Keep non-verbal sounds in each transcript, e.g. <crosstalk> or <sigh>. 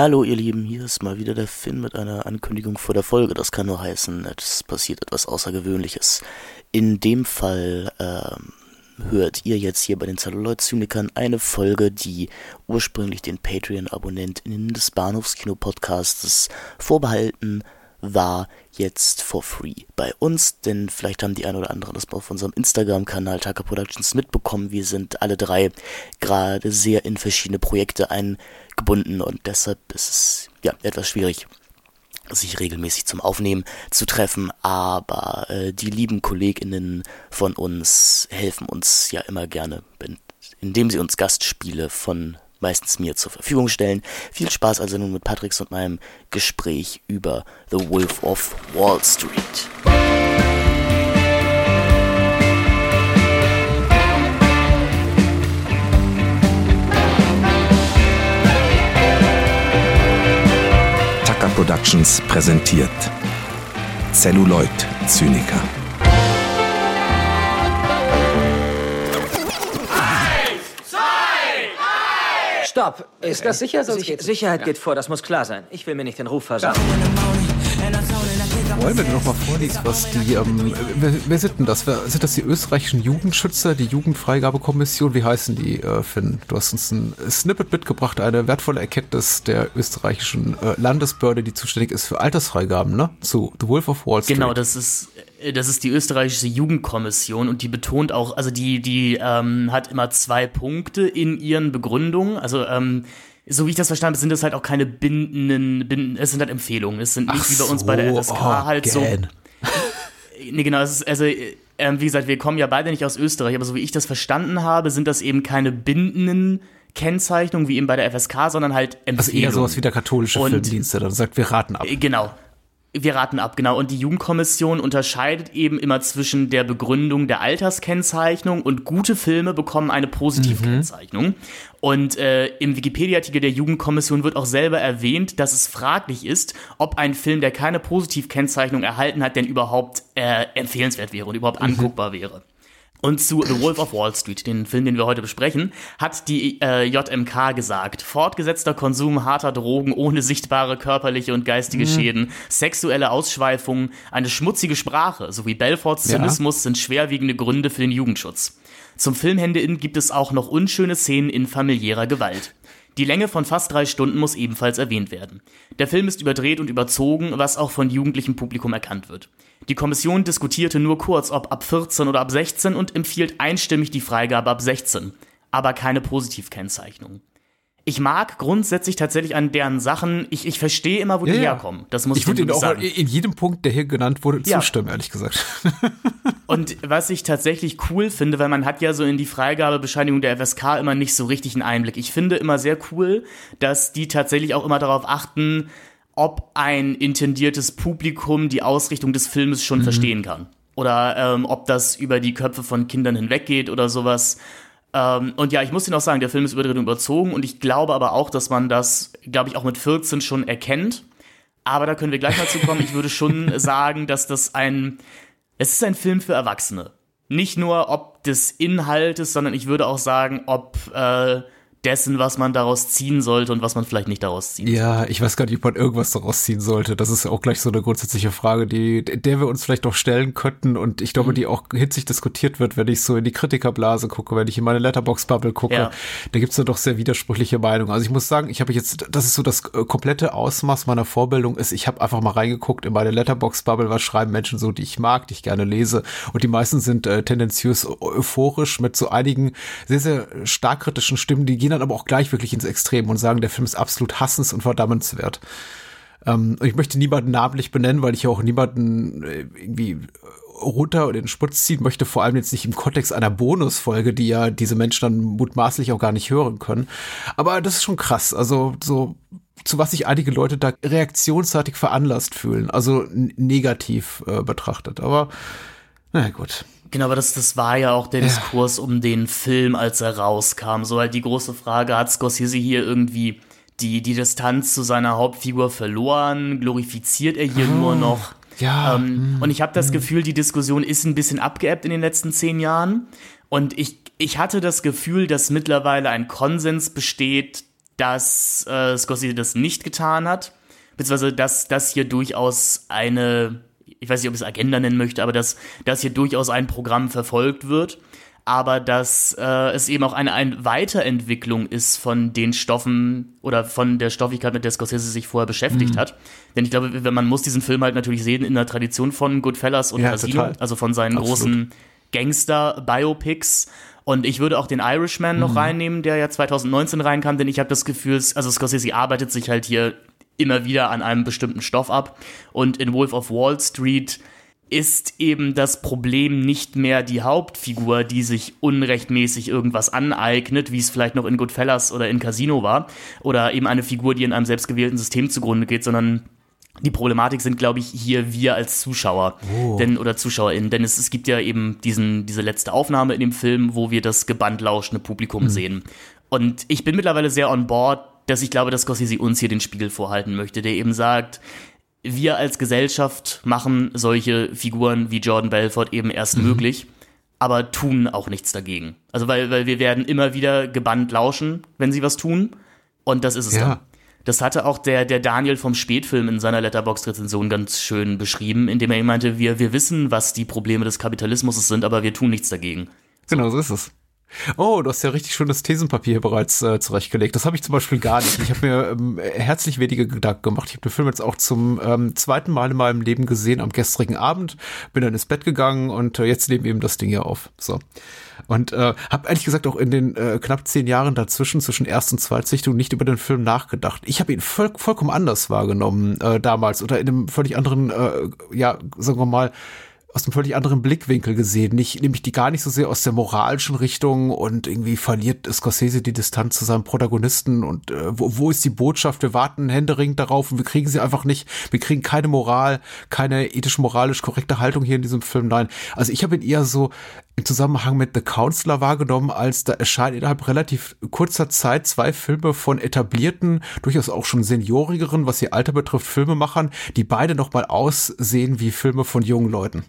Hallo ihr Lieben, hier ist mal wieder der Finn mit einer Ankündigung vor der Folge. Das kann nur heißen, es passiert etwas Außergewöhnliches. In dem Fall ähm, hört ihr jetzt hier bei den Celluloid-Zynikern eine Folge, die ursprünglich den Patreon-AbonnentInnen des Bahnhofskino-Podcasts vorbehalten war jetzt for free bei uns, denn vielleicht haben die ein oder anderen das auf unserem Instagram-Kanal Taka Productions mitbekommen. Wir sind alle drei gerade sehr in verschiedene Projekte eingebunden und deshalb ist es ja etwas schwierig sich regelmäßig zum Aufnehmen zu treffen, aber äh, die lieben KollegInnen von uns helfen uns ja immer gerne, indem sie uns Gastspiele von meistens mir zur Verfügung stellen. Viel Spaß also nun mit Patricks und meinem Gespräch über The Wolf of Wall Street. Productions präsentiert Celluloid Zyniker. Stopp! Ist das sicher? Sonst Sich Sicherheit geht vor, das muss klar sein. Ich will mir nicht den Ruf versauen. Wollen, wenn du noch mal vorliest, was die, ähm, wer, wer, sind denn das? Wer, sind das die österreichischen Jugendschützer, die Jugendfreigabekommission? Wie heißen die, äh, Finn? Du hast uns ein Snippet mitgebracht, eine wertvolle Erkenntnis der österreichischen äh, Landesbehörde, die zuständig ist für Altersfreigaben, ne? Zu The Wolf of Wall Street. Genau, das ist äh, das ist die österreichische Jugendkommission und die betont auch, also die, die ähm, hat immer zwei Punkte in ihren Begründungen. Also ähm, so wie ich das verstanden habe, sind das halt auch keine bindenden, bindenden es sind halt Empfehlungen. Es sind nicht Ach wie bei uns bei der FSK oh, halt so. <laughs> nee, genau, es ist, also, äh, wie gesagt, wir kommen ja beide nicht aus Österreich, aber so wie ich das verstanden habe, sind das eben keine bindenden Kennzeichnungen wie eben bei der FSK, sondern halt Empfehlungen. Also eher sowas wie der katholische Und, Filmdienst, der dann sagt, wir raten ab. Genau, wir raten ab, genau. Und die Jugendkommission unterscheidet eben immer zwischen der Begründung der Alterskennzeichnung und gute Filme bekommen eine Positivkennzeichnung. Mhm. Und äh, im Wikipedia-Artikel der Jugendkommission wird auch selber erwähnt, dass es fraglich ist, ob ein Film, der keine Positivkennzeichnung erhalten hat, denn überhaupt äh, empfehlenswert wäre und überhaupt mhm. anguckbar wäre. Und zu The Wolf of Wall Street, den Film, den wir heute besprechen, hat die äh, JMK gesagt, fortgesetzter Konsum harter Drogen ohne sichtbare körperliche und geistige mhm. Schäden, sexuelle Ausschweifungen, eine schmutzige Sprache sowie Belforts Zynismus ja. sind schwerwiegende Gründe für den Jugendschutz. Zum Filmhändein gibt es auch noch unschöne Szenen in familiärer Gewalt. Die Länge von fast drei Stunden muss ebenfalls erwähnt werden. Der Film ist überdreht und überzogen, was auch von jugendlichem Publikum erkannt wird. Die Kommission diskutierte nur kurz, ob ab 14 oder ab 16 und empfiehlt einstimmig die Freigabe ab 16, aber keine Positivkennzeichnung. Ich mag grundsätzlich tatsächlich an deren Sachen, ich, ich verstehe immer, wo ja, die ja. herkommen. Das muss ich, ich würde Ihnen auch sagen. in jedem Punkt, der hier genannt wurde, ja. zustimmen, ehrlich gesagt. <laughs> Und was ich tatsächlich cool finde, weil man hat ja so in die Freigabebescheinigung der FSK immer nicht so richtig einen Einblick. Ich finde immer sehr cool, dass die tatsächlich auch immer darauf achten, ob ein intendiertes Publikum die Ausrichtung des Filmes schon mhm. verstehen kann. Oder ähm, ob das über die Köpfe von Kindern hinweggeht oder sowas. Ähm, und ja, ich muss Ihnen auch sagen, der Film ist überdreht und überzogen und ich glaube aber auch, dass man das, glaube ich, auch mit 14 schon erkennt. Aber da können wir gleich mal zu kommen. Ich würde schon <laughs> sagen, dass das ein, es ist ein Film für Erwachsene. Nicht nur ob des Inhaltes, sondern ich würde auch sagen, ob äh, dessen, was man daraus ziehen sollte und was man vielleicht nicht daraus ziehen Ja, sollte. ich weiß gar nicht, ob man irgendwas daraus ziehen sollte. Das ist auch gleich so eine grundsätzliche Frage, die, der wir uns vielleicht auch stellen könnten und ich glaube, mhm. die auch hitzig diskutiert wird, wenn ich so in die Kritikerblase gucke, wenn ich in meine Letterbox-Bubble gucke. Ja. Da gibt's da doch sehr widersprüchliche Meinungen. Also ich muss sagen, ich habe jetzt, das ist so das äh, komplette Ausmaß meiner Vorbildung ist, ich habe einfach mal reingeguckt in meine Letterbox-Bubble, was schreiben Menschen so, die ich mag, die ich gerne lese und die meisten sind äh, tendenziös euphorisch mit so einigen sehr, sehr stark kritischen Stimmen, die gehen gehen dann aber auch gleich wirklich ins Extrem und sagen, der Film ist absolut hassens- und verdammenswert. Ähm, ich möchte niemanden namentlich benennen, weil ich auch niemanden äh, irgendwie runter oder den Sputz ziehen möchte, vor allem jetzt nicht im Kontext einer Bonusfolge, die ja diese Menschen dann mutmaßlich auch gar nicht hören können. Aber das ist schon krass. Also so zu was sich einige Leute da reaktionsseitig veranlasst fühlen, also negativ äh, betrachtet. Aber na gut. Genau, aber das, das war ja auch der Diskurs ja. um den Film, als er rauskam. So halt die große Frage, hat Scorsese hier irgendwie die, die Distanz zu seiner Hauptfigur verloren? Glorifiziert er hier oh, nur noch? Ja. Ähm, mm, und ich habe das mm. Gefühl, die Diskussion ist ein bisschen abgeebbt in den letzten zehn Jahren. Und ich, ich hatte das Gefühl, dass mittlerweile ein Konsens besteht, dass äh, Scorsese das nicht getan hat, beziehungsweise dass das hier durchaus eine, ich weiß nicht, ob ich es Agenda nennen möchte, aber dass, dass hier durchaus ein Programm verfolgt wird aber dass äh, es eben auch eine, eine Weiterentwicklung ist von den Stoffen oder von der Stoffigkeit, mit der Scorsese sich vorher beschäftigt mhm. hat. Denn ich glaube, man muss diesen Film halt natürlich sehen in der Tradition von Goodfellas und ja, Casino, total. also von seinen Absolut. großen Gangster-Biopics. Und ich würde auch den Irishman mhm. noch reinnehmen, der ja 2019 reinkam, denn ich habe das Gefühl, also Scorsese arbeitet sich halt hier immer wieder an einem bestimmten Stoff ab. Und in Wolf of Wall Street ist eben das Problem nicht mehr die Hauptfigur, die sich unrechtmäßig irgendwas aneignet, wie es vielleicht noch in Goodfellas oder in Casino war, oder eben eine Figur, die in einem selbstgewählten System zugrunde geht, sondern die Problematik sind, glaube ich, hier wir als Zuschauer oh. denn, oder ZuschauerInnen. Denn es, es gibt ja eben diesen, diese letzte Aufnahme in dem Film, wo wir das gebannt lauschende Publikum mhm. sehen. Und ich bin mittlerweile sehr on board, dass ich glaube, dass Scorsese uns hier den Spiegel vorhalten möchte, der eben sagt, wir als Gesellschaft machen solche Figuren wie Jordan Belfort eben erst mhm. möglich, aber tun auch nichts dagegen. Also weil, weil wir werden immer wieder gebannt lauschen, wenn sie was tun. Und das ist es ja. dann. Das hatte auch der, der Daniel vom Spätfilm in seiner Letterbox-Rezension ganz schön beschrieben, indem er ihm meinte, wir, wir wissen, was die Probleme des Kapitalismus sind, aber wir tun nichts dagegen. Genau, so ist es. Oh, du hast ja richtig schönes Thesenpapier hier bereits äh, zurechtgelegt. Das habe ich zum Beispiel gar nicht. Ich habe mir ähm, herzlich wenige Gedanken gemacht. Ich habe den Film jetzt auch zum ähm, zweiten Mal in meinem Leben gesehen am gestrigen Abend, bin dann ins Bett gegangen und äh, jetzt nehmen eben das Ding hier auf. So. Und äh, habe ehrlich gesagt auch in den äh, knapp zehn Jahren dazwischen, zwischen Erst- und Zweitsichtung, nicht über den Film nachgedacht. Ich habe ihn voll, vollkommen anders wahrgenommen äh, damals oder in einem völlig anderen, äh, ja, sagen wir mal, aus einem völlig anderen Blickwinkel gesehen, nicht, nämlich die gar nicht so sehr aus der moralischen Richtung und irgendwie verliert Scorsese die Distanz zu seinem Protagonisten und äh, wo, wo ist die Botschaft? Wir warten händeringend darauf und wir kriegen sie einfach nicht. Wir kriegen keine Moral, keine ethisch-moralisch korrekte Haltung hier in diesem Film. Nein, also ich habe ihn eher so im Zusammenhang mit The Counselor wahrgenommen, als da erscheinen innerhalb relativ kurzer Zeit zwei Filme von etablierten, durchaus auch schon seniorigeren, was ihr Alter betrifft, Filmemachern, die beide nochmal aussehen wie Filme von jungen Leuten.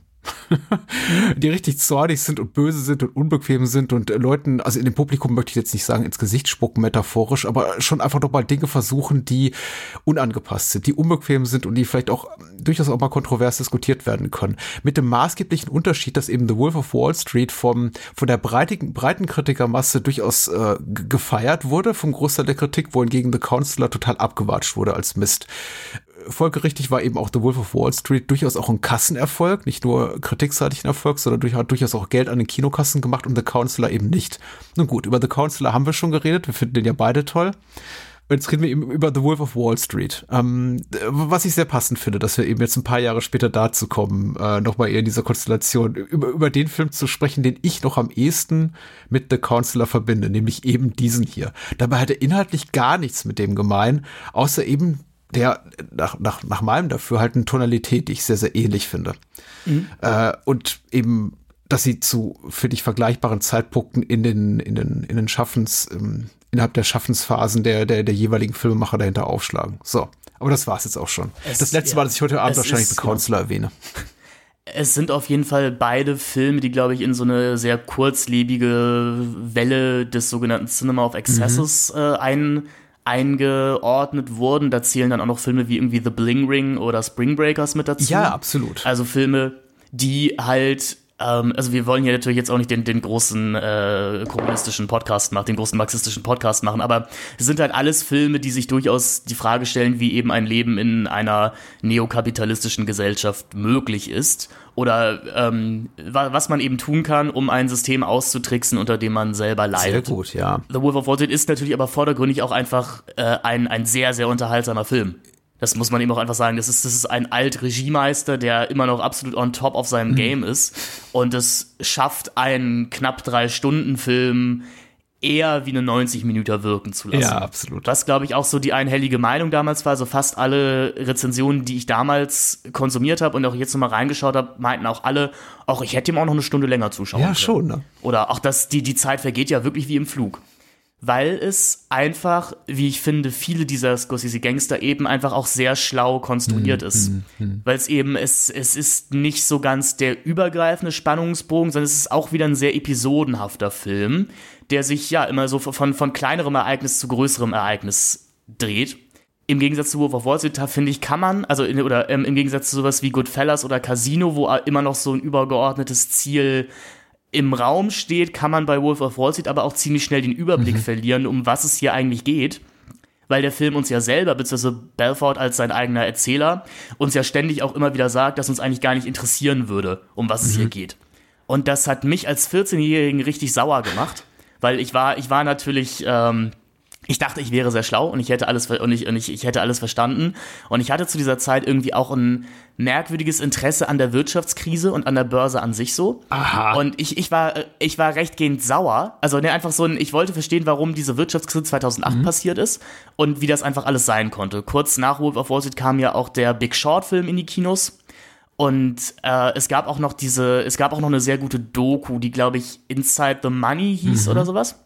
<laughs> die richtig zornig sind und böse sind und unbequem sind und Leuten, also in dem Publikum möchte ich jetzt nicht sagen ins Gesicht spucken metaphorisch, aber schon einfach doch mal Dinge versuchen, die unangepasst sind, die unbequem sind und die vielleicht auch durchaus auch mal kontrovers diskutiert werden können. Mit dem maßgeblichen Unterschied, dass eben The Wolf of Wall Street vom, von der breitigen, breiten Kritikermasse durchaus äh, gefeiert wurde, vom Großteil der Kritik, wohingegen The Counselor total abgewatscht wurde als Mist folgerichtig war eben auch The Wolf of Wall Street durchaus auch ein Kassenerfolg, nicht nur kritikseitigen Erfolg, sondern durch, hat durchaus auch Geld an den Kinokassen gemacht und The Counselor eben nicht. Nun gut, über The Counselor haben wir schon geredet, wir finden den ja beide toll. Jetzt reden wir eben über The Wolf of Wall Street. Ähm, was ich sehr passend finde, dass wir eben jetzt ein paar Jahre später dazu kommen, äh, nochmal eher in dieser Konstellation, über, über den Film zu sprechen, den ich noch am ehesten mit The Counselor verbinde, nämlich eben diesen hier. Dabei hat er inhaltlich gar nichts mit dem gemein, außer eben der nach, nach, nach meinem Dafürhalten Tonalität, die ich sehr, sehr ähnlich finde. Mhm. Äh, und eben, dass sie zu, finde ich, vergleichbaren Zeitpunkten in den, in den, in den Schaffens, ähm, innerhalb der Schaffensphasen der, der, der jeweiligen Filmemacher dahinter aufschlagen. So. Aber das war's jetzt auch schon. Es, das letzte ja, Mal, dass ich heute Abend wahrscheinlich The Counselor ja. erwähne. Es sind auf jeden Fall beide Filme, die, glaube ich, in so eine sehr kurzlebige Welle des sogenannten Cinema of Excesses mhm. äh, ein, eingeordnet wurden. Da zählen dann auch noch Filme wie irgendwie The Bling Ring oder Spring Breakers mit dazu. Ja, absolut. Also Filme, die halt ähm, also wir wollen hier natürlich jetzt auch nicht den, den großen äh, kommunistischen Podcast machen, den großen marxistischen Podcast machen, aber es sind halt alles Filme, die sich durchaus die Frage stellen, wie eben ein Leben in einer neokapitalistischen Gesellschaft möglich ist oder ähm, was man eben tun kann, um ein System auszutricksen, unter dem man selber leidet. Sehr gut, ja. The Wolf of Wall Street ist natürlich aber vordergründig auch einfach äh, ein, ein sehr, sehr unterhaltsamer Film. Das muss man ihm auch einfach sagen. Das ist, das ist ein Alt-Regiemeister, der immer noch absolut on top of seinem mhm. Game ist. Und es schafft einen knapp drei Stunden Film eher wie eine 90 Minuten wirken zu lassen. Ja, absolut. Was, glaube ich, auch so die einhellige Meinung damals war. So fast alle Rezensionen, die ich damals konsumiert habe und auch jetzt nochmal reingeschaut habe, meinten auch alle, auch ich hätte ihm auch noch eine Stunde länger zuschauen ja, können. Ja, schon. Ne? Oder auch, dass die, die Zeit vergeht ja wirklich wie im Flug. Weil es einfach, wie ich finde, viele dieser Scorsese-Gangster eben einfach auch sehr schlau konstruiert mm, ist. Mm, mm. Weil es eben, es, es ist nicht so ganz der übergreifende Spannungsbogen, sondern es ist auch wieder ein sehr episodenhafter Film, der sich ja immer so von, von kleinerem Ereignis zu größerem Ereignis dreht. Im Gegensatz zu Wolf of Wall Street, finde ich, kann man, also in, oder ähm, im Gegensatz zu sowas wie Goodfellas oder Casino, wo immer noch so ein übergeordnetes Ziel im Raum steht, kann man bei Wolf of Wall Street aber auch ziemlich schnell den Überblick mhm. verlieren, um was es hier eigentlich geht. Weil der Film uns ja selber, beziehungsweise Belfort als sein eigener Erzähler, uns ja ständig auch immer wieder sagt, dass uns eigentlich gar nicht interessieren würde, um was mhm. es hier mhm. geht. Und das hat mich als 14-Jährigen richtig sauer gemacht, weil ich war, ich war natürlich, ähm, ich dachte, ich wäre sehr schlau und ich hätte alles und ich, und ich, ich hätte alles verstanden. Und ich hatte zu dieser Zeit irgendwie auch ein merkwürdiges Interesse an der Wirtschaftskrise und an der Börse an sich so. Aha. Und ich, ich war, ich war rechtgehend sauer. Also ne, einfach so ein, ich wollte verstehen, warum diese Wirtschaftskrise 2008 mhm. passiert ist und wie das einfach alles sein konnte. Kurz nach Wolf of Wall Street kam ja auch der Big Short Film in die Kinos. Und äh, es gab auch noch diese, es gab auch noch eine sehr gute Doku, die glaube ich Inside the Money hieß mhm. oder sowas.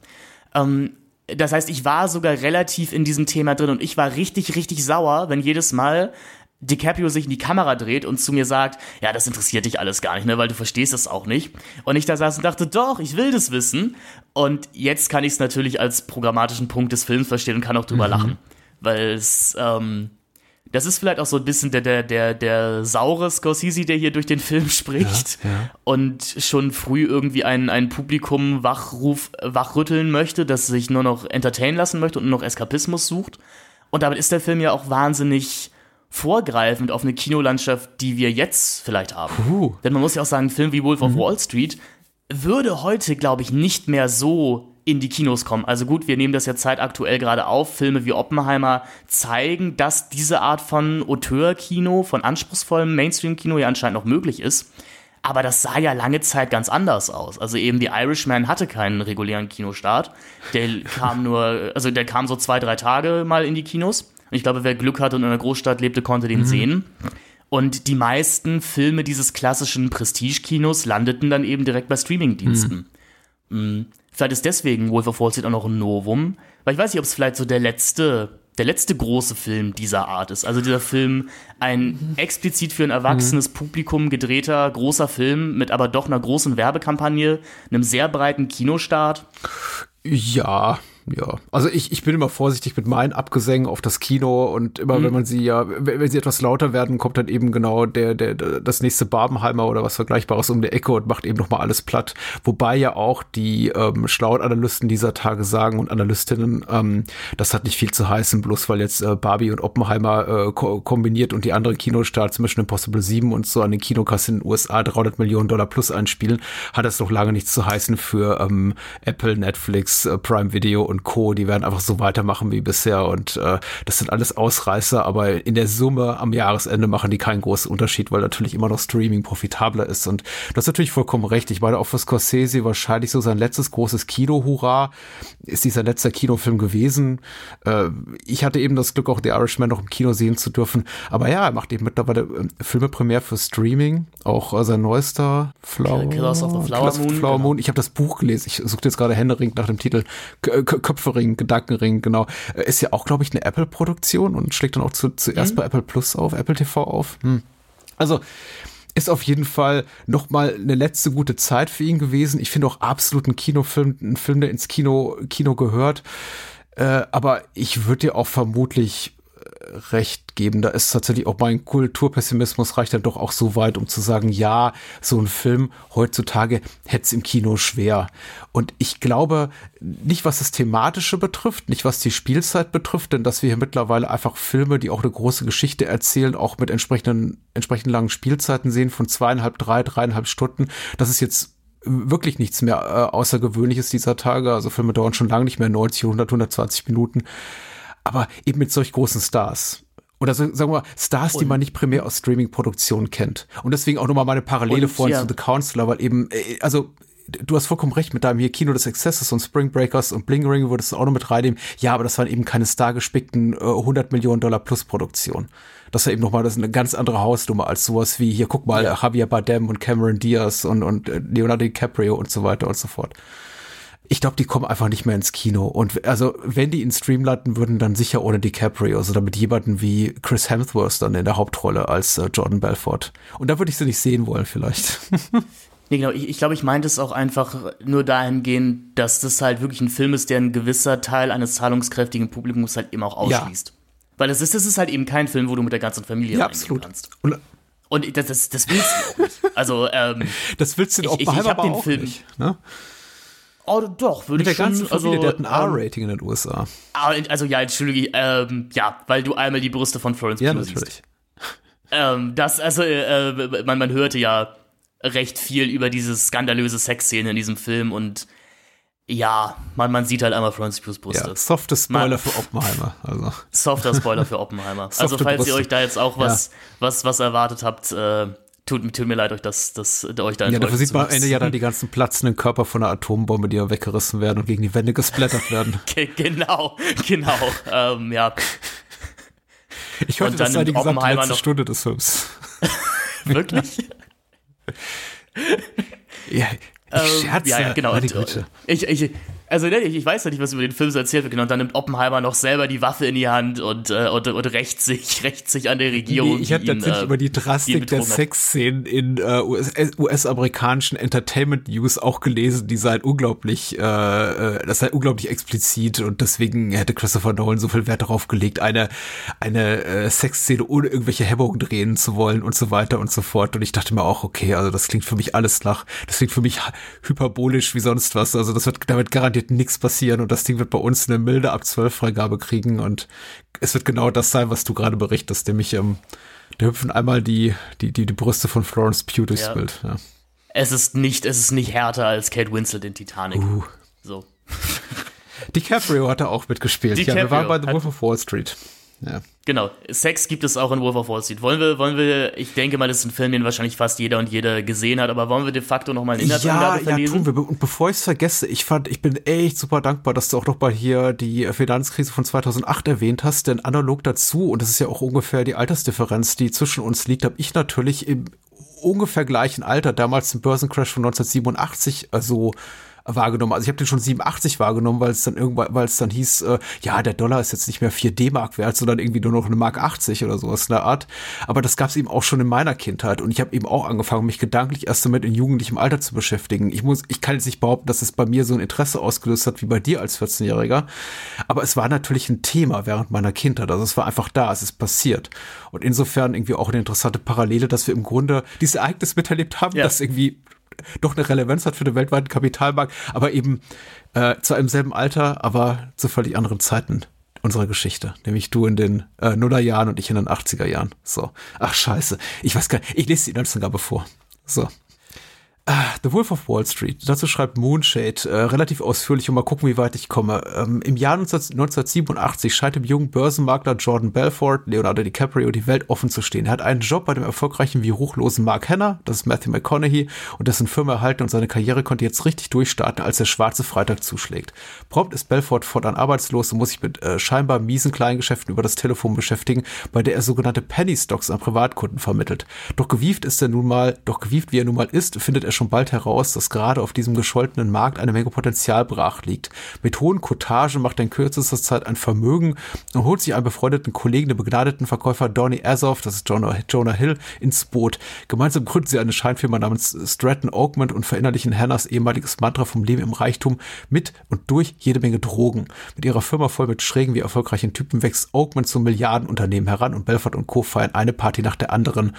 Ähm, das heißt, ich war sogar relativ in diesem Thema drin und ich war richtig, richtig sauer, wenn jedes Mal DiCaprio sich in die Kamera dreht und zu mir sagt, ja, das interessiert dich alles gar nicht, ne, weil du verstehst das auch nicht. Und ich da saß und dachte, doch, ich will das wissen. Und jetzt kann ich es natürlich als programmatischen Punkt des Films verstehen und kann auch drüber mhm. lachen. Weil es, ähm, das ist vielleicht auch so ein bisschen der, der, der, der saure Scorsese, der hier durch den Film spricht ja, ja. und schon früh irgendwie ein, ein Publikum wachruf, wachrütteln möchte, das sich nur noch entertainen lassen möchte und nur noch Eskapismus sucht. Und damit ist der Film ja auch wahnsinnig vorgreifend auf eine Kinolandschaft, die wir jetzt vielleicht haben. Puh. Denn man muss ja auch sagen, ein Film wie Wolf mhm. of Wall Street würde heute, glaube ich, nicht mehr so in die Kinos kommen. Also gut, wir nehmen das ja zeitaktuell gerade auf. Filme wie Oppenheimer zeigen, dass diese Art von Auteur-Kino, von anspruchsvollem Mainstream-Kino ja anscheinend noch möglich ist. Aber das sah ja lange Zeit ganz anders aus. Also eben The Irishman hatte keinen regulären Kinostart. Der <laughs> kam nur, also der kam so zwei, drei Tage mal in die Kinos. Und ich glaube, wer Glück hatte und in einer Großstadt lebte, konnte den mhm. sehen. Und die meisten Filme dieses klassischen Prestige-Kinos landeten dann eben direkt bei Streamingdiensten. Mhm. mhm. Vielleicht ist deswegen Wolf of Wall Street auch noch ein Novum, weil ich weiß nicht, ob es vielleicht so der letzte, der letzte große Film dieser Art ist. Also dieser Film, ein explizit für ein erwachsenes. Publikum gedrehter großer Film mit aber doch einer großen Werbekampagne, einem sehr breiten Kinostart. Ja, ja, also ich, ich bin immer vorsichtig mit meinen Abgesängen auf das Kino und immer, mhm. wenn man sie ja, wenn sie etwas lauter werden, kommt dann eben genau der, der, das nächste Barbenheimer oder was Vergleichbares um die Ecke und macht eben nochmal alles platt. Wobei ja auch die ähm, schlauen Analysten dieser Tage sagen und Analystinnen, ähm, das hat nicht viel zu heißen, bloß weil jetzt äh, Barbie und Oppenheimer äh, ko kombiniert und die anderen Kinostarts Mission Impossible 7 und so an den Kinokassen in den USA 300 Millionen Dollar plus einspielen, hat das noch lange nichts zu heißen für ähm, Apple, Netflix, äh, Prime Video und und Co., die werden einfach so weitermachen wie bisher und äh, das sind alles Ausreißer, aber in der Summe am Jahresende machen die keinen großen Unterschied, weil natürlich immer noch Streaming profitabler ist und das ist natürlich vollkommen recht. Ich meine, auch für Scorsese wahrscheinlich so sein letztes großes Kino-Hurra ist dieser letzte Kinofilm gewesen. Äh, ich hatte eben das Glück, auch The Irishman noch im Kino sehen zu dürfen, aber ja, er macht eben mittlerweile äh, Filme primär für Streaming, auch äh, sein neuester Flower, Killers of the Flower Moon. Flower Moon. Genau. Ich habe das Buch gelesen, ich suchte jetzt gerade händeringend nach dem Titel. K Köpfering, Gedankenring, genau. Äh, ist ja auch, glaube ich, eine Apple-Produktion und schlägt dann auch zu, zuerst mhm. bei Apple Plus auf, Apple TV auf. Hm. Also, ist auf jeden Fall noch mal eine letzte gute Zeit für ihn gewesen. Ich finde auch absolut ein Kinofilm, ein Film, der ins Kino, Kino gehört. Äh, aber ich würde dir auch vermutlich recht geben. Da ist tatsächlich auch mein Kulturpessimismus reicht dann doch auch so weit, um zu sagen, ja, so ein Film heutzutage hätte es im Kino schwer. Und ich glaube, nicht was das Thematische betrifft, nicht was die Spielzeit betrifft, denn dass wir hier mittlerweile einfach Filme, die auch eine große Geschichte erzählen, auch mit entsprechenden, entsprechend langen Spielzeiten sehen von zweieinhalb, drei, dreieinhalb Stunden, das ist jetzt wirklich nichts mehr äh, Außergewöhnliches dieser Tage. Also Filme dauern schon lange nicht mehr 90, 100, 120 Minuten aber eben mit solch großen Stars. Oder so, sagen wir mal, Stars, und, die man nicht primär aus Streaming-Produktionen kennt. Und deswegen auch nochmal meine Parallele vorhin ja. zu The Counselor, weil eben, äh, also du hast vollkommen recht mit deinem hier Kino des Exzesses und Spring Breakers und Bling Ring würdest du auch noch mit reinnehmen. Ja, aber das waren eben keine stargespickten äh, 100 Millionen Dollar plus Produktion. Das war eben nochmal, das ist eine ganz andere Hausnummer als sowas wie hier, guck mal, ja. Javier Bardem und Cameron Diaz und, und äh, Leonardo DiCaprio und so weiter und so fort. Ich glaube, die kommen einfach nicht mehr ins Kino. Und also, wenn die in Stream landen würden, dann sicher ohne DiCaprio, also damit jemanden wie Chris Hemsworth dann in der Hauptrolle als äh, Jordan Belfort. Und da würde ich sie nicht sehen wollen, vielleicht. <laughs> Nee, genau. Ich, ich glaube, ich meinte es auch einfach nur dahingehend, dass das halt wirklich ein Film ist, der ein gewisser Teil eines zahlungskräftigen Publikums halt eben auch ausschließt. Ja. Weil das ist, das ist halt eben kein Film, wo du mit der ganzen Familie ja, absolut. kannst. Und, und das, das, das willst du auch nicht. Also, ähm, <laughs> das willst du Oppenheimer ich, ich, ich den auch Film, nicht, ne? Oh, doch, würde ich der ganzen schon, Familie, also, der hat ein ähm, R-Rating in den USA. Ah, also ja, entschuldige, ähm, ja, weil du einmal die Brüste von Florence ja, Pugh siehst. natürlich. Ähm, das, also, äh, man, man hörte ja recht viel über diese skandalöse Sexszene in diesem Film und ja, man, man sieht halt einmal Florence Pughs Brüste. Ja, softer Spoiler man, für Oppenheimer. Also. Softer Spoiler für Oppenheimer. <laughs> also falls Brüste. ihr euch da jetzt auch was, ja. was, was erwartet habt, äh, tut, tut, mir leid, euch das, das, euch da Ja, dafür sieht man am Ende ja dann die ganzen platzenden Körper von einer Atombombe, die ja weggerissen werden und gegen die Wände gesplattert werden. <laughs> genau, genau, ähm, ja. Ich hörte, das sei die gesamte letzte Stunde des Films. <laughs> Wirklich? ja, ich ähm, scherze. Ja, ja, genau. Ich, ich, also ne, ich, ich weiß ja nicht, was über den Film so erzählt wird, genau. Und dann nimmt Oppenheimer noch selber die Waffe in die Hand und, äh, und, und rächt, sich, <laughs> rächt sich an der Regierung. Nee, ich habe tatsächlich äh, über die Drastik der Sexszenen in äh, US-amerikanischen US Entertainment News auch gelesen, die seien unglaublich, äh, äh, das sei unglaublich explizit und deswegen hätte Christopher Nolan so viel Wert darauf gelegt, eine, eine äh, Sexszene ohne irgendwelche Hemmungen drehen zu wollen und so weiter und so fort. Und ich dachte mir auch, okay, also das klingt für mich alles nach, das klingt für mich hyperbolisch wie sonst was. Also das wird damit garantiert garantiert nichts passieren und das Ding wird bei uns eine milde ab 12 Freigabe kriegen und es wird genau das sein, was du gerade berichtest, nämlich ähm, da hüpfen einmal die, die, die, die Brüste von Florence Pugh durchs ja. Bild. Ja. Es ist nicht, es ist nicht härter als Kate Winslet in Titanic. Uh. So. <laughs> DiCaprio hat da auch mitgespielt. DiCaprio ja, wir waren bei The Wolf of Wall Street. Ja. Genau, Sex gibt es auch in Wolf of Wall Street. Wollen wir, wollen wir, ich denke mal, das ist ein Film, den wahrscheinlich fast jeder und jeder gesehen hat, aber wollen wir de facto nochmal eine Inhaltsangabe ja, verlesen? Ja, tun wir. Und bevor ich es vergesse, ich fand, ich bin echt super dankbar, dass du auch noch mal hier die Finanzkrise von 2008 erwähnt hast, denn analog dazu, und das ist ja auch ungefähr die Altersdifferenz, die zwischen uns liegt, habe ich natürlich im ungefähr gleichen Alter damals den Börsencrash von 1987 also wahrgenommen. Also ich habe den schon 87 wahrgenommen, weil es dann irgendwann, weil es dann hieß, äh, ja, der Dollar ist jetzt nicht mehr 4 D-Mark wert, sondern irgendwie nur noch eine Mark 80 oder sowas in der Art. Aber das gab es eben auch schon in meiner Kindheit und ich habe eben auch angefangen, mich gedanklich erst damit in jugendlichem Alter zu beschäftigen. Ich muss, ich kann jetzt nicht behaupten, dass es bei mir so ein Interesse ausgelöst hat wie bei dir als 14-Jähriger, aber es war natürlich ein Thema während meiner Kindheit. Also es war einfach da, es ist passiert. Und insofern irgendwie auch eine interessante Parallele, dass wir im Grunde dieses Ereignis miterlebt haben, ja. das irgendwie doch eine Relevanz hat für den weltweiten Kapitalmarkt, aber eben äh, zu einem selben Alter, aber zu völlig anderen Zeiten unserer Geschichte. Nämlich du in den äh, Nullerjahren und ich in den 80er Jahren. So. Ach, scheiße. Ich weiß gar nicht. Ich lese die Inhaltsangabe vor. So. Ah, The Wolf of Wall Street. Dazu schreibt Moonshade äh, relativ ausführlich und mal gucken, wie weit ich komme. Ähm, Im Jahr 1987 scheint dem jungen Börsenmakler Jordan Belfort, Leonardo DiCaprio, die Welt offen zu stehen. Er hat einen Job bei dem erfolgreichen wie ruchlosen Mark Hanna, das ist Matthew McConaughey, und dessen Firma erhalten und seine Karriere konnte jetzt richtig durchstarten, als der schwarze Freitag zuschlägt. Prompt ist Belfort fortan arbeitslos und muss sich mit äh, scheinbar miesen Kleingeschäften über das Telefon beschäftigen, bei der er sogenannte Penny Stocks an Privatkunden vermittelt. Doch gewieft ist er nun mal, doch gewieft wie er nun mal ist, findet er schon bald heraus, dass gerade auf diesem gescholtenen Markt eine Menge Potenzial brach liegt. Mit hohen Cottagen macht er in kürzester Zeit ein Vermögen und holt sich einen befreundeten Kollegen, den begnadeten Verkäufer Donny Azoff, das ist Jonah, Jonah Hill, ins Boot. Gemeinsam gründen sie eine Scheinfirma namens Stratton Oakmont und verinnerlichen Hannahs ehemaliges Mantra vom Leben im Reichtum mit und durch jede Menge Drogen. Mit ihrer Firma voll mit schrägen wie erfolgreichen Typen wächst Oakmont zum Milliardenunternehmen heran und Belfort und Co. feiern eine Party nach der anderen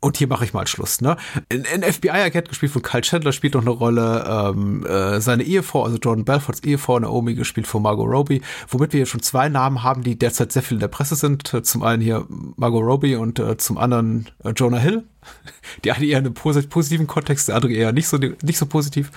und hier mache ich mal Schluss, ne? Ein FBI-Agent gespielt von Kyle Chandler spielt noch eine Rolle, ähm, äh, seine Ehefrau, also Jordan Belforts Ehefrau, Naomi, gespielt von Margot Robbie, womit wir hier schon zwei Namen haben, die derzeit sehr viel in der Presse sind. Zum einen hier Margot Robbie und äh, zum anderen äh, Jonah Hill. <laughs> Die eine eher in einem positiven Kontext, der andere eher nicht so, nicht so positiv.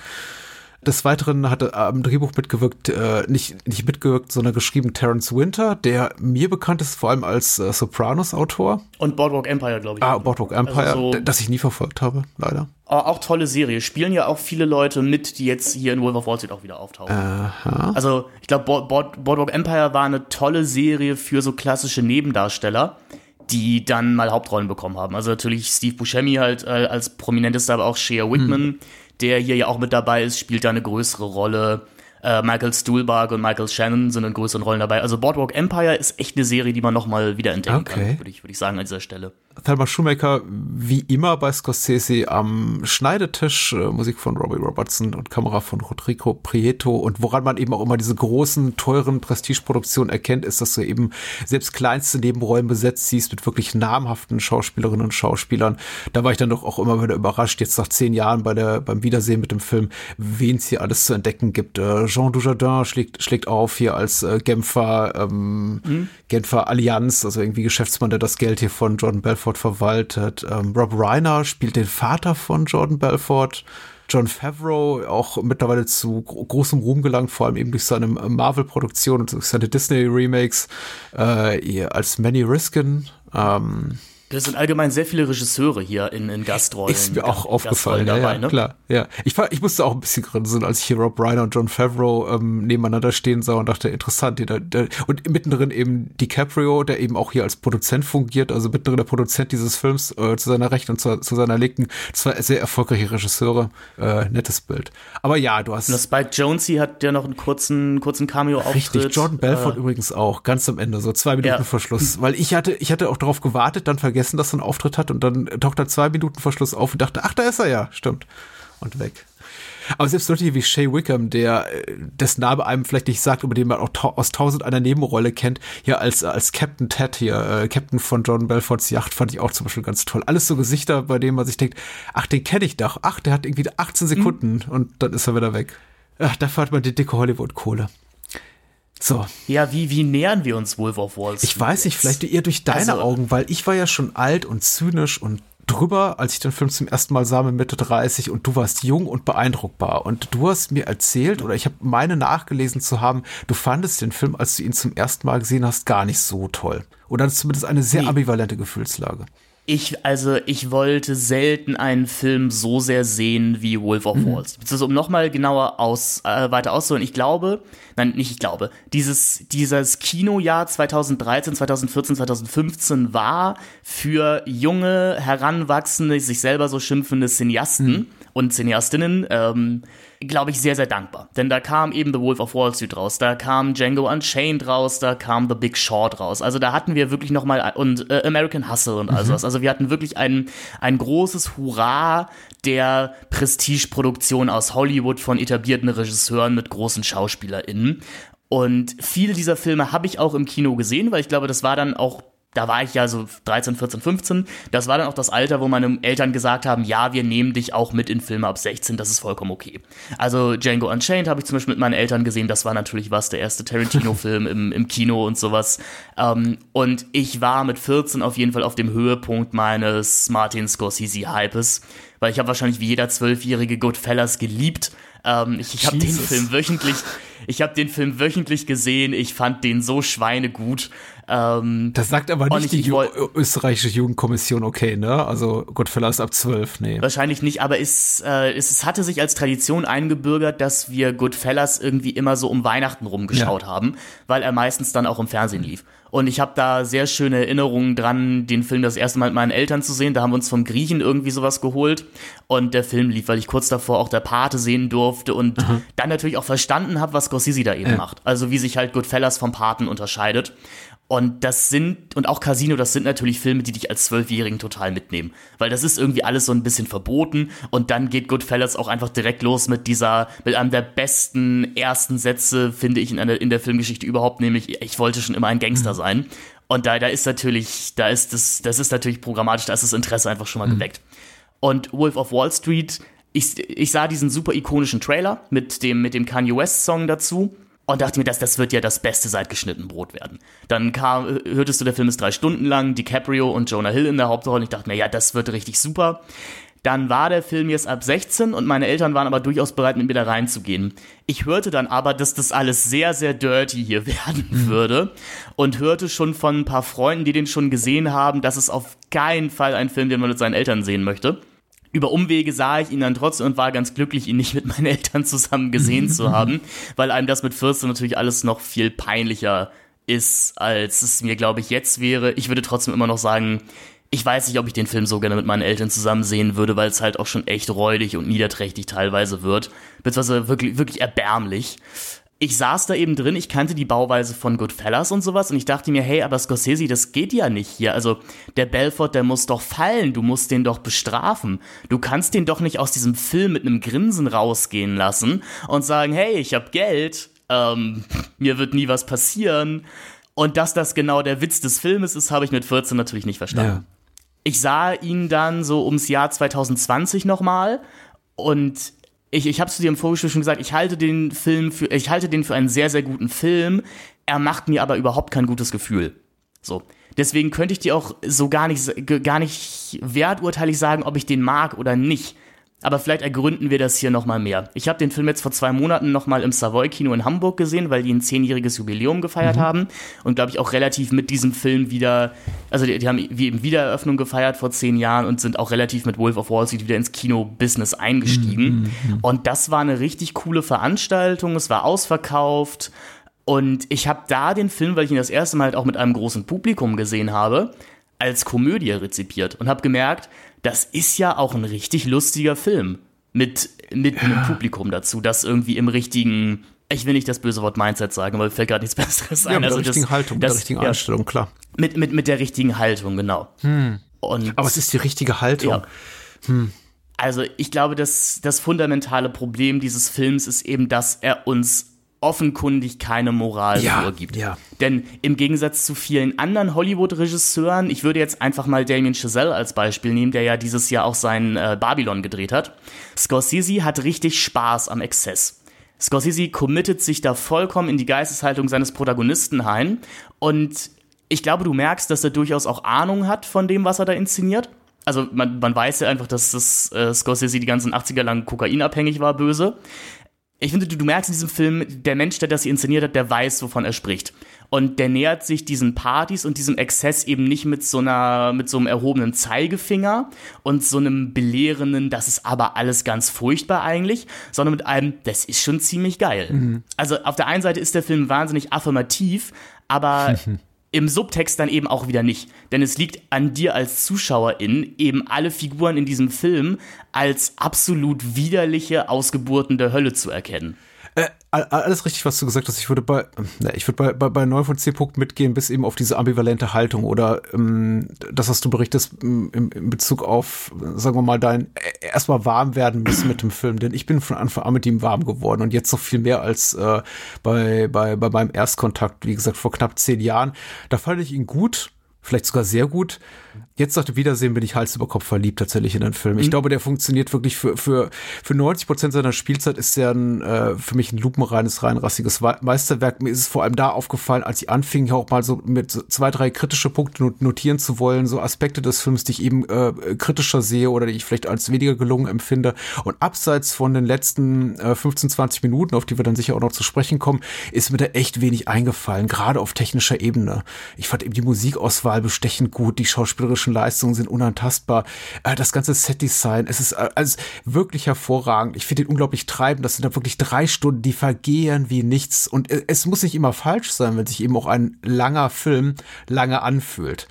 Des Weiteren hatte am Drehbuch mitgewirkt, äh, nicht, nicht mitgewirkt, sondern geschrieben Terence Winter, der mir bekannt ist vor allem als äh, Sopranos-Autor. Und Boardwalk Empire, glaube ich. Ah, Boardwalk Empire, also so das ich nie verfolgt habe, leider. Auch tolle Serie. Spielen ja auch viele Leute mit, die jetzt hier in Wolf of Wall Street auch wieder auftauchen. Aha. Also, ich glaube, Board, Board, Boardwalk Empire war eine tolle Serie für so klassische Nebendarsteller die dann mal Hauptrollen bekommen haben. Also natürlich Steve Buscemi halt äh, als prominentester, aber auch Shea Whitman, hm der hier ja auch mit dabei ist, spielt da eine größere Rolle. Äh, Michael Stuhlbarg und Michael Shannon sind in größeren Rollen dabei. Also Boardwalk Empire ist echt eine Serie, die man nochmal wieder entdecken okay. kann, würde ich, würd ich sagen an dieser Stelle. Thelma Shoemaker, wie immer bei Scorsese am Schneidetisch, äh, Musik von Robbie Robertson und Kamera von Rodrigo Prieto und woran man eben auch immer diese großen, teuren Prestigeproduktionen erkennt, ist, dass du eben selbst kleinste Nebenrollen besetzt siehst mit wirklich namhaften Schauspielerinnen und Schauspielern. Da war ich dann doch auch immer wieder überrascht, jetzt nach zehn Jahren bei der, beim Wiedersehen mit dem Film, wen es hier alles zu entdecken gibt. Äh, Jean Dujardin schlägt, schlägt auf hier als äh, Genfer, ähm, mhm. Genfer Allianz, also irgendwie Geschäftsmann, der das Geld hier von Jordan Belfort verwaltet. Ähm, Rob Reiner spielt den Vater von Jordan Belfort. John Favreau auch mittlerweile zu großem Ruhm gelangt, vor allem eben durch seine Marvel-Produktion und seine Disney-Remakes äh, als Manny Riskin. Ähm, das sind allgemein sehr viele Regisseure hier in, in Gastrollen. Ist mir auch aufgefallen, ja, dabei, ja, ne? klar. Ja, ich, war, ich musste auch ein bisschen grinsen, als ich hier Rob Reiner und John Favreau ähm, nebeneinander stehen sah und dachte, interessant. Der, der, und mittendrin eben DiCaprio, der eben auch hier als Produzent fungiert, also mittendrin der Produzent dieses Films äh, zu seiner Rechten und zu, zu seiner Linken. Zwei sehr erfolgreiche Regisseure. Äh, nettes Bild. Aber ja, du hast. Und Spike Jonesy hat ja noch einen kurzen, kurzen Cameo-Auftritt. Richtig, Jordan Belfort äh, übrigens auch, ganz am Ende, so zwei Minuten ja. vor Schluss. Weil ich hatte, ich hatte auch darauf gewartet, dann vergessen vergessen, dass er einen Auftritt hat und dann taucht er zwei Minuten vor Schluss auf und dachte, ach, da ist er ja, stimmt. Und weg. Aber selbst Leute wie Shay Wickham, der dessen Name einem vielleicht nicht sagt, über den man auch aus tausend einer Nebenrolle kennt, hier als, als Captain Ted hier, äh, Captain von John Belforts Yacht, fand ich auch zum Beispiel ganz toll. Alles so Gesichter, bei denen man sich denkt, ach, den kenne ich doch. Ach, der hat irgendwie 18 Sekunden mhm. und dann ist er wieder weg. Ach, dafür hat man die dicke Hollywood-Kohle. So. Ja, wie, wie nähern wir uns Wolf of Wall Street? Ich weiß nicht, vielleicht eher durch deine also, Augen, weil ich war ja schon alt und zynisch und drüber, als ich den Film zum ersten Mal sah mit Mitte 30 und du warst jung und beeindruckbar. Und du hast mir erzählt, oder ich habe meine nachgelesen zu haben, du fandest den Film, als du ihn zum ersten Mal gesehen hast, gar nicht so toll. Oder zumindest eine sehr nee. ambivalente Gefühlslage. Ich, also, ich wollte selten einen Film so sehr sehen wie Wolf of mhm. Wall Street. Also, um nochmal genauer aus, äh, weiter auszuholen, ich glaube, nein, nicht ich glaube, dieses, dieses Kinojahr 2013, 2014, 2015 war für junge, heranwachsende, sich selber so schimpfende Cineasten mhm. und Cineastinnen, ähm, glaube ich, sehr, sehr dankbar. Denn da kam eben The Wolf of Wall Street raus, da kam Django Unchained raus, da kam The Big Short raus. Also da hatten wir wirklich nochmal, und äh, American Hustle und all mhm. sowas. Also wir hatten wirklich ein, ein großes Hurra der Prestigeproduktion aus Hollywood von etablierten Regisseuren mit großen SchauspielerInnen. Und viele dieser Filme habe ich auch im Kino gesehen, weil ich glaube, das war dann auch da war ich ja so 13, 14, 15. Das war dann auch das Alter, wo meine Eltern gesagt haben, ja, wir nehmen dich auch mit in Filme ab 16, das ist vollkommen okay. Also Django Unchained habe ich zum Beispiel mit meinen Eltern gesehen, das war natürlich was, der erste Tarantino-Film <laughs> im, im Kino und sowas. Ähm, und ich war mit 14 auf jeden Fall auf dem Höhepunkt meines Martin Scorsese-Hypes, weil ich habe wahrscheinlich wie jeder Zwölfjährige Goodfellas geliebt. Ähm, ich ich habe den Film wöchentlich, ich habe den Film wöchentlich gesehen. Ich fand den so schweinegut. Ähm, das sagt aber nicht die Ju österreichische Jugendkommission, okay, ne? Also Goodfellas ab 12, nee. Wahrscheinlich nicht, aber es, äh, es, es, hatte sich als Tradition eingebürgert, dass wir Goodfellas irgendwie immer so um Weihnachten rumgeschaut ja. haben, weil er meistens dann auch im Fernsehen lief. Und ich habe da sehr schöne Erinnerungen dran, den Film das erste Mal mit meinen Eltern zu sehen. Da haben wir uns vom Griechen irgendwie sowas geholt. Und der Film lief, weil ich kurz davor auch der Pate sehen durfte und mhm. dann natürlich auch verstanden habe, was Scorsese da eben ja. macht. Also wie sich halt Goodfellas vom Paten unterscheidet. Und das sind, und auch Casino, das sind natürlich Filme, die dich als Zwölfjährigen total mitnehmen. Weil das ist irgendwie alles so ein bisschen verboten. Und dann geht Goodfellas auch einfach direkt los mit dieser, mit einem der besten ersten Sätze, finde ich, in, einer, in der Filmgeschichte überhaupt, nämlich, ich wollte schon immer ein Gangster mhm. sein. Und da, da ist natürlich, da ist das, das ist natürlich programmatisch, da ist das Interesse einfach schon mal mhm. geweckt. Und Wolf of Wall Street, ich, ich sah diesen super ikonischen Trailer mit dem, mit dem Kanye West Song dazu und dachte mir, das, das wird ja das Beste seit geschnitten Brot werden. Dann kam, hörtest du, der Film ist drei Stunden lang, DiCaprio und Jonah Hill in der Hauptrolle. Und ich dachte mir, ja, das wird richtig super. Dann war der Film jetzt ab 16 und meine Eltern waren aber durchaus bereit, mit mir da reinzugehen. Ich hörte dann aber, dass das alles sehr, sehr dirty hier <laughs> werden mhm. würde und hörte schon von ein paar Freunden, die den schon gesehen haben, dass es auf keinen Fall ein Film, den man mit seinen Eltern sehen möchte über Umwege sah ich ihn dann trotzdem und war ganz glücklich, ihn nicht mit meinen Eltern zusammen gesehen zu haben, <laughs> weil einem das mit 14 natürlich alles noch viel peinlicher ist, als es mir, glaube ich, jetzt wäre. Ich würde trotzdem immer noch sagen, ich weiß nicht, ob ich den Film so gerne mit meinen Eltern zusammen sehen würde, weil es halt auch schon echt räudig und niederträchtig teilweise wird. Beziehungsweise wirklich, wirklich erbärmlich. Ich saß da eben drin, ich kannte die Bauweise von Goodfellas und sowas und ich dachte mir, hey, aber Scorsese, das geht ja nicht hier. Also der Belfort, der muss doch fallen, du musst den doch bestrafen. Du kannst den doch nicht aus diesem Film mit einem Grinsen rausgehen lassen und sagen, hey, ich hab Geld, ähm, mir wird nie was passieren. Und dass das genau der Witz des Filmes ist, habe ich mit 14 natürlich nicht verstanden. Ja. Ich sah ihn dann so ums Jahr 2020 nochmal und ich, ich habe zu dir im Vorgespräch schon gesagt, ich halte den Film für, ich halte den für einen sehr, sehr guten Film. Er macht mir aber überhaupt kein gutes Gefühl. So. Deswegen könnte ich dir auch so gar nicht, gar nicht werturteilig sagen, ob ich den mag oder nicht. Aber vielleicht ergründen wir das hier nochmal mehr. Ich habe den Film jetzt vor zwei Monaten nochmal im Savoy-Kino in Hamburg gesehen, weil die ein zehnjähriges Jubiläum gefeiert mhm. haben. Und glaube ich auch relativ mit diesem Film wieder, also die, die, haben wie eben Wiedereröffnung gefeiert vor zehn Jahren und sind auch relativ mit Wolf of Wall Street wieder ins Kino-Business eingestiegen. Mhm. mhm. Und das war eine richtig coole Veranstaltung. Es war ausverkauft. Und ich habe da den Film, weil ich ihn das erste Mal halt auch mit einem großen Publikum gesehen habe, als Komödie rezipiert und habe gemerkt, das ist ja auch ein richtig lustiger Film. Mit, mit ja. einem Publikum dazu, das irgendwie im richtigen, ich will nicht das böse Wort Mindset sagen, aber mir fällt gerade nichts <laughs> Besseres ein. Ja, mit also der richtigen das, Haltung, mit das, der richtigen ja, Einstellung, klar. Mit, mit, mit der richtigen Haltung, genau. Hm. Und, aber es ist die richtige Haltung. Ja. Hm. Also ich glaube, dass das fundamentale Problem dieses Films ist eben, dass er uns offenkundig keine Moral ja, vorgibt. Ja. Denn im Gegensatz zu vielen anderen Hollywood-Regisseuren, ich würde jetzt einfach mal Damien Chazelle als Beispiel nehmen, der ja dieses Jahr auch sein äh, Babylon gedreht hat. Scorsese hat richtig Spaß am Exzess. Scorsese committet sich da vollkommen in die Geisteshaltung seines Protagonisten ein und ich glaube, du merkst, dass er durchaus auch Ahnung hat von dem, was er da inszeniert. Also man, man weiß ja einfach, dass das äh, Scorsese die ganzen 80er lang kokainabhängig war, böse ich finde, du, du, merkst in diesem Film, der Mensch, der das hier inszeniert hat, der weiß, wovon er spricht. Und der nähert sich diesen Partys und diesem Exzess eben nicht mit so einer, mit so einem erhobenen Zeigefinger und so einem belehrenden, das ist aber alles ganz furchtbar eigentlich, sondern mit einem, das ist schon ziemlich geil. Mhm. Also auf der einen Seite ist der Film wahnsinnig affirmativ, aber <laughs> im Subtext dann eben auch wieder nicht. Denn es liegt an dir als Zuschauerin, eben alle Figuren in diesem Film als absolut widerliche Ausgeburten der Hölle zu erkennen. Alles richtig, was du gesagt hast. Ich würde bei, ich würde bei, bei, bei 9 von 10 Punkten mitgehen, bis eben auf diese ambivalente Haltung oder ähm, das, was du berichtest im, im Bezug auf, sagen wir mal, dein äh, erstmal warm werden müssen mit dem Film. Denn ich bin von Anfang an mit ihm warm geworden und jetzt noch viel mehr als äh, bei, bei, bei meinem Erstkontakt, wie gesagt, vor knapp zehn Jahren. Da fand ich ihn gut vielleicht sogar sehr gut. Jetzt nach dem Wiedersehen bin ich Hals über Kopf verliebt tatsächlich in den Film. Ich mhm. glaube, der funktioniert wirklich für, für, für 90 Prozent seiner Spielzeit ist der ein, äh, für mich ein lupenreines, reinrassiges Meisterwerk. Mir ist es vor allem da aufgefallen, als ich anfing, auch mal so mit zwei, drei kritische Punkte notieren zu wollen, so Aspekte des Films, die ich eben äh, kritischer sehe oder die ich vielleicht als weniger gelungen empfinde. Und abseits von den letzten äh, 15, 20 Minuten, auf die wir dann sicher auch noch zu sprechen kommen, ist mir da echt wenig eingefallen, gerade auf technischer Ebene. Ich fand eben die Musikauswahl bestechend gut, die schauspielerischen Leistungen sind unantastbar, äh, das ganze Setdesign, es ist äh, also wirklich hervorragend. Ich finde ihn unglaublich treibend. Das sind da wirklich drei Stunden, die vergehen wie nichts. Und äh, es muss nicht immer falsch sein, wenn sich eben auch ein langer Film lange anfühlt.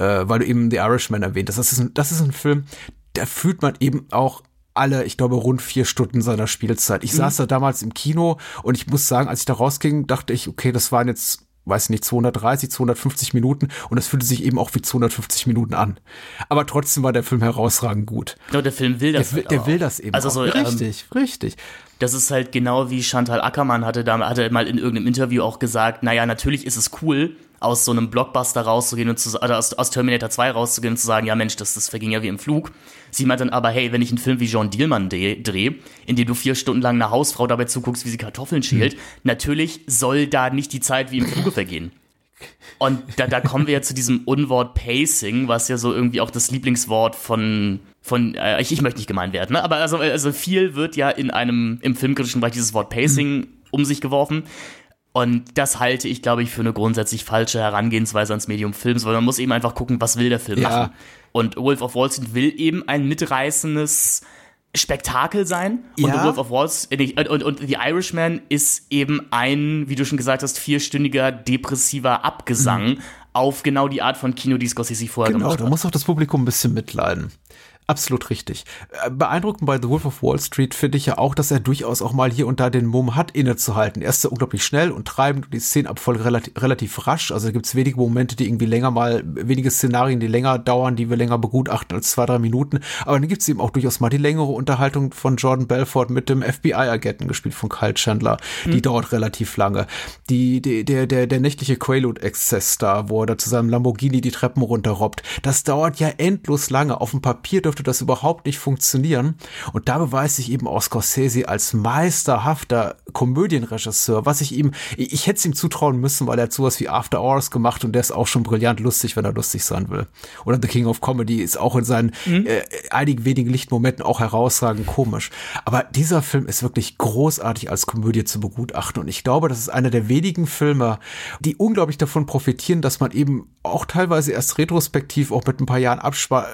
Weil du eben The Irishman erwähnt hast. Das ist ein, das ist ein Film, da fühlt man eben auch alle, ich glaube, rund vier Stunden seiner Spielzeit. Ich mhm. saß da damals im Kino und ich muss sagen, als ich da rausging, dachte ich, okay, das waren jetzt weiß nicht, 230, 250 Minuten und das fühlte sich eben auch wie 250 Minuten an. Aber trotzdem war der Film herausragend gut. Genau, der Film will das. Der, halt der will das eben. Also so, richtig, ähm, richtig. Das ist halt genau wie Chantal Ackermann hatte da hatte mal in irgendeinem Interview auch gesagt, naja, natürlich ist es cool, aus so einem Blockbuster rauszugehen und zu, oder aus, aus Terminator 2 rauszugehen und zu sagen, ja Mensch, das, das verging ja wie im Flug. Sie meint dann aber, hey, wenn ich einen Film wie John Dielmann drehe, in dem du vier Stunden lang einer Hausfrau dabei zuguckst, wie sie Kartoffeln schält, hm. natürlich soll da nicht die Zeit wie im Fluge vergehen. Und da, da kommen wir ja zu diesem Unwort Pacing, was ja so irgendwie auch das Lieblingswort von, von äh, ich, ich möchte nicht gemein werden, ne? aber also, also viel wird ja in einem, im filmkritischen Bereich dieses Wort Pacing mhm. um sich geworfen. Und das halte ich, glaube ich, für eine grundsätzlich falsche Herangehensweise ans Medium Films, weil man muss eben einfach gucken, was will der Film ja. machen. Und Wolf of Wall Street will eben ein mitreißendes Spektakel sein. Und ja. The Wolf of Wall Street, und, und, und The Irishman ist eben ein, wie du schon gesagt hast, vierstündiger depressiver Abgesang mhm auf genau die Art von Kino, die Scorsese vorher genau, gemacht hat. Genau, da muss auch das Publikum ein bisschen mitleiden. Absolut richtig. Äh, beeindruckend bei The Wolf of Wall Street finde ich ja auch, dass er durchaus auch mal hier und da den Mumm hat, innezuhalten. Er ist ja unglaublich schnell und treibend und die Szenenabfolge relativ, relativ rasch. Also gibt es wenige Momente, die irgendwie länger mal, wenige Szenarien, die länger dauern, die wir länger begutachten als zwei, drei Minuten. Aber dann gibt es eben auch durchaus mal die längere Unterhaltung von Jordan Belfort mit dem FBI-Agenten, gespielt von Kyle Chandler. Mhm. Die dauert relativ lange. Die, die, der, der, der nächtliche Quaalude-Exzess da, wo er da zu seinem Lamborghini die Treppen runterrobbt, das dauert ja endlos lange. Auf dem Papier dürfte das überhaupt nicht funktionieren. Und da beweist sich eben auch Scorsese als meisterhafter Komödienregisseur, was ich ihm, ich, ich hätte es ihm zutrauen müssen, weil er hat sowas wie After Hours gemacht und der ist auch schon brillant lustig, wenn er lustig sein will. Oder The King of Comedy ist auch in seinen mhm. äh, einigen wenigen Lichtmomenten auch herausragend komisch. Aber dieser Film ist wirklich großartig als Komödie zu begutachten und ich glaube, das ist einer der wenigen Filme, die unglaublich davon profitieren, dass man eben auch teilweise erst retrospektiv, auch mit ein paar Jahren Abspa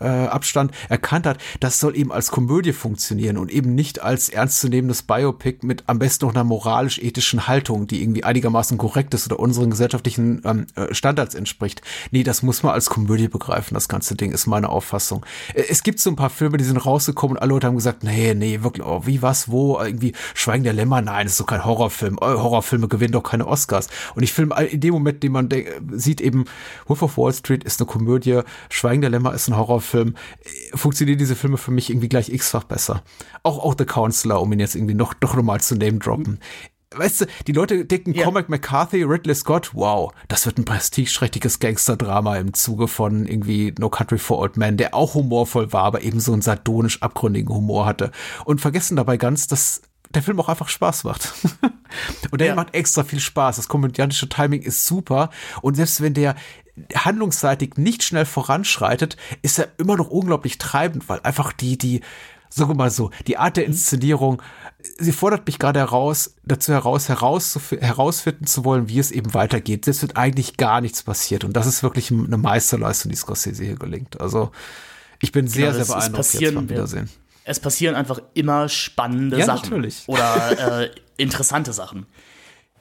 äh, Abstand, erkannt hat, das soll eben als Komödie funktionieren und eben nicht als ernstzunehmendes Biopic mit am besten noch einer moralisch-ethischen Haltung, die irgendwie einigermaßen korrekt ist oder unseren gesellschaftlichen ähm, äh, Standards entspricht. Nee, das muss man als Komödie begreifen, das ganze Ding, ist meine Auffassung. Äh, es gibt so ein paar Filme, die sind rausgekommen und alle Leute haben gesagt, nee, nee, wirklich, oh, wie, was, wo, irgendwie Schweigen der Lämmer, nein, das ist doch kein Horrorfilm. Oh, Horrorfilme gewinnen doch keine Oscars. Und ich film in dem Moment, den man sieht eben, Wolf of Wall Street ist eine Komödie, Schweigen der Lämmer ist ein Horrorfilm, funktionieren diese Filme für mich irgendwie gleich x-fach besser. Auch, auch The Counselor, um ihn jetzt irgendwie noch, doch nochmal zu name droppen. Weißt du, die Leute denken yeah. Cormac McCarthy, Ridley Scott, wow, das wird ein prestigeträchtiges Gangsterdrama im Zuge von irgendwie No Country for Old Men, der auch humorvoll war, aber eben so einen sardonisch abgründigen Humor hatte. Und vergessen dabei ganz, dass der Film auch einfach Spaß macht. <laughs> und der ja. macht extra viel Spaß. Das komödiantische Timing ist super. Und selbst wenn der handlungsseitig nicht schnell voranschreitet, ist er immer noch unglaublich treibend, weil einfach die, die, sagen wir mal so, die Art der Inszenierung, sie fordert mich gerade heraus, dazu heraus, heraus herausfinden zu wollen, wie es eben weitergeht. Selbst wird eigentlich gar nichts passiert. Und das ist wirklich eine Meisterleistung, die Scorsese hier gelingt. Also, ich bin sehr, genau, sehr beeindruckt jetzt beim Wiedersehen. Es passieren einfach immer spannende ja, Sachen. Natürlich. Oder äh, interessante Sachen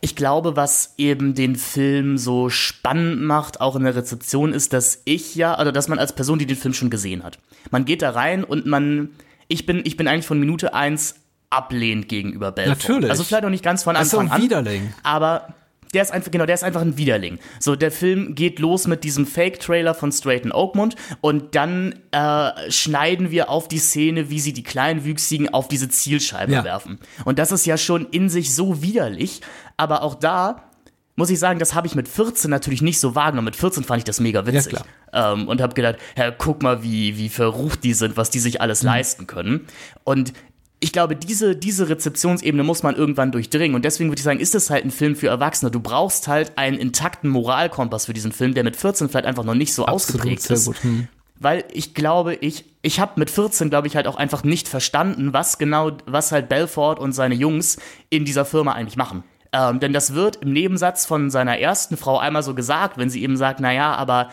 ich glaube, was eben den Film so spannend macht, auch in der Rezeption, ist, dass ich ja, also dass man als Person, die den Film schon gesehen hat, man geht da rein und man, ich bin, ich bin eigentlich von Minute eins ablehnt gegenüber Belfort. Natürlich. Also vielleicht noch nicht ganz von Anfang das ist ein Widerling. an. Aber der ist einfach, genau, der ist einfach ein Widerling. So, der Film geht los mit diesem Fake-Trailer von Straighten Oakmont und dann äh, schneiden wir auf die Szene, wie sie die Kleinwüchsigen auf diese Zielscheibe ja. werfen. Und das ist ja schon in sich so widerlich, aber auch da muss ich sagen, das habe ich mit 14 natürlich nicht so wahrgenommen. Mit 14 fand ich das mega witzig. Ja, ähm, und habe gedacht, Herr, guck mal, wie, wie verrucht die sind, was die sich alles mhm. leisten können. Und ich glaube, diese, diese Rezeptionsebene muss man irgendwann durchdringen. Und deswegen würde ich sagen, ist es halt ein Film für Erwachsene. Du brauchst halt einen intakten Moralkompass für diesen Film, der mit 14 vielleicht einfach noch nicht so Absolut, ausgeprägt ist. Hm. Weil ich glaube, ich, ich habe mit 14, glaube ich, halt auch einfach nicht verstanden, was genau, was halt Belfort und seine Jungs in dieser Firma eigentlich machen. Ähm, denn das wird im Nebensatz von seiner ersten Frau einmal so gesagt, wenn sie eben sagt, naja, aber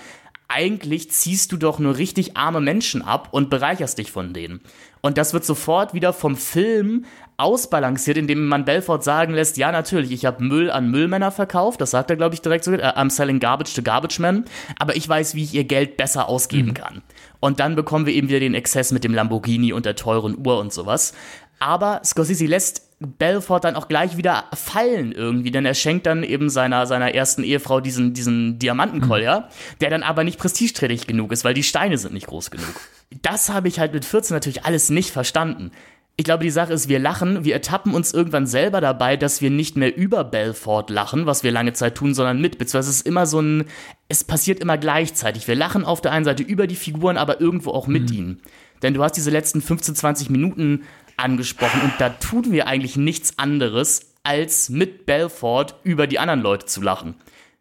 eigentlich ziehst du doch nur richtig arme Menschen ab und bereicherst dich von denen. Und das wird sofort wieder vom Film ausbalanciert, indem man Belfort sagen lässt, ja natürlich, ich habe Müll an Müllmänner verkauft, das sagt er glaube ich direkt so, äh, I'm selling garbage to garbage men, aber ich weiß, wie ich ihr Geld besser ausgeben mhm. kann. Und dann bekommen wir eben wieder den Exzess mit dem Lamborghini und der teuren Uhr und sowas. Aber Scorsese lässt Belfort dann auch gleich wieder fallen irgendwie, denn er schenkt dann eben seiner, seiner ersten Ehefrau diesen, diesen Diamantenkollier, mhm. der dann aber nicht prestigeträchtig genug ist, weil die Steine sind nicht groß genug. Das habe ich halt mit 14 natürlich alles nicht verstanden. Ich glaube, die Sache ist, wir lachen, wir ertappen uns irgendwann selber dabei, dass wir nicht mehr über Belfort lachen, was wir lange Zeit tun, sondern mit. Beziehungsweise es ist immer so ein, es passiert immer gleichzeitig. Wir lachen auf der einen Seite über die Figuren, aber irgendwo auch mit mhm. ihnen. Denn du hast diese letzten 15, 20 Minuten angesprochen und da tun wir eigentlich nichts anderes, als mit Belfort über die anderen Leute zu lachen.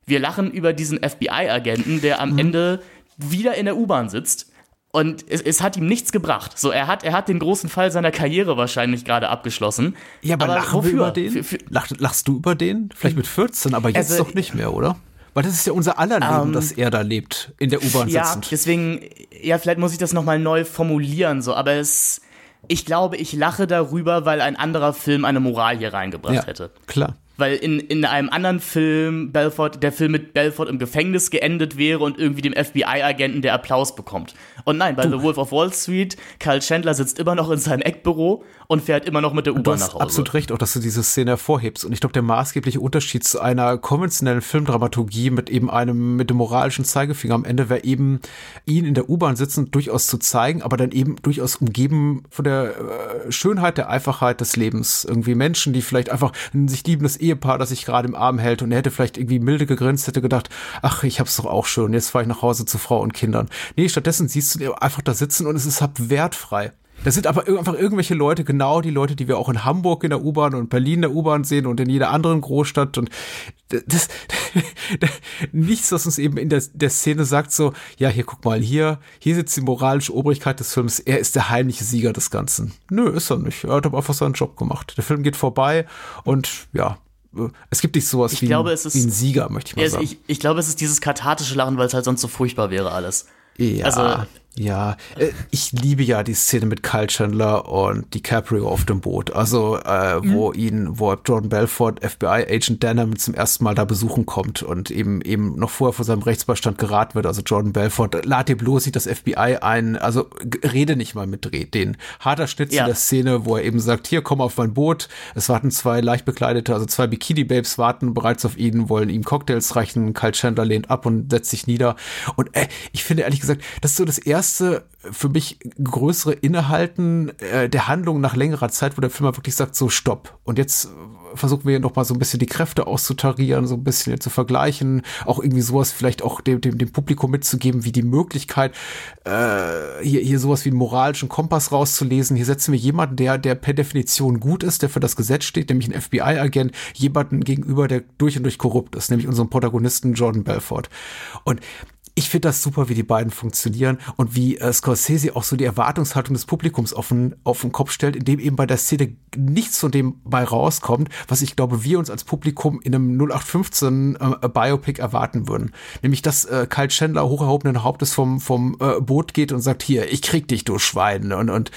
Wir lachen über diesen FBI-Agenten, der am mhm. Ende wieder in der U-Bahn sitzt und es, es, hat ihm nichts gebracht. So, er hat, er hat den großen Fall seiner Karriere wahrscheinlich gerade abgeschlossen. Ja, aber, aber lachen wofür? wir über den? Für, für, Lach, lachst du über den? Vielleicht mit 14, aber jetzt also, doch nicht mehr, oder? Weil das ist ja unser aller Leben, ähm, dass er da lebt, in der U-Bahn sitzend. Ja, deswegen, ja, vielleicht muss ich das nochmal neu formulieren, so, aber es, ich glaube, ich lache darüber, weil ein anderer Film eine Moral hier reingebracht ja, hätte. Klar. Weil in, in einem anderen Film Belfort, der Film mit Belfort im Gefängnis geendet wäre und irgendwie dem FBI-Agenten der Applaus bekommt. Und nein, bei du. The Wolf of Wall Street, Carl Chandler sitzt immer noch in seinem Eckbüro und fährt immer noch mit der U-Bahn nach Hause. absolut recht, auch dass du diese Szene hervorhebst. Und ich glaube, der maßgebliche Unterschied zu einer konventionellen Filmdramaturgie mit eben einem, mit dem moralischen Zeigefinger am Ende wäre eben, ihn in der U-Bahn sitzen durchaus zu zeigen, aber dann eben durchaus umgeben von der äh, Schönheit, der Einfachheit des Lebens. Irgendwie Menschen, die vielleicht einfach ein sich liebendes Ehepaar, das sich gerade im Arm hält und er hätte vielleicht irgendwie milde gegrinst, hätte gedacht, ach, ich hab's doch auch schön, jetzt fahre ich nach Hause zu Frau und Kindern. Nee, stattdessen siehst du einfach da sitzen und es ist halt wertfrei. Das sind aber einfach irgendwelche Leute, genau die Leute, die wir auch in Hamburg in der U-Bahn und Berlin in der U-Bahn sehen und in jeder anderen Großstadt. Und das, <laughs> nichts, was uns eben in der, der Szene sagt, so, ja, hier guck mal, hier, hier sitzt die moralische Obrigkeit des Films. Er ist der heimliche Sieger des Ganzen. Nö, ist er nicht. Er hat aber einfach seinen Job gemacht. Der Film geht vorbei und ja, es gibt nicht sowas wie, glaube, ein, ist, wie ein Sieger, möchte ich mal sagen. Ich, ich glaube, es ist dieses kathartische Lachen, weil es halt sonst so furchtbar wäre alles. Ja. Also, ja, äh, ich liebe ja die Szene mit Kyle Chandler und DiCaprio auf dem Boot. Also, äh, wo mhm. ihn, wo Jordan Belfort, FBI-Agent Denham zum ersten Mal da besuchen kommt und eben eben noch vorher vor seinem Rechtsbeistand geraten wird. Also Jordan Belfort, lad dir bloß nicht das FBI ein, also rede nicht mal mit den. Harter Schnitt ja. der Szene, wo er eben sagt, hier, komm auf mein Boot. Es warten zwei leicht bekleidete, also zwei Bikini-Babes warten bereits auf ihn, wollen ihm Cocktails reichen. Kyle Chandler lehnt ab und setzt sich nieder. Und äh, ich finde ehrlich gesagt, das ist so das erste erste für mich größere Innehalten äh, der Handlung nach längerer Zeit, wo der Film wirklich sagt, so stopp. Und jetzt versuchen wir noch mal so ein bisschen die Kräfte auszutarieren, so ein bisschen zu vergleichen, auch irgendwie sowas vielleicht auch dem, dem, dem Publikum mitzugeben, wie die Möglichkeit, äh, hier, hier sowas wie einen moralischen Kompass rauszulesen. Hier setzen wir jemanden, der, der per Definition gut ist, der für das Gesetz steht, nämlich ein FBI-Agent, jemanden gegenüber, der durch und durch korrupt ist, nämlich unserem Protagonisten Jordan Belfort. Und ich finde das super, wie die beiden funktionieren und wie äh, Scorsese auch so die Erwartungshaltung des Publikums auf den, auf den Kopf stellt, indem eben bei der Szene nichts von dem bei rauskommt, was ich glaube, wir uns als Publikum in einem 0815 äh, Biopic erwarten würden. Nämlich, dass äh, Kyle Chandler hoch erhobenen Hauptes vom, vom äh, Boot geht und sagt, hier, ich krieg dich, du Schwein. Und, und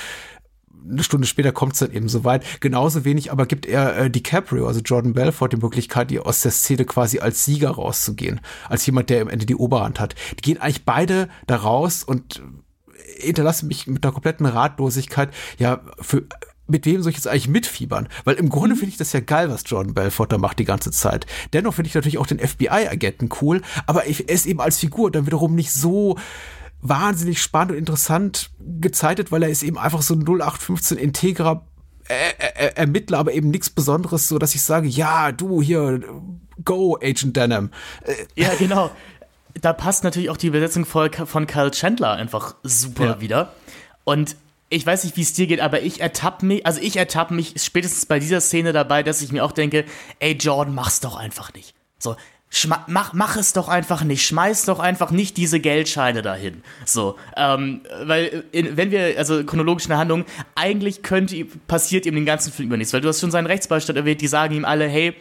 eine Stunde später kommt es dann eben so weit. Genauso wenig aber gibt er äh, DiCaprio, also Jordan Belfort, die Möglichkeit, die aus der Szene quasi als Sieger rauszugehen. Als jemand, der am Ende die Oberhand hat. Die gehen eigentlich beide da raus und hinterlassen mich mit einer kompletten Ratlosigkeit. Ja, für mit wem soll ich jetzt eigentlich mitfiebern? Weil im Grunde mhm. finde ich das ja geil, was Jordan Belfort da macht die ganze Zeit. Dennoch finde ich natürlich auch den FBI-Agenten cool, aber er ist eben als Figur dann wiederum nicht so wahnsinnig spannend und interessant gezeichnet, weil er ist eben einfach so ein 0815 integrer Ermittler, aber eben nichts Besonderes, so dass ich sage, ja, du hier, go, Agent Denham. Äh, ja, genau. Da passt natürlich auch die Besetzung von Kyle Chandler einfach super ja. wieder. Und ich weiß nicht, wie es dir geht, aber ich ertappe mich, also ich ertappe mich spätestens bei dieser Szene dabei, dass ich mir auch denke, ey Jordan, mach's doch einfach nicht. So, Schma mach, mach es doch einfach nicht. Schmeiß doch einfach nicht diese Geldscheine dahin. So, ähm, weil, in, wenn wir, also chronologisch in der Handlung, eigentlich könnte, passiert ihm den ganzen Film über nichts, weil du hast schon seinen Rechtsbeistand erwähnt, die sagen ihm alle, hey,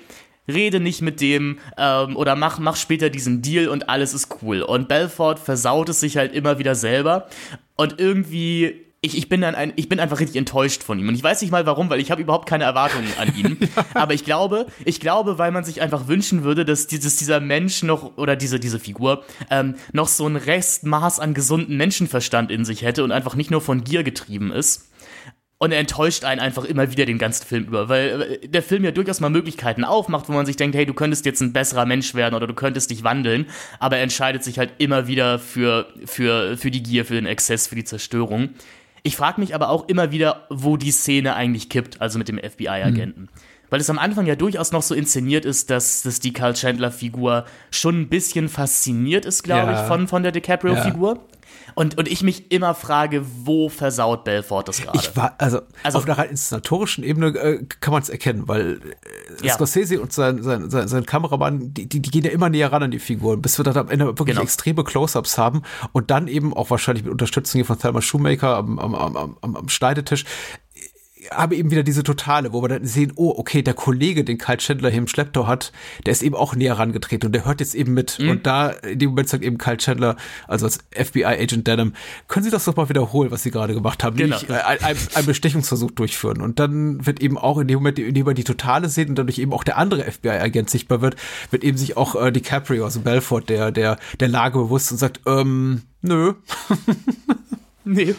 rede nicht mit dem ähm, oder mach, mach später diesen Deal und alles ist cool. Und Belfort versaut es sich halt immer wieder selber und irgendwie ich, ich, bin dann ein, ich bin einfach richtig enttäuscht von ihm. Und ich weiß nicht mal warum, weil ich habe überhaupt keine Erwartungen an ihn. <laughs> Aber ich glaube, ich glaube, weil man sich einfach wünschen würde, dass, dieses, dieser Mensch noch, oder diese, diese Figur, ähm, noch so ein Restmaß an gesunden Menschenverstand in sich hätte und einfach nicht nur von Gier getrieben ist. Und er enttäuscht einen einfach immer wieder den ganzen Film über, weil äh, der Film ja durchaus mal Möglichkeiten aufmacht, wo man sich denkt, hey, du könntest jetzt ein besserer Mensch werden oder du könntest dich wandeln, aber er entscheidet sich halt immer wieder für, für, für die Gier, für den Exzess, für die Zerstörung. Ich frage mich aber auch immer wieder, wo die Szene eigentlich kippt, also mit dem FBI-Agenten. Mhm. Weil es am Anfang ja durchaus noch so inszeniert ist, dass, dass die Carl Chandler-Figur schon ein bisschen fasziniert ist, glaube ja. ich, von, von der DiCaprio-Figur. Ja. Und, und ich mich immer frage, wo versaut Belfort das gerade? Ich war, also, also auf einer rein inszenatorischen Ebene äh, kann man es erkennen, weil äh, ja. Scorsese und sein, sein, sein, sein Kameramann, die, die, die gehen ja immer näher ran an die Figuren, bis wir dann am Ende wirklich genau. extreme Close-Ups haben und dann eben auch wahrscheinlich mit Unterstützung hier von Thelma Shoemaker am, am, am, am, am Schneidetisch habe eben wieder diese Totale, wo wir dann sehen, oh, okay, der Kollege, den Kyle Chandler hier im Schlepptau hat, der ist eben auch näher herangetreten und der hört jetzt eben mit. Mhm. Und da, in dem Moment sagt eben Kyle Chandler, also als FBI-Agent Denham, können Sie das doch mal wiederholen, was Sie gerade gemacht haben, genau. nämlich ein, ein, ein Bestechungsversuch durchführen. Und dann wird eben auch in dem Moment, in dem wir die Totale sehen und dadurch eben auch der andere FBI-Agent sichtbar wird, wird eben sich auch äh, DiCaprio, also Belfort, der, der, der Lage bewusst und sagt, ähm, nö. nee.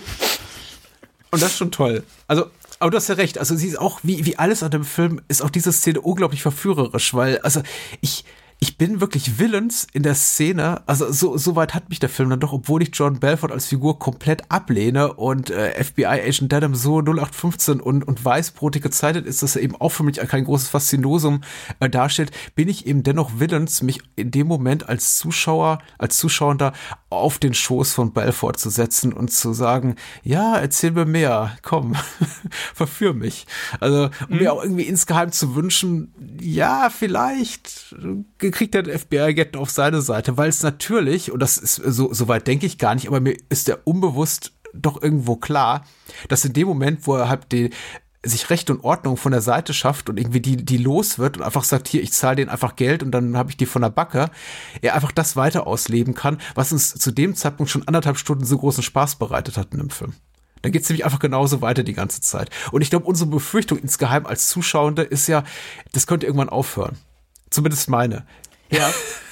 Und das ist schon toll. Also, aber du hast ja recht. Also, sie ist auch, wie, wie alles an dem Film, ist auch diese Szene unglaublich verführerisch, weil, also, ich, ich bin wirklich willens in der Szene, also so, so weit hat mich der Film dann doch, obwohl ich John Belfort als Figur komplett ablehne und äh, FBI-Agent Dedham so 0815 und, und weißbrotig gezeichnet ist, dass er eben auch für mich kein großes Faszinosum äh, darstellt, bin ich eben dennoch willens, mich in dem Moment als Zuschauer, als Zuschauender auf den Schoß von Belfort zu setzen und zu sagen, ja, erzähl mir mehr, komm, <laughs> verführ mich. Also, um mhm. mir auch irgendwie insgeheim zu wünschen, ja, vielleicht kriegt der FBI-Agent auf seine Seite, weil es natürlich, und das ist so, so weit denke ich gar nicht, aber mir ist der unbewusst doch irgendwo klar, dass in dem Moment, wo er halt die, sich Recht und Ordnung von der Seite schafft und irgendwie die, die los wird und einfach sagt, hier, ich zahle denen einfach Geld und dann habe ich die von der Backe, er einfach das weiter ausleben kann, was uns zu dem Zeitpunkt schon anderthalb Stunden so großen Spaß bereitet hat in dem Film. Dann geht es nämlich einfach genauso weiter die ganze Zeit. Und ich glaube, unsere Befürchtung insgeheim als Zuschauende ist ja, das könnte irgendwann aufhören. Zumindest meine. Ja. <laughs>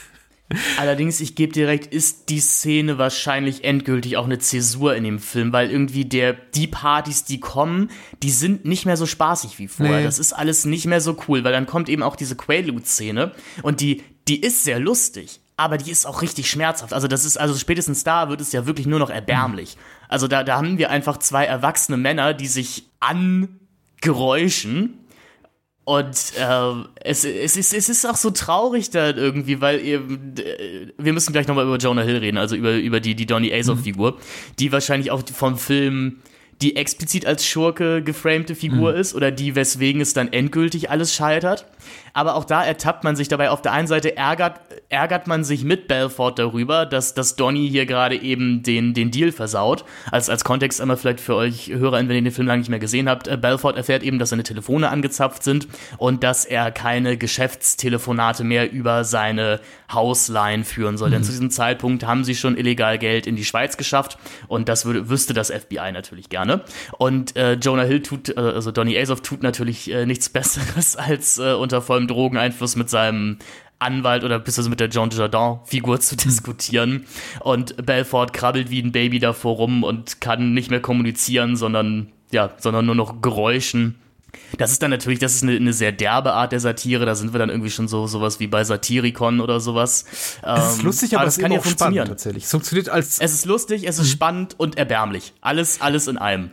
Allerdings, ich gebe direkt, ist die Szene wahrscheinlich endgültig auch eine Zäsur in dem Film, weil irgendwie der, die Partys, die kommen, die sind nicht mehr so spaßig wie vorher. Nee. Das ist alles nicht mehr so cool, weil dann kommt eben auch diese Quaalude-Szene und die, die ist sehr lustig, aber die ist auch richtig schmerzhaft. Also das ist, also spätestens da wird es ja wirklich nur noch erbärmlich. Also da, da haben wir einfach zwei erwachsene Männer, die sich angeräuschen und äh, es, es, ist, es ist auch so traurig da irgendwie, weil ihr, wir müssen gleich nochmal über Jonah Hill reden, also über, über die, die Donny Azoff-Figur, mhm. die wahrscheinlich auch vom Film die explizit als Schurke geframte Figur mhm. ist oder die, weswegen es dann endgültig alles scheitert aber auch da ertappt man sich dabei. Auf der einen Seite ärgert, ärgert man sich mit Belfort darüber, dass, dass Donny hier gerade eben den, den Deal versaut. Als, als Kontext einmal vielleicht für euch Hörer, wenn ihr den Film lange nicht mehr gesehen habt. Äh, Belfort erfährt eben, dass seine Telefone angezapft sind und dass er keine Geschäftstelefonate mehr über seine Hausline führen soll. Mhm. Denn zu diesem Zeitpunkt haben sie schon illegal Geld in die Schweiz geschafft und das würde, wüsste das FBI natürlich gerne. Und äh, Jonah Hill tut, äh, also Donny Azoff tut natürlich äh, nichts <laughs> Besseres als äh, unter vollem Drogeneinfluss mit seinem Anwalt oder bis mit der John Jardin-Figur <laughs> zu diskutieren. Und Belfort krabbelt wie ein Baby davor rum und kann nicht mehr kommunizieren, sondern ja, sondern nur noch Geräuschen. Das ist dann natürlich, das ist eine, eine, sehr derbe Art der Satire. Da sind wir dann irgendwie schon so sowas wie bei Satiricon oder sowas. Es ist lustig, aber, aber es kann ja funktionieren. Tatsächlich. Es funktioniert als. Es ist lustig, es ist mhm. spannend und erbärmlich. Alles, alles in einem.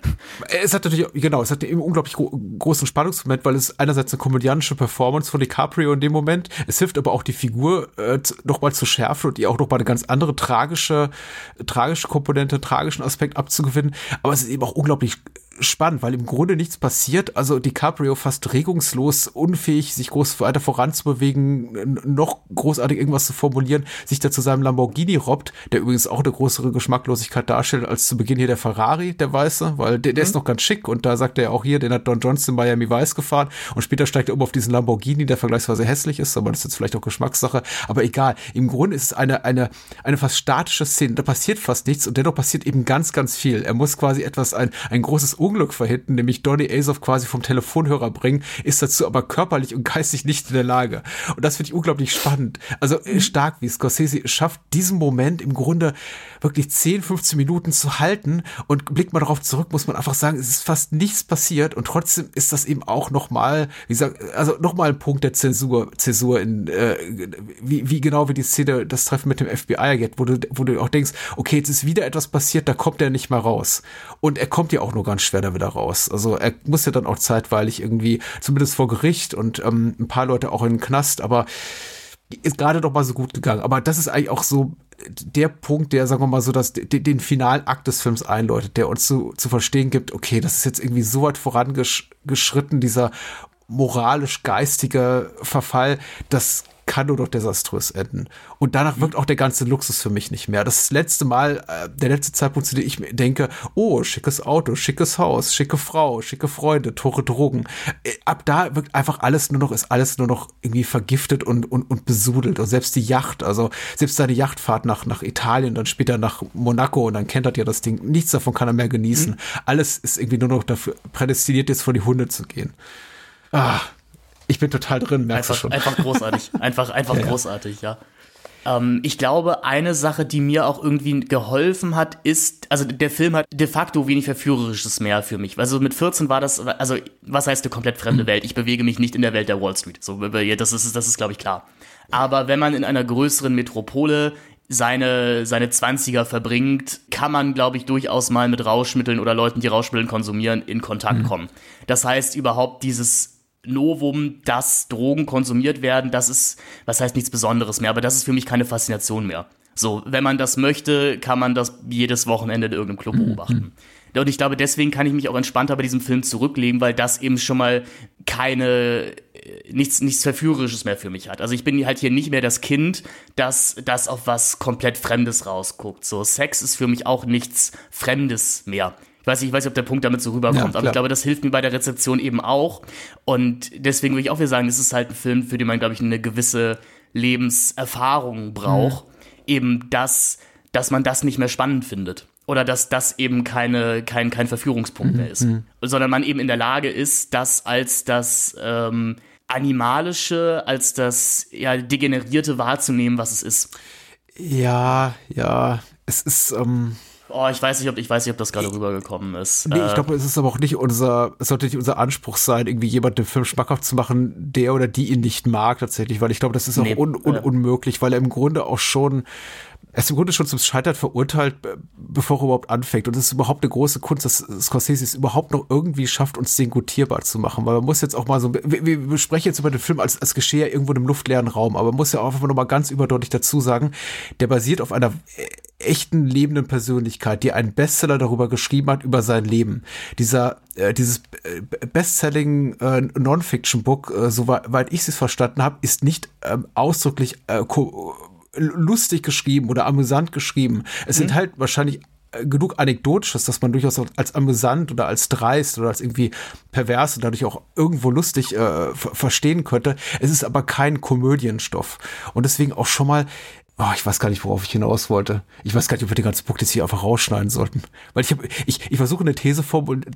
Es hat natürlich, genau, es hat eben unglaublich gro großen Spannungsmoment, weil es einerseits eine komödiantische Performance von DiCaprio in dem Moment. Es hilft aber auch die Figur äh, nochmal zu schärfen und ihr auch nochmal eine ganz andere tragische, tragische Komponente, tragischen Aspekt abzugewinnen. Aber es ist eben auch unglaublich spannend, weil im Grunde nichts passiert. Also DiCaprio fast regungslos, unfähig, sich groß weiter voranzubewegen, noch großartig irgendwas zu formulieren, sich da zu seinem Lamborghini robbt, der übrigens auch eine größere Geschmacklosigkeit darstellt als zu Beginn hier der Ferrari, der Weiße, weil der, der mhm. ist noch ganz schick und da sagt er auch hier, den hat Don Johnson Miami Vice gefahren und später steigt er um auf diesen Lamborghini, der vergleichsweise hässlich ist, aber das ist jetzt vielleicht auch Geschmackssache, aber egal. Im Grunde ist es eine, eine, eine fast statische Szene, da passiert fast nichts und dennoch passiert eben ganz, ganz viel. Er muss quasi etwas, ein, ein großes Unglück verhindern, nämlich Donny Azoff quasi vom Telefonhörer bringen, ist dazu aber körperlich und geistig nicht in der Lage. Und das finde ich unglaublich spannend. Also äh, mhm. stark, wie Scorsese schafft, diesen Moment im Grunde wirklich 10, 15 Minuten zu halten und blickt man darauf zurück, muss man einfach sagen, es ist fast nichts passiert und trotzdem ist das eben auch nochmal, wie gesagt, also nochmal ein Punkt der Zäsur, Zäsur in, äh, wie, wie genau wie die Szene, das Treffen mit dem FBI-Agent, wo du, wo du auch denkst, okay, jetzt ist wieder etwas passiert, da kommt er nicht mal raus. Und er kommt ja auch nur ganz schwer da wieder raus. Also er muss ja dann auch zeitweilig irgendwie, zumindest vor Gericht und ähm, ein paar Leute auch in den Knast, aber ist gerade doch mal so gut gegangen. Aber das ist eigentlich auch so der Punkt, der, sagen wir mal so, dass den, den finalen Akt des Films einläutet, der uns zu, zu verstehen gibt, okay, das ist jetzt irgendwie so weit vorangeschritten, dieser moralisch-geistige Verfall, das kann nur noch desaströs enden. Und danach wirkt auch der ganze Luxus für mich nicht mehr. Das das letzte Mal, äh, der letzte Zeitpunkt, zu dem ich denke, oh, schickes Auto, schickes Haus, schicke Frau, schicke Freunde, Tore Drogen. Äh, ab da wirkt einfach alles nur noch, ist alles nur noch irgendwie vergiftet und, und, und besudelt. Und selbst die Yacht, also selbst seine Yachtfahrt nach, nach Italien, dann später nach Monaco und dann kennt er ja das Ding. Nichts davon kann er mehr genießen. Mhm. Alles ist irgendwie nur noch dafür prädestiniert, jetzt vor die Hunde zu gehen. Ah, ich bin total drin, merkst einfach, du schon. Einfach großartig. <laughs> Einfach, einfach ja, großartig, ja. Ähm, ich glaube, eine Sache, die mir auch irgendwie geholfen hat, ist, also der Film hat de facto wenig Verführerisches mehr für mich. Also mit 14 war das, also was heißt eine komplett fremde mhm. Welt? Ich bewege mich nicht in der Welt der Wall Street. So, das ist, das ist glaube ich, klar. Aber wenn man in einer größeren Metropole seine, seine 20er verbringt, kann man, glaube ich, durchaus mal mit Rauschmitteln oder Leuten, die Rauschmittel konsumieren, in Kontakt mhm. kommen. Das heißt, überhaupt dieses Novum, dass Drogen konsumiert werden, das ist, was heißt nichts Besonderes mehr, aber das ist für mich keine Faszination mehr. So, wenn man das möchte, kann man das jedes Wochenende in irgendeinem Club mhm. beobachten. Und ich glaube, deswegen kann ich mich auch entspannter bei diesem Film zurücklegen, weil das eben schon mal keine, äh, nichts, nichts Verführerisches mehr für mich hat. Also ich bin halt hier nicht mehr das Kind, das, das auf was komplett Fremdes rausguckt. So, Sex ist für mich auch nichts Fremdes mehr. Ich weiß nicht, ich weiß nicht, ob der Punkt damit so rüberkommt, ja, aber ich glaube, das hilft mir bei der Rezeption eben auch. Und deswegen würde ich auch wieder sagen, es ist halt ein Film, für den man, glaube ich, eine gewisse Lebenserfahrung braucht. Mhm. Eben das, dass man das nicht mehr spannend findet. Oder dass das eben keine, kein, kein Verführungspunkt mhm. mehr ist. Mhm. Sondern man eben in der Lage ist, das als das ähm, Animalische, als das ja, Degenerierte wahrzunehmen, was es ist. Ja, ja. Es ist. Ähm Oh, ich weiß nicht, ob ich weiß nicht, ob das gerade rübergekommen ist. Nee, ich äh, glaube, es ist aber auch nicht unser, es sollte nicht unser Anspruch sein, irgendwie jemand den Film schmackhaft zu machen, der oder die ihn nicht mag tatsächlich, weil ich glaube, das ist auch nee, un, un, unmöglich, weil er im Grunde auch schon er ist im Grunde schon zum Scheitern verurteilt, bevor er überhaupt anfängt. Und es ist überhaupt eine große Kunst, dass Scorsese es überhaupt noch irgendwie schafft, uns den gutierbar zu machen. Weil man muss jetzt auch mal so, wir, wir besprechen jetzt über den Film als, als Geschehe irgendwo in einem luftleeren Raum, aber man muss ja auch einfach nochmal ganz überdeutlich dazu sagen, der basiert auf einer echten lebenden Persönlichkeit, die einen Bestseller darüber geschrieben hat, über sein Leben. Dieser, äh, dieses äh, Bestselling äh, Non-Fiction-Book, äh, soweit ich es verstanden habe, ist nicht ähm, ausdrücklich äh, lustig geschrieben oder amüsant geschrieben. Es mhm. sind halt wahrscheinlich äh, genug Anekdotisches, dass man durchaus als amüsant oder als dreist oder als irgendwie pervers und dadurch auch irgendwo lustig äh, verstehen könnte. Es ist aber kein Komödienstoff. Und deswegen auch schon mal Oh, ich weiß gar nicht, worauf ich hinaus wollte. Ich weiß gar nicht, ob wir den ganzen Punkt jetzt hier einfach rausschneiden sollten. Weil ich habe, ich, ich versuche eine These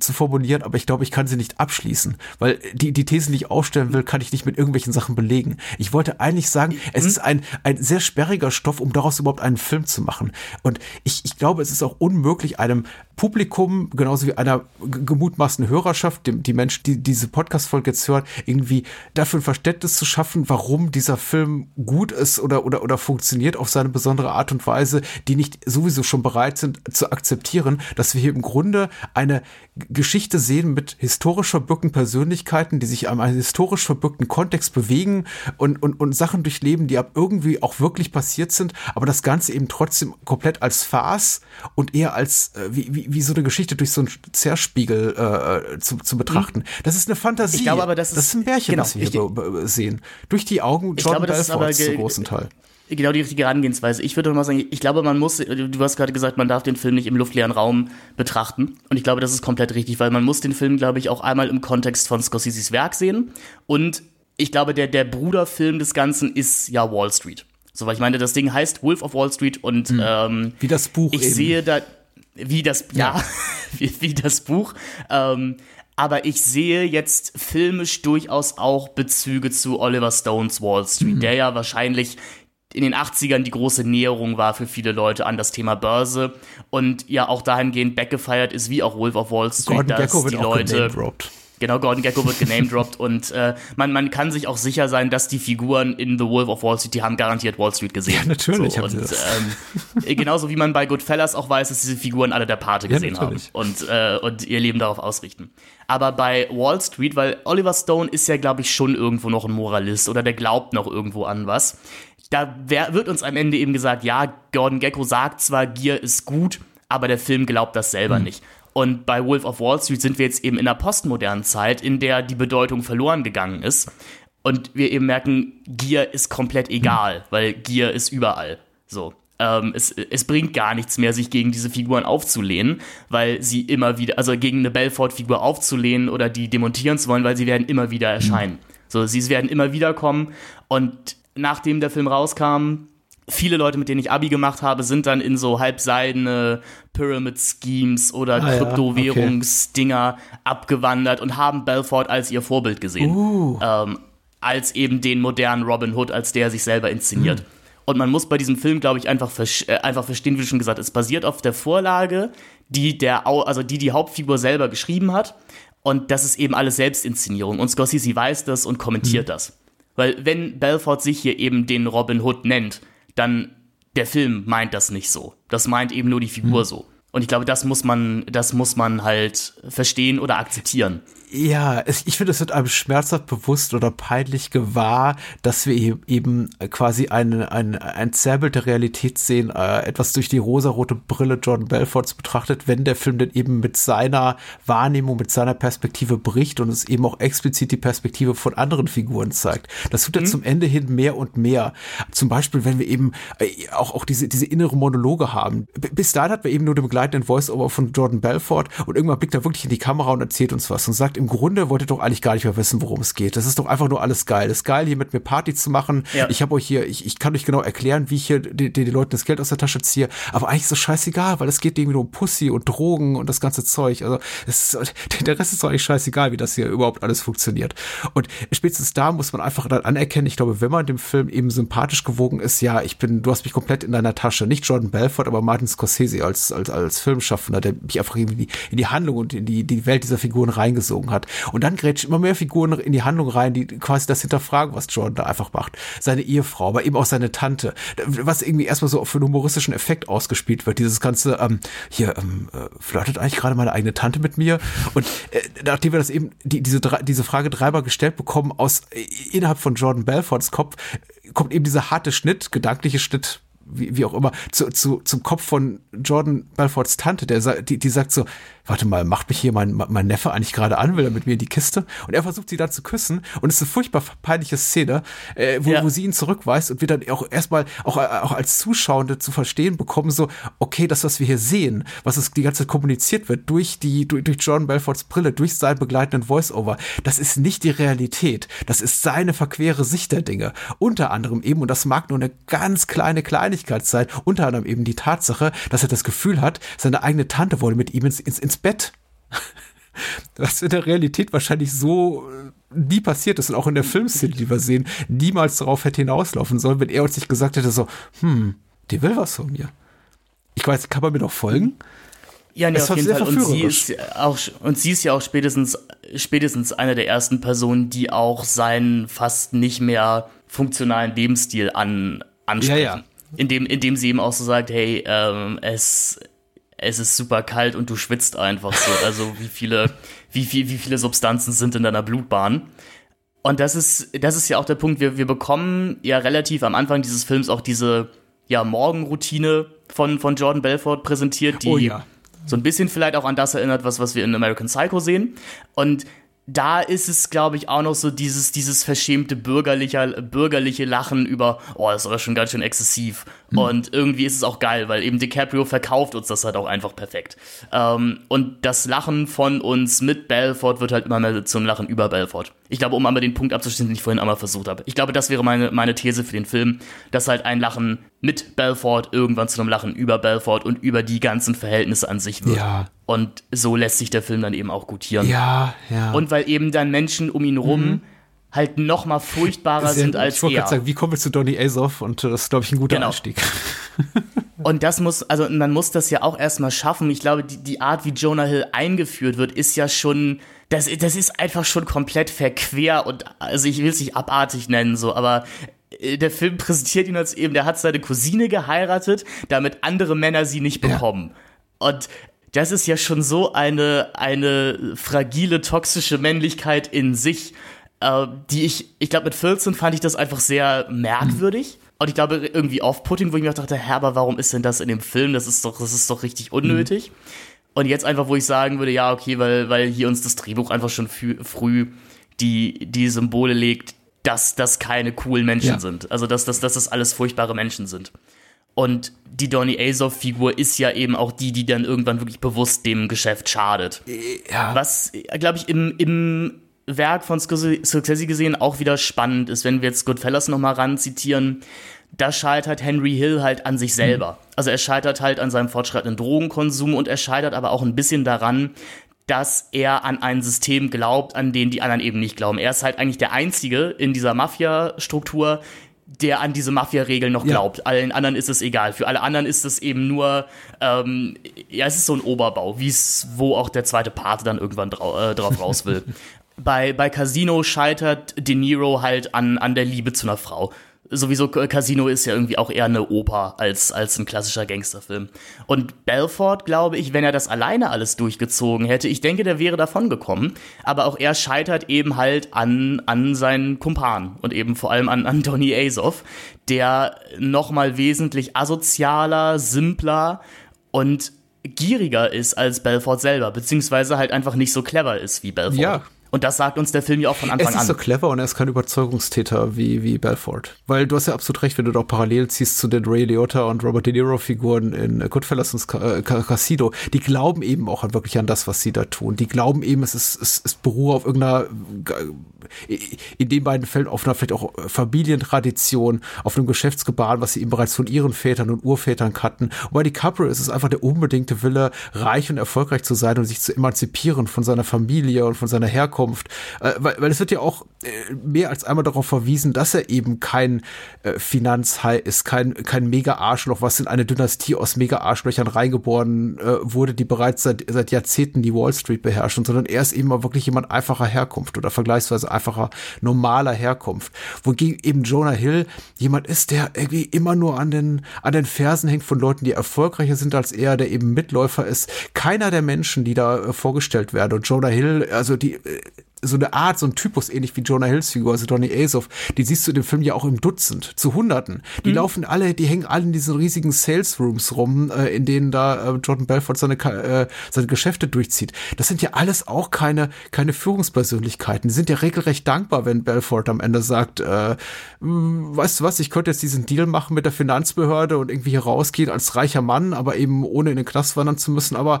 zu formulieren, aber ich glaube, ich kann sie nicht abschließen. Weil die, die Thesen, die ich aufstellen will, kann ich nicht mit irgendwelchen Sachen belegen. Ich wollte eigentlich sagen, es mhm. ist ein, ein sehr sperriger Stoff, um daraus überhaupt einen Film zu machen. Und ich, ich glaube, es ist auch unmöglich, einem Publikum, genauso wie einer gemutmaßten Hörerschaft, die, die Menschen, die diese Podcast-Folge jetzt hören, irgendwie dafür ein Verständnis zu schaffen, warum dieser Film gut ist oder, oder, oder funktioniert auf seine besondere Art und Weise, die nicht sowieso schon bereit sind zu akzeptieren, dass wir hier im Grunde eine Geschichte sehen mit historisch verbürgten Persönlichkeiten, die sich an einem historisch verbürgten Kontext bewegen und, und, und Sachen durchleben, die ab irgendwie auch wirklich passiert sind, aber das Ganze eben trotzdem komplett als Farce und eher als äh, wie, wie, wie so eine Geschichte durch so einen Zerspiegel äh, zu, zu betrachten. Das ist eine Fantasie. Ich glaube aber, das ist, das ist ein Märchen, genau, das wir hier sehen. Durch die Augen John Belforts zu großen Teil genau die richtige Herangehensweise. Ich würde mal sagen, ich glaube, man muss, du hast gerade gesagt, man darf den Film nicht im luftleeren Raum betrachten. Und ich glaube, das ist komplett richtig, weil man muss den Film, glaube ich, auch einmal im Kontext von Scorseses Werk sehen. Und ich glaube, der, der Bruderfilm des Ganzen ist ja Wall Street. So, weil ich meine, das Ding heißt Wolf of Wall Street und hm. ähm, wie das Buch. Ich eben. sehe da, wie das, ja, ja <laughs> wie, wie, das Buch. Ähm, aber ich sehe jetzt filmisch durchaus auch Bezüge zu Oliver Stones Wall Street, mhm. der ja wahrscheinlich in den 80ern die große Näherung war für viele Leute an das Thema Börse und ja auch dahingehend backgefeiert ist, wie auch Wolf of Wall Street, Gordon dass Gecko wird die Leute. Genau, Gordon Gecko wird genamedropped <laughs> und äh, man, man kann sich auch sicher sein, dass die Figuren in The Wolf of Wall Street, die haben garantiert Wall Street gesehen. Ja, natürlich. So, und, ähm, genauso wie man bei Goodfellas auch weiß, dass diese Figuren alle der Pate gesehen ja, haben und, äh, und ihr Leben darauf ausrichten. Aber bei Wall Street, weil Oliver Stone ist ja, glaube ich, schon irgendwo noch ein Moralist oder der glaubt noch irgendwo an was da wird uns am Ende eben gesagt, ja, Gordon Gecko sagt zwar, Gier ist gut, aber der Film glaubt das selber mhm. nicht. Und bei Wolf of Wall Street sind wir jetzt eben in einer postmodernen Zeit, in der die Bedeutung verloren gegangen ist. Und wir eben merken, Gier ist komplett egal, weil Gier ist überall. So. Ähm, es, es bringt gar nichts mehr, sich gegen diese Figuren aufzulehnen, weil sie immer wieder, also gegen eine Belfort-Figur aufzulehnen oder die demontieren zu wollen, weil sie werden immer wieder erscheinen. So, sie werden immer wieder kommen und nachdem der Film rauskam, viele Leute, mit denen ich Abi gemacht habe, sind dann in so halbseidene Pyramid-Schemes oder Ah, ja, Kryptowährungsdinger abgewandert und haben Belfort als ihr Vorbild gesehen. Uh. Ähm, als eben den modernen Robin Hood, als der sich selber inszeniert. Hm. Und man muss bei diesem Film, glaube ich, einfach, äh, einfach verstehen, wie schon gesagt es basiert auf der Vorlage, die der, Au also die die Hauptfigur selber geschrieben hat. Und das ist eben alles Selbstinszenierung. Und Scorsese weiß das und kommentiert Hm. das. Weil wenn Belfort sich hier eben den Robin Hood nennt, dann der Film meint das nicht so. Das meint eben nur die Figur so. Und ich glaube, das muss man, das muss man halt verstehen oder akzeptieren. Ja, es, ich finde, es wird einem schmerzhaft bewusst oder peinlich gewahr, dass wir eben quasi eine, eine, ein Zerrbild der Realität sehen, äh, etwas durch die rosarote Brille Jordan Belforts betrachtet, wenn der Film denn eben mit seiner Wahrnehmung, mit seiner Perspektive bricht und es eben auch explizit die Perspektive von anderen Figuren zeigt. Das tut er zum Ende hin mehr und mehr. Zum Beispiel, wenn wir eben äh, auch, auch diese, diese innere Monologe haben. B bis dahin hatten wir eben nur den begleitenden Voice-Over von Jordan Belfort und irgendwann blickt er wirklich in die Kamera und erzählt uns was und sagt, im Grunde wollt ihr doch eigentlich gar nicht mehr wissen, worum es geht. Das ist doch einfach nur alles geil. Es ist geil, hier mit mir Party zu machen. Ja. Ich habe euch hier, ich, ich kann euch genau erklären, wie ich hier den, den Leuten das Geld aus der Tasche ziehe. Aber eigentlich ist es scheißegal, weil es geht irgendwie nur um Pussy und Drogen und das ganze Zeug. Also es ist, <laughs> der Rest ist doch eigentlich scheißegal, wie das hier überhaupt alles funktioniert. Und spätestens da muss man einfach dann anerkennen, ich glaube, wenn man dem Film eben sympathisch gewogen ist, ja, ich bin, du hast mich komplett in deiner Tasche. Nicht Jordan Belfort, aber Martin Scorsese als, als, als Filmschaffender, der mich einfach irgendwie in die, in die Handlung und in die, die Welt dieser Figuren reingesogen hat. Und dann grätsch immer mehr Figuren in die Handlung rein, die quasi das hinterfragen, was Jordan da einfach macht. Seine Ehefrau, aber eben auch seine Tante, was irgendwie erstmal so für einen humoristischen Effekt ausgespielt wird. Dieses ganze, ähm, hier, ähm, äh, flirtet eigentlich gerade meine eigene Tante mit mir? Und äh, nachdem wir das eben, die, diese, diese Frage dreimal gestellt bekommen aus äh, innerhalb von Jordan Belforts Kopf, kommt eben dieser harte Schnitt, gedankliche Schnitt, wie, wie auch immer, zu, zu, zum Kopf von Jordan Belforts Tante, der die, die sagt so, warte mal, macht mich hier mein, mein Neffe eigentlich gerade an, will er mit mir in die Kiste? Und er versucht sie dann zu küssen und es ist eine furchtbar peinliche Szene, äh, wo, Ja. wo sie ihn zurückweist und wir dann auch erstmal auch, äh, auch als Zuschauende zu verstehen bekommen, so, okay, das, was wir hier sehen, was es die ganze Zeit kommuniziert wird, durch die, durch, durch Jordan Belforts Brille, durch seinen begleitenden Voice-Over, das ist nicht die Realität. Das ist seine verquere Sicht der Dinge. Unter anderem eben, und das mag nur eine ganz kleine Kleinigkeit sein, unter anderem eben die Tatsache, dass er das Gefühl hat, seine eigene Tante wolle mit ihm ins, ins, ins Bett. <laughs> Was in der Realität wahrscheinlich so äh, nie passiert ist und auch in der Filmszene, die wir sehen, niemals darauf hätte hinauslaufen sollen, wenn er uns nicht gesagt hätte, so, hm, die will was von mir. Ich weiß, kann man mir noch folgen? Ja, nee, Es auf jeden sehr Fall. Und sie, ist ja auch, und sie ist ja auch spätestens, spätestens eine der ersten Personen, die auch seinen fast nicht mehr funktionalen Lebensstil an, ansprechen. Ja, ja. Indem, indem sie ihm auch so sagt, hey, ähm, es, es ist super kalt und du schwitzt einfach so. Also wie viele, wie, viel, wie viele Substanzen sind in deiner Blutbahn? Und das ist, das ist ja auch der Punkt, wir, wir bekommen ja relativ am Anfang dieses Films auch diese ja, Morgenroutine von, von Jordan Belfort präsentiert, die Oh ja. so ein bisschen vielleicht auch an das erinnert, was, was wir in American Psycho sehen. Und da ist es, glaube ich, auch noch so dieses, dieses verschämte bürgerliche, bürgerliche Lachen über, oh, das ist aber schon ganz schön exzessiv. Und irgendwie ist es auch geil, weil eben DiCaprio verkauft uns das halt auch einfach perfekt. Ähm, und das Lachen von uns mit Belfort wird halt immer mehr zum Lachen über Belfort. Ich glaube, um einmal den Punkt abzuschließen, den ich vorhin einmal versucht habe. Ich glaube, das wäre meine, meine These für den Film, dass halt ein Lachen mit Belfort irgendwann zu einem Lachen über Belfort und über die ganzen Verhältnisse an sich wird. Ja. Und so lässt sich der Film dann eben auch gutieren. Ja, ja. Und weil eben dann Menschen um ihn rum halt noch mal furchtbarer sind als ich wollte er. gerade sagen, wie kommen wir zu Donny Azoff? Und äh, das ist, glaube ich, ein guter Genau. Einstieg. <laughs> Und das muss, also man muss das ja auch erstmal schaffen. Ich glaube, die, die Art, wie Jonah Hill eingeführt wird, ist ja schon, das, das ist einfach schon komplett verquer und, also ich will es nicht abartig nennen, so, aber äh, der Film präsentiert ihn als eben, der hat seine Cousine geheiratet, damit andere Männer sie nicht Ja. bekommen. Und das ist ja schon so eine, eine fragile, toxische Männlichkeit in sich, äh, die ich, ich glaube, mit 14 fand ich das einfach sehr merkwürdig. Und ich glaube, irgendwie off-putting, wo ich mir auch dachte, hä, aber warum ist denn das in dem Film? Das ist doch, das ist doch richtig unnötig. Und jetzt einfach, wo ich sagen würde, ja, okay, weil, weil hier uns das Drehbuch einfach schon früh die, die Symbole legt, dass das keine coolen Menschen ja. sind. Also dass, dass, dass das alles furchtbare Menschen sind. Und die Donny Azov-Figur ist ja eben auch die, die dann irgendwann wirklich bewusst dem Geschäft schadet. Ja. Was, glaube ich, im, im Werk von Scorsese gesehen auch wieder spannend ist, wenn wir jetzt Goodfellas nochmal ran zitieren. Da scheitert Henry Hill halt an sich selber. Mhm. Also er scheitert halt an seinem fortschreitenden Drogenkonsum und er scheitert aber auch ein bisschen daran, dass er an ein System glaubt, an den die anderen eben nicht glauben. Er ist halt eigentlich der Einzige in dieser Mafia-Struktur, der an diese Mafia-Regeln noch glaubt. Ja. Allen anderen ist es egal. Für alle anderen ist es eben nur, ähm, ja, es ist so ein Oberbau, wie es, wo auch der zweite Part dann irgendwann drau äh, drauf raus will. <laughs> bei, bei Casino scheitert De Niro halt an, an der Liebe zu einer Frau sowieso Casino ist ja irgendwie auch eher eine Oper als, als ein klassischer Gangsterfilm. Und Belfort, glaube ich, wenn er das alleine alles durchgezogen hätte, ich denke, der wäre davon gekommen. Aber auch er scheitert eben halt an, an seinen Kumpan und eben vor allem an, an Azov, der nochmal wesentlich asozialer, simpler und gieriger ist als Belfort selber, beziehungsweise halt einfach nicht so clever ist wie Belfort. Ja, und das sagt uns der Film ja auch von Anfang an. Er ist so clever und er ist kein Überzeugungstäter wie, wie Belfort. Weil du hast ja absolut recht, wenn du doch parallel ziehst zu den Ray Liotta und Robert De Niro Figuren in Goodfellas und äh, Casino. Die glauben eben auch wirklich an das, was sie da tun. Die glauben eben, es ist, es, es beruhe auf irgendeiner, in den beiden Fällen auf einer vielleicht auch Familientradition, auf einem Geschäftsgebaren, was sie eben bereits von ihren Vätern und Urvätern kannten. Und bei DiCaprio ist es einfach der unbedingte Wille, reich und erfolgreich zu sein und sich zu emanzipieren von seiner Familie und von seiner Herkunft Herkunft, äh, weil, weil es wird ja auch äh, mehr als einmal darauf verwiesen, dass er eben kein äh, Finanzhai ist, kein, kein Mega-Arschloch, was in eine Dynastie aus Mega-Arschlöchern reingeboren äh, wurde, die bereits seit, seit Jahrzehnten die Wall Street beherrschen, sondern er ist eben mal wirklich jemand einfacher Herkunft oder vergleichsweise einfacher, normaler Herkunft. Wogegen eben Jonah Hill jemand ist, der irgendwie immer nur an den, an den Fersen hängt von Leuten, die erfolgreicher sind als er, der eben Mitläufer ist. Keiner der Menschen, die da äh, vorgestellt werden. Und Jonah Hill, also die, äh, so eine Art, so ein Typus, ähnlich wie Jonah Hills Figur, also Donny Azov, die siehst du in dem Film ja auch im Dutzend, zu Hunderten. Die mhm. laufen alle, die hängen alle in diesen riesigen Sales Rooms rum, äh, in denen da äh, Jordan Belfort seine, äh, seine Geschäfte durchzieht. Das sind ja alles auch keine, keine Führungspersönlichkeiten. Die sind ja regelrecht dankbar, wenn Belfort am Ende sagt, äh, hm, weißt du was, ich könnte jetzt diesen Deal machen mit der Finanzbehörde und irgendwie hier rausgehen als reicher Mann, aber eben ohne in den Knast wandern zu müssen, aber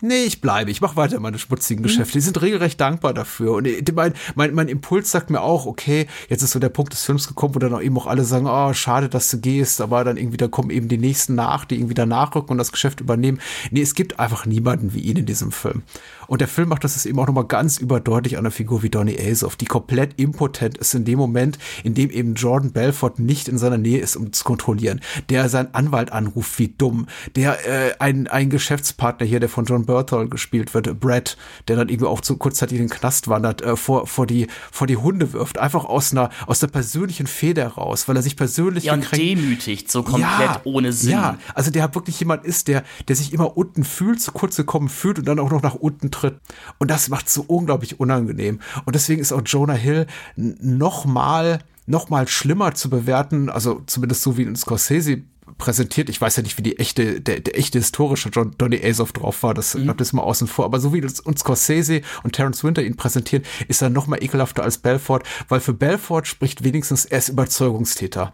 nee, ich bleibe, ich mache weiter meine schmutzigen Geschäfte. Die sind regelrecht dankbar dafür. Und mein, mein, mein Impuls sagt mir auch, okay, jetzt ist so der Punkt des Films gekommen, wo dann auch eben auch alle sagen, oh, schade, dass du gehst, aber dann irgendwie, da kommen eben die nächsten nach, die irgendwie danach rücken und das Geschäft übernehmen. Nee, es gibt einfach niemanden wie ihn in diesem Film. Und der Film macht das eben auch nochmal ganz überdeutlich an einer Figur wie Donny Azov, die komplett impotent ist in dem Moment, in dem eben Jordan Belfort nicht in seiner Nähe ist, um zu kontrollieren. Der seinen Anwalt anruft, wie dumm. Der äh, ein, ein Geschäftspartner hier, der von John Berthol gespielt wird, Brad, der dann irgendwie auch zu kurzzeitig in den Knast wandert, äh, vor, vor, die, vor die Hunde wirft. Einfach aus einer, aus der persönlichen Feder raus, weil er sich persönlich ja, und demütigt, so komplett ja, ohne Sinn. Ja, also der wirklich jemand ist, der, der sich immer unten fühlt, zu kurz gekommen fühlt und dann auch noch nach unten tritt. Und das macht es so unglaublich unangenehm. Und deswegen ist auch Jonah Hill noch mal, noch mal schlimmer zu bewerten, also zumindest so wie in Scorsese präsentiert. Ich weiß ja nicht, wie die echte, der, der echte historische John, Donny Azov drauf war. Das mhm. das mal außen vor. Aber so wie uns Scorsese und Terence Winter ihn präsentieren, ist er noch mal ekelhafter als Belfort, weil für Belfort spricht wenigstens er ist Überzeugungstäter.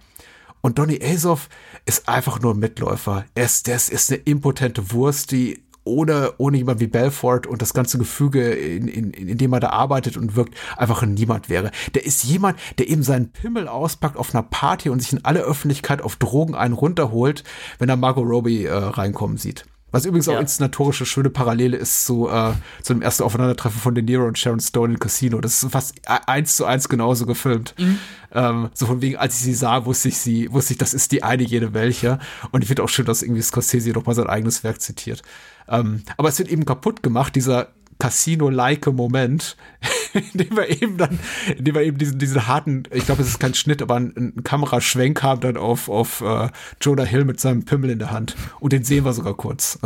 Und Donny Azov ist einfach nur ein Mitläufer. Er ist, der ist, ist eine impotente Wurst, die ohne, ohne jemand wie Belfort und das ganze Gefüge, in, in, in dem er da arbeitet und wirkt, einfach ein Niemand wäre. Der ist jemand, der eben seinen Pimmel auspackt auf einer Party und sich in aller Öffentlichkeit auf Drogen einen runterholt, wenn er Margot Robbie äh, reinkommen sieht. Was übrigens ja. auch inszenatorische schöne Parallele ist zu, äh, zu dem ersten Aufeinandertreffen von De Niro und Sharon Stone im Casino. Das ist fast e-, eins zu eins genauso gefilmt. Mhm. Ähm, so von wegen, als ich sie sah, wusste ich sie, wusste ich, das ist die eine jede welche. Und ich finde auch schön, dass irgendwie Scorsese doch mal sein eigenes Werk zitiert. Ähm, aber es wird eben kaputt gemacht, dieser Casino-like Moment, <laughs> in dem wir eben dann, in dem wir eben diesen, diesen harten, ich glaube, es ist kein Schnitt, aber ein, Kameraschwenk haben dann auf, auf uh, Jonah Hill mit seinem Pimmel in der Hand. Und den sehen wir sogar kurz.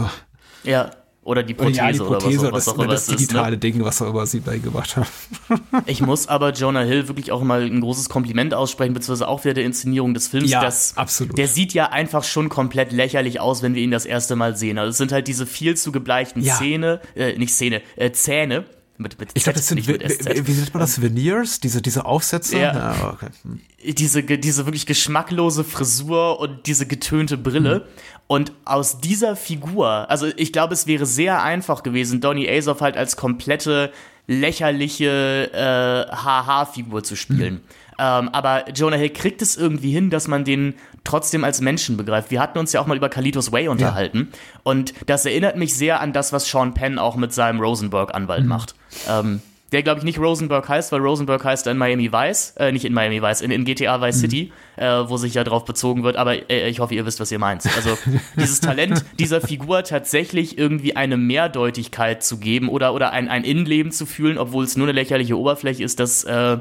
Ja, oder die Prothese, ja, die Prothese oder was, was auch immer das, das digitale ist, ne? Ding, was auch immer sie bei gemacht haben. <laughs> ich muss aber Jonah Hill wirklich auch mal ein großes Kompliment aussprechen, beziehungsweise auch wieder der Inszenierung des Films. Ja, das, absolut. Der sieht ja einfach schon komplett lächerlich aus, wenn wir ihn das erste Mal sehen. Also es sind halt diese viel zu gebleichten ja. Szene, äh, nicht Szene, äh, Zähne, Mit, mit ich glaube, das sind, wie, wie nennt man das, Veneers? Diese, diese Aufsätze? Ja. ja okay. hm. diese, diese wirklich geschmacklose Frisur und diese getönte Brille. Hm. Und aus dieser Figur, also ich glaube, es wäre sehr einfach gewesen, Donny Azoff halt als komplette lächerliche äh, HH-Figur zu spielen. Hm. Ähm, aber Jonah Hill kriegt es irgendwie hin, dass man den trotzdem als Menschen begreift. Wir hatten uns ja auch mal über Kalitos Way unterhalten. Ja. Und das erinnert mich sehr an das, was Sean Penn auch mit seinem Rosenberg-Anwalt mhm. macht. Ähm, der glaube ich nicht Rosenberg heißt, weil Rosenberg heißt in Miami Vice, äh, nicht in Miami Vice, in, in GTA Vice mhm. City, äh, wo sich ja drauf bezogen wird, aber äh, ich hoffe, ihr wisst, was ihr meint. Also <laughs> dieses Talent dieser Figur tatsächlich irgendwie eine Mehrdeutigkeit zu geben oder, oder ein, ein Innenleben zu fühlen, obwohl es nur eine lächerliche Oberfläche ist, das äh,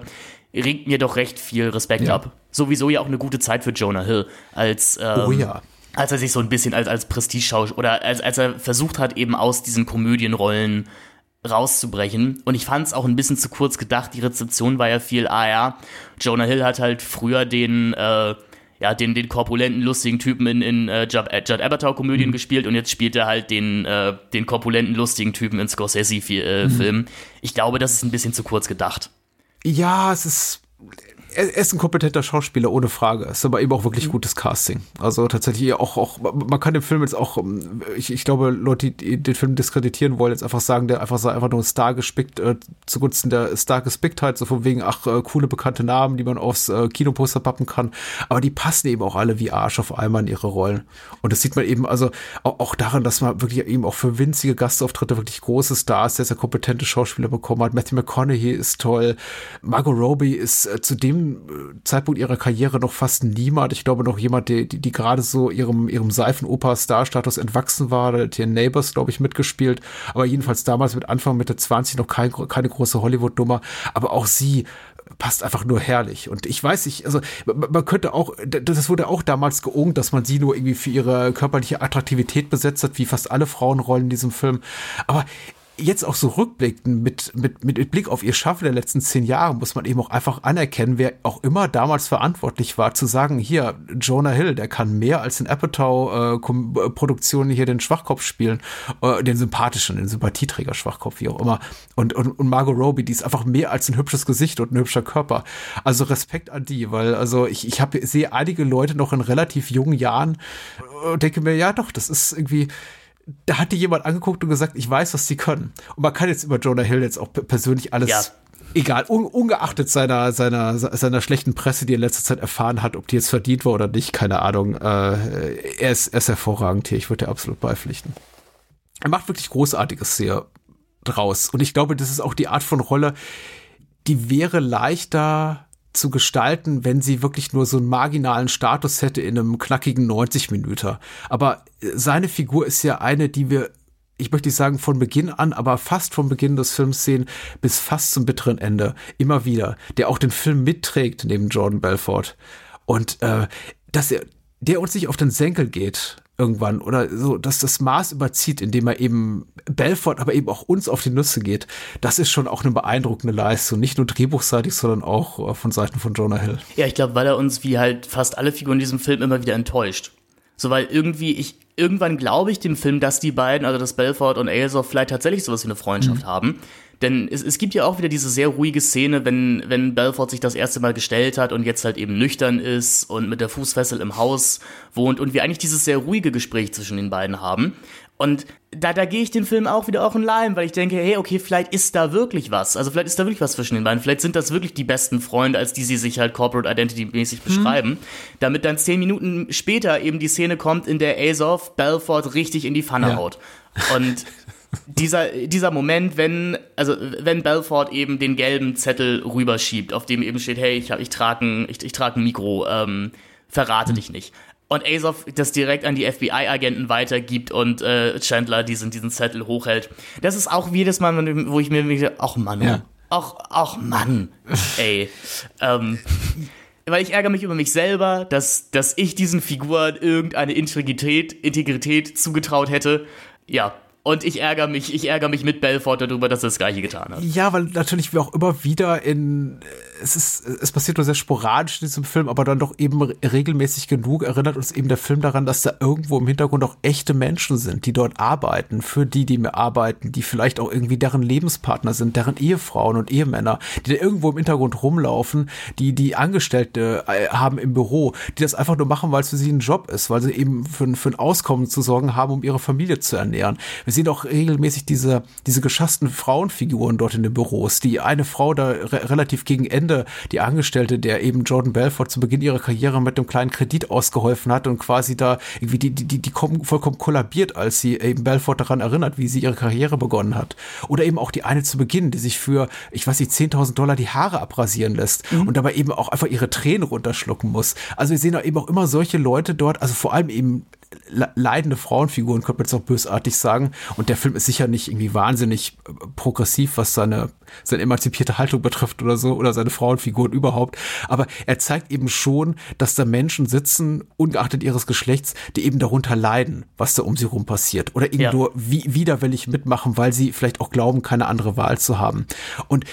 regt mir doch recht viel Respekt ja. ab. Sowieso ja auch eine gute Zeit für Jonah Hill als ähm, oh ja. als er sich so ein bisschen als als Prestigeschauspieler oder als als er versucht hat eben aus diesen Komödienrollen rauszubrechen. Und ich fand es auch ein bisschen zu kurz gedacht. Die Rezeption war ja viel, ah ja, Jonah Hill hat halt früher den, äh, ja, den, den korpulenten, lustigen Typen in, in äh, Judd, äh, Judd Apatow-Komödien mhm. gespielt und jetzt spielt er halt den, äh, den korpulenten, lustigen Typen in Scorsese-Filmen. Äh, mhm. Ich glaube, das ist ein bisschen zu kurz gedacht. Ja, es ist er ist ein kompetenter Schauspieler, ohne Frage. Es ist aber eben auch wirklich mhm. gutes Casting. Also tatsächlich auch, auch, man kann den Film jetzt auch, ich, ich glaube, Leute, die den Film diskreditieren wollen, jetzt einfach sagen, der einfach, einfach nur ein Star gespickt, äh, zugunsten der Star gespicktheit, so von wegen, ach, äh, coole bekannte Namen, die man aufs äh, Kinoposter pappen kann. Aber die passen eben auch alle wie Arsch auf einmal in ihre Rollen. Und das sieht man eben, also auch, auch daran, dass man wirklich eben auch für winzige Gastauftritte wirklich große Stars, der sehr kompetente Schauspieler bekommen hat. Matthew McConaughey ist toll. Margot Robbie ist äh, zu dem Zeitpunkt ihrer Karriere noch fast niemand. Ich glaube noch jemand, die, die, die gerade so ihrem, ihrem Seifenoper-Star-Status entwachsen war. Der hat hier Neighbors, glaube ich, mitgespielt. Aber jedenfalls damals mit Anfang Mitte 20 noch kein, keine große Hollywood-Nummer. Aber auch sie passt einfach nur herrlich. Und ich weiß nicht, also man könnte auch, das wurde auch damals geungt, dass man sie nur irgendwie für ihre körperliche Attraktivität besetzt hat, wie fast alle Frauenrollen in diesem Film. Aber jetzt auch so rückblickend mit, mit, mit Blick auf ihr Schaffen der letzten zehn Jahre muss man eben auch einfach anerkennen, wer auch immer damals verantwortlich war, zu sagen, hier, Jonah Hill, der kann mehr als in Apatow-Produktionen äh, hier den Schwachkopf spielen, äh, den sympathischen, den Sympathieträger Schwachkopf, wie auch immer. Und, und, und Margot Robbie, die ist einfach mehr als ein hübsches Gesicht und ein hübscher Körper. Also Respekt an die, weil also ich, ich habe sehe einige Leute noch in relativ jungen Jahren und äh, denke mir, ja doch, das ist irgendwie, da hat die jemand angeguckt und gesagt, ich weiß, was sie können. Und man kann jetzt über Jonah Hill jetzt auch persönlich alles ja. egal, un, ungeachtet seiner, seiner, seiner schlechten Presse, die er in letzter Zeit erfahren hat, ob die jetzt verdient war oder nicht, keine Ahnung. Äh, er, ist, er ist hervorragend hier, ich würde dir absolut beipflichten. Er macht wirklich Großartiges hier draus. Und ich glaube, das ist auch die Art von Rolle, die wäre leichter zu gestalten, wenn sie wirklich nur so einen marginalen Status hätte in einem knackigen 90 Minuten. Aber seine Figur ist ja eine, die wir ich möchte nicht sagen von Beginn an, aber fast vom Beginn des Films sehen bis fast zum bitteren Ende. Immer wieder, der auch den Film mitträgt neben Jordan Belfort. Und äh, dass er der uns nicht auf den Senkel geht irgendwann oder so, dass das Maß überzieht, indem er eben Belfort, aber eben auch uns auf die Nüsse geht, das ist schon auch eine beeindruckende Leistung. Nicht nur drehbuchseitig, sondern auch äh, von Seiten von Jonah Hill. Ja, ich glaube, weil er uns wie halt fast alle Figuren in diesem Film immer wieder enttäuscht. So, weil irgendwie, ich, irgendwann glaube ich dem Film, dass die beiden, also das Belfort und Aelsof, vielleicht tatsächlich sowas wie eine Freundschaft mhm. haben. Denn es, es gibt ja auch wieder diese sehr ruhige Szene, wenn, wenn Belfort sich das erste Mal gestellt hat und jetzt halt eben nüchtern ist und mit der Fußfessel im Haus wohnt und wir eigentlich dieses sehr ruhige Gespräch zwischen den beiden haben. Und da, da gehe ich den Film auch wieder auch in Leim, weil ich denke, hey, okay, vielleicht ist da wirklich was. Also vielleicht ist da wirklich was zwischen den beiden. Vielleicht sind das wirklich die besten Freunde, als die sie sich halt Corporate Identity mäßig beschreiben. Hm. Damit dann zehn Minuten später eben die Szene kommt, in der Azov Belfort richtig in die Pfanne ja. haut. Und <laughs> dieser, dieser Moment, wenn, also wenn Belfort eben den gelben Zettel rüberschiebt, auf dem eben steht, hey, ich, ich trage ein, ich, ich trag ein Mikro, ähm, verrate hm. dich nicht. Und Azov das direkt an die FBI-Agenten weitergibt und äh, Chandler diesen, diesen Zettel hochhält. Das ist auch jedes Mal, wo ich mir denke, ach Mann, ja. ach, ach Mann, ey. ähm, weil ich ärgere mich über mich selber, dass, dass ich diesen Figuren irgendeine Integrität, Integrität zugetraut hätte. Ja, und ich ärgere mich, ich ärgere mich mit Belfort darüber, dass er das Gleiche getan hat. Ja, weil natürlich wir auch immer wieder in es ist, es passiert nur sehr sporadisch in diesem Film, aber dann doch eben regelmäßig genug erinnert uns eben der Film daran, dass da irgendwo im Hintergrund auch echte Menschen sind, die dort arbeiten, für die, die mir arbeiten, die vielleicht auch irgendwie deren Lebenspartner sind, deren Ehefrauen und Ehemänner, die da irgendwo im Hintergrund rumlaufen, die, die Angestellte äh, haben im Büro, die das einfach nur machen, weil es für sie ein Job ist, weil sie eben für, für ein Auskommen zu sorgen haben, um ihre Familie zu ernähren. Wir sehen auch regelmäßig diese, diese geschassten Frauenfiguren dort in den Büros, die eine Frau da re relativ gegen Ende, die Angestellte, der eben Jordan Belfort zu Beginn ihrer Karriere mit einem kleinen Kredit ausgeholfen hat und quasi da irgendwie die, die, die, die vollkommen kollabiert, als sie eben Belfort daran erinnert, wie sie ihre Karriere begonnen hat. Oder eben auch die eine zu Beginn, die sich für, ich weiß nicht, 10.000 Dollar die Haare abrasieren lässt mhm. und dabei eben auch einfach ihre Tränen runterschlucken muss. Also wir sehen da eben auch immer solche Leute dort, also vor allem eben leidende Frauenfiguren, könnte man jetzt auch bösartig sagen. Und der Film ist sicher nicht irgendwie wahnsinnig äh, progressiv, was seine, seine emanzipierte Haltung betrifft oder so, oder seine Frauenfiguren überhaupt. Aber er zeigt eben schon, dass da Menschen sitzen, ungeachtet ihres Geschlechts, die eben darunter leiden, was da um sie rum passiert. Oder eben ja. nur wie, widerwillig mitmachen, weil sie vielleicht auch glauben, keine andere Wahl zu haben. Und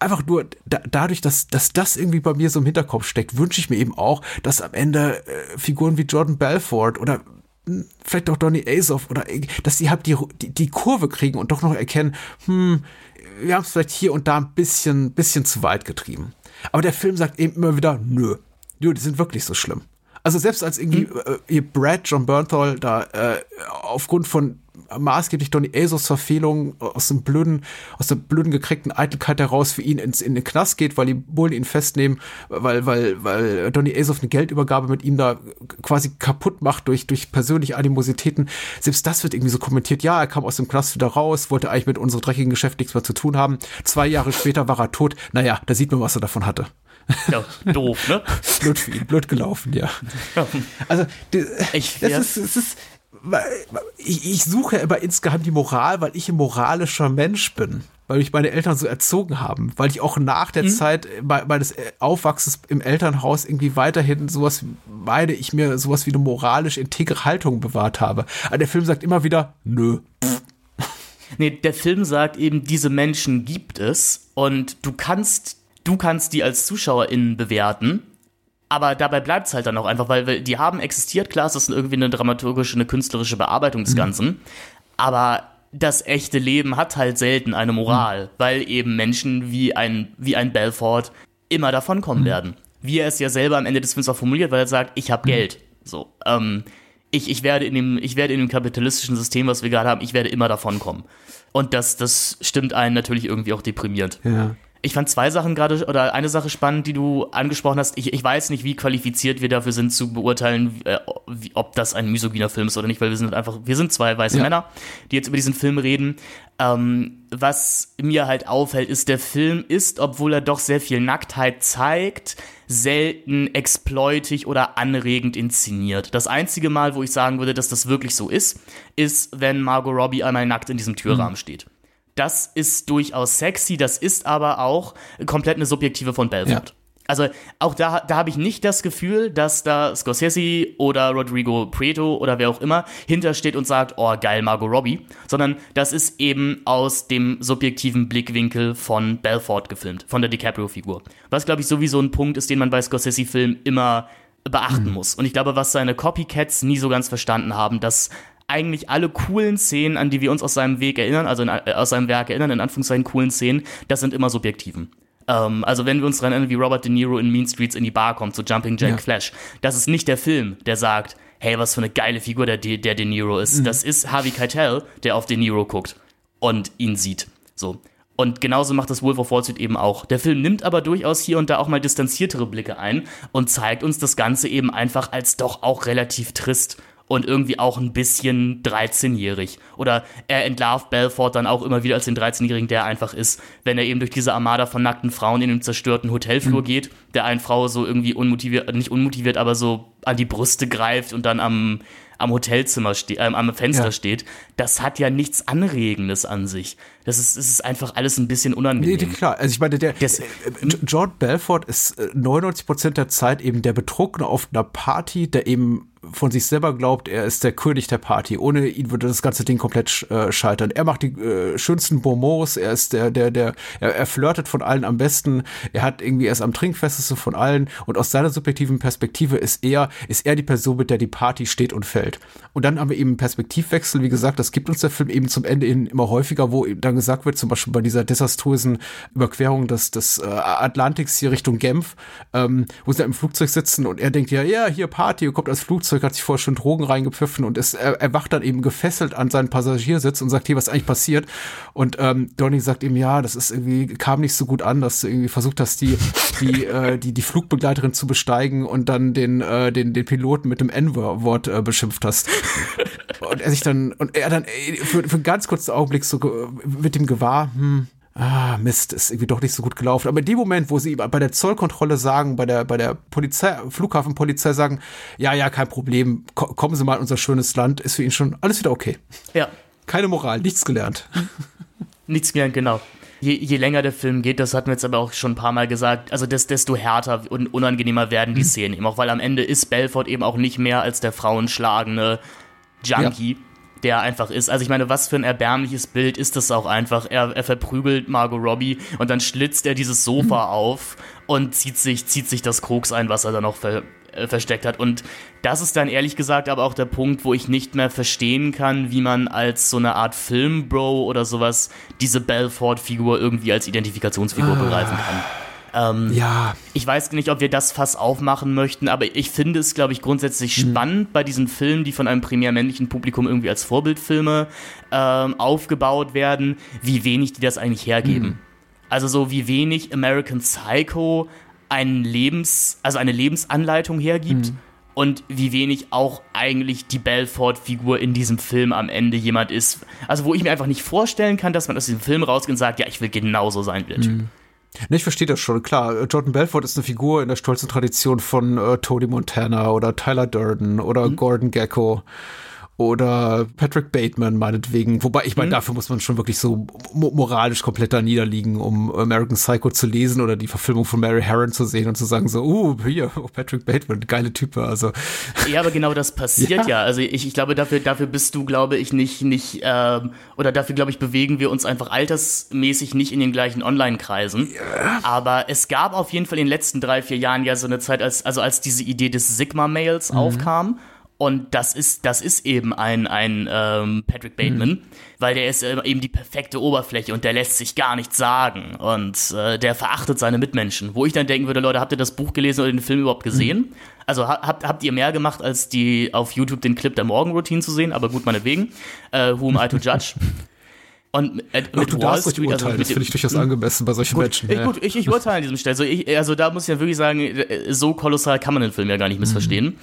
einfach nur da, dadurch, dass, dass das irgendwie bei mir so im Hinterkopf steckt, wünsche ich mir eben auch, dass am Ende äh, Figuren wie Jordan Belfort oder hm, vielleicht auch Donny Azoff oder dass sie halt die, die, die Kurve kriegen und doch noch erkennen, hm, wir haben es vielleicht hier und da ein bisschen, bisschen zu weit getrieben. Aber der Film sagt eben immer wieder, nö, nö, die sind wirklich so schlimm. Also selbst als irgendwie mhm. äh, Brad John Bernthal da äh, aufgrund von maßgeblich Donny Asos Verfehlung aus dem blöden, aus der blöden gekriegten Eitelkeit heraus für ihn ins, in den Knast geht, weil die Bullen ihn festnehmen, weil, weil, weil Donny Asos eine Geldübergabe mit ihm da quasi kaputt macht durch, durch persönliche Animositäten. Selbst das wird irgendwie so kommentiert. Ja, er kam aus dem Knast wieder raus, wollte eigentlich mit unserem dreckigen Geschäft nichts mehr zu tun haben. Zwei Jahre später war er tot. Naja, da sieht man, was er davon hatte. Ja, doof, ne? <laughs> blöd für ihn, blöd gelaufen, ja. Also, ich, das ja. ist, es ist, ich, ich suche immer insgeheim die Moral, weil ich ein moralischer Mensch bin weil mich meine Eltern so erzogen haben, weil ich auch nach der mhm. Zeit meines Aufwachsens im Elternhaus irgendwie weiterhin sowas, meine ich mir, sowas wie eine moralisch integre Haltung bewahrt habe. Aber der Film sagt immer wieder, nö. Nee, der Film sagt eben, diese Menschen gibt es und du kannst, du kannst die als ZuschauerInnen bewerten aber dabei bleibt es halt dann auch einfach, weil die haben existiert, klar, es ist irgendwie eine dramaturgische, eine künstlerische Bearbeitung des mhm. Ganzen, aber das echte Leben hat halt selten eine Moral, mhm. weil eben Menschen wie ein, wie ein Belfort immer davonkommen mhm. werden. Wie er es ja selber am Ende des Films auch formuliert, weil er sagt, ich habe mhm. Geld. So, ähm, ich, ich, werde in dem, ich werde in dem kapitalistischen System, was wir gerade haben, ich werde immer davonkommen. Und das, das stimmt einen natürlich irgendwie auch deprimierend. Ja. Ich fand zwei Sachen gerade, oder eine Sache spannend, die du angesprochen hast. Ich, ich weiß nicht, wie qualifiziert wir dafür sind, zu beurteilen, äh, wie, ob das ein misogyner Film ist oder nicht, weil wir sind einfach, wir sind zwei weiße ja. Männer, die jetzt über diesen Film reden. Ähm, was mir halt auffällt, ist, der Film ist, obwohl er doch sehr viel Nacktheit zeigt, selten exploitig oder anregend inszeniert. Das einzige Mal, wo ich sagen würde, dass das wirklich so ist, ist, wenn Margot Robbie einmal nackt in diesem Türrahmen mhm. steht das ist durchaus sexy, das ist aber auch komplett eine subjektive von Belfort. Ja. Also auch da, da habe ich nicht das Gefühl, dass da Scorsese oder Rodrigo Prieto oder wer auch immer hintersteht und sagt, oh geil, Margot Robbie, sondern das ist eben aus dem subjektiven Blickwinkel von Belfort gefilmt, von der DiCaprio-Figur. Was, glaube ich, sowieso ein Punkt ist, den man bei Scorsese-Filmen immer beachten mhm. muss. Und ich glaube, was seine Copycats nie so ganz verstanden haben, dass eigentlich alle coolen Szenen, an die wir uns aus seinem Weg erinnern, also in, äh, aus seinem Werk erinnern, in Anführungszeichen coolen Szenen, das sind immer subjektiven. Ähm, also wenn wir uns daran erinnern, wie Robert De Niro in Mean Streets in die Bar kommt, zu Jumping Jack ja. Flash, das ist nicht der Film, der sagt, hey, was für eine geile Figur der, der De Niro ist. Mhm. Das ist Harvey Keitel, der auf De Niro guckt und ihn sieht. So. Und genauso macht das Wolf of Wall Street eben auch. Der Film nimmt aber durchaus hier und da auch mal distanziertere Blicke ein und zeigt uns das Ganze eben einfach als doch auch relativ trist und irgendwie auch ein bisschen 13-jährig. Oder er entlarvt Belfort dann auch immer wieder als den 13-Jährigen, der er einfach ist, wenn er eben durch diese Armada von nackten Frauen in den zerstörten Hotelflur mhm. geht, der einen Frau so irgendwie unmotiviert, nicht unmotiviert, aber so an die Brüste greift und dann am, am Hotelzimmer steht, äh, am Fenster ja. steht, das hat ja nichts Anregendes an sich. Das ist, das ist einfach alles ein bisschen unangenehm. Nee, klar. Also ich meine, der, das, äh, John Belfort ist 99 äh, Prozent der Zeit eben der Betrunkene auf einer Party, der eben von sich selber glaubt, er ist der König der Party. Ohne ihn würde das ganze Ding komplett äh, scheitern. Er macht die äh, schönsten Bonbons, er ist der, der, der, er, er flirtet von allen am besten, er hat irgendwie erst am trinkfestesten von allen und aus seiner subjektiven Perspektive ist er, ist er die Person, mit der die Party steht und fällt. Und dann haben wir eben einen Perspektivwechsel, wie gesagt, das gibt uns der Film eben zum Ende hin immer häufiger, wo dann gesagt wird, zum Beispiel bei dieser desaströsen Überquerung des, des äh, Atlantiks hier Richtung Genf, ähm, wo sie im Flugzeug sitzen und er denkt ja, ja, hier Party, kommt als Flugzeug, hat sich vorher schon Drogen reingepfiffen und ist, er, er wacht dann eben gefesselt an seinen Passagiersitz und sagt, hier, was eigentlich passiert? Und ähm, Donny sagt ihm, ja, das ist irgendwie, kam nicht so gut an, dass du irgendwie versucht hast, die, die, äh, die, die Flugbegleiterin zu besteigen und dann den, äh, den, den Piloten mit dem N-Wort äh, beschimpft hast. und er sich dann, und er dann äh, für, für einen ganz kurzen Augenblick so mit dem gewahr, hm, ah, Mist, ist irgendwie doch nicht so gut gelaufen. Aber in dem Moment, wo sie bei der Zollkontrolle sagen, bei der, bei der Polizei, Flughafenpolizei sagen, ja, ja, kein Problem, kommen Sie mal in unser schönes Land, ist für ihn schon alles wieder okay. Ja. Keine Moral, nichts gelernt. Nichts gelernt, genau. Je, je, länger der Film geht, das hatten wir jetzt aber auch schon ein paar Mal gesagt, also desto härter und unangenehmer werden die mhm. Szenen eben auch, weil am Ende ist Belfort eben auch nicht mehr als der frauenschlagende Junkie. Ja der einfach ist. Also ich meine, was für ein erbärmliches Bild ist das auch einfach. Er, er verprügelt Margot Robbie und dann schlitzt er dieses Sofa mhm. auf und zieht sich, zieht sich das Koks ein, was er da noch ver, äh, versteckt hat. Und das ist dann ehrlich gesagt aber auch der Punkt, wo ich nicht mehr verstehen kann, wie man als so eine Art Filmbro oder sowas diese Belfort-Figur irgendwie als Identifikationsfigur ah. begreifen kann. Ähm, ja. Ich weiß nicht, ob wir das Fass aufmachen möchten, aber ich finde es, glaube ich, grundsätzlich mhm. spannend bei diesen Filmen, die von einem primär männlichen Publikum irgendwie als Vorbildfilme ähm, aufgebaut werden, wie wenig die das eigentlich hergeben. Mhm. Also so wie wenig American Psycho einen Lebens, also eine Lebensanleitung hergibt. Mhm. Und wie wenig auch eigentlich die Belfort-Figur in diesem Film am Ende jemand ist. Also, wo ich mir einfach nicht vorstellen kann, dass man aus diesem Film rausgeht und sagt, ja, ich will genauso sein wie der Typ. Mhm. Ne, ich verstehe das schon, klar. Jordan Belfort ist eine Figur in der stolzen Tradition von äh, Tony Montana oder Tyler Durden oder mhm. Gordon Gecko oder Patrick Bateman meinetwegen. Wobei, ich meine, mhm. dafür muss man schon wirklich so moralisch komplett da niederliegen, um American Psycho zu lesen oder die Verfilmung von Mary Herron zu sehen und zu sagen so, uh, hier, oh, Patrick Bateman, geile Type, also. Ja, aber genau das passiert <laughs> ja. ja. Also ich, ich glaube, dafür, dafür bist du, glaube ich, nicht, nicht, ähm, oder dafür, glaube ich, bewegen wir uns einfach altersmäßig nicht in den gleichen Online-Kreisen. Ja. Aber es gab auf jeden Fall in den letzten drei, vier Jahren ja so eine Zeit, als, also als diese Idee des Sigma-Mails mhm. aufkam und das ist, das ist eben ein, ein ähm, Patrick Bateman, mhm. weil der ist eben die perfekte Oberfläche und der lässt sich gar nichts sagen und äh, der verachtet seine Mitmenschen. Wo ich dann denken würde, Leute, habt ihr das Buch gelesen oder den Film überhaupt gesehen? Mhm. Also habt, habt ihr mehr gemacht, als die auf YouTube den Clip der Morgenroutine zu sehen, aber gut, meinetwegen. Äh, who am I to judge? <laughs> Und äh, mit Ach, du Wall Street, urteilen, also das finde ich durchaus angemessen bei solchen gut, Menschen. Ich, ja. Gut, ich, ich urteile an diesem Stelle. Also, ich, also da muss ich ja wirklich sagen, äh, so kolossal kann man den Film ja gar nicht missverstehen. Mhm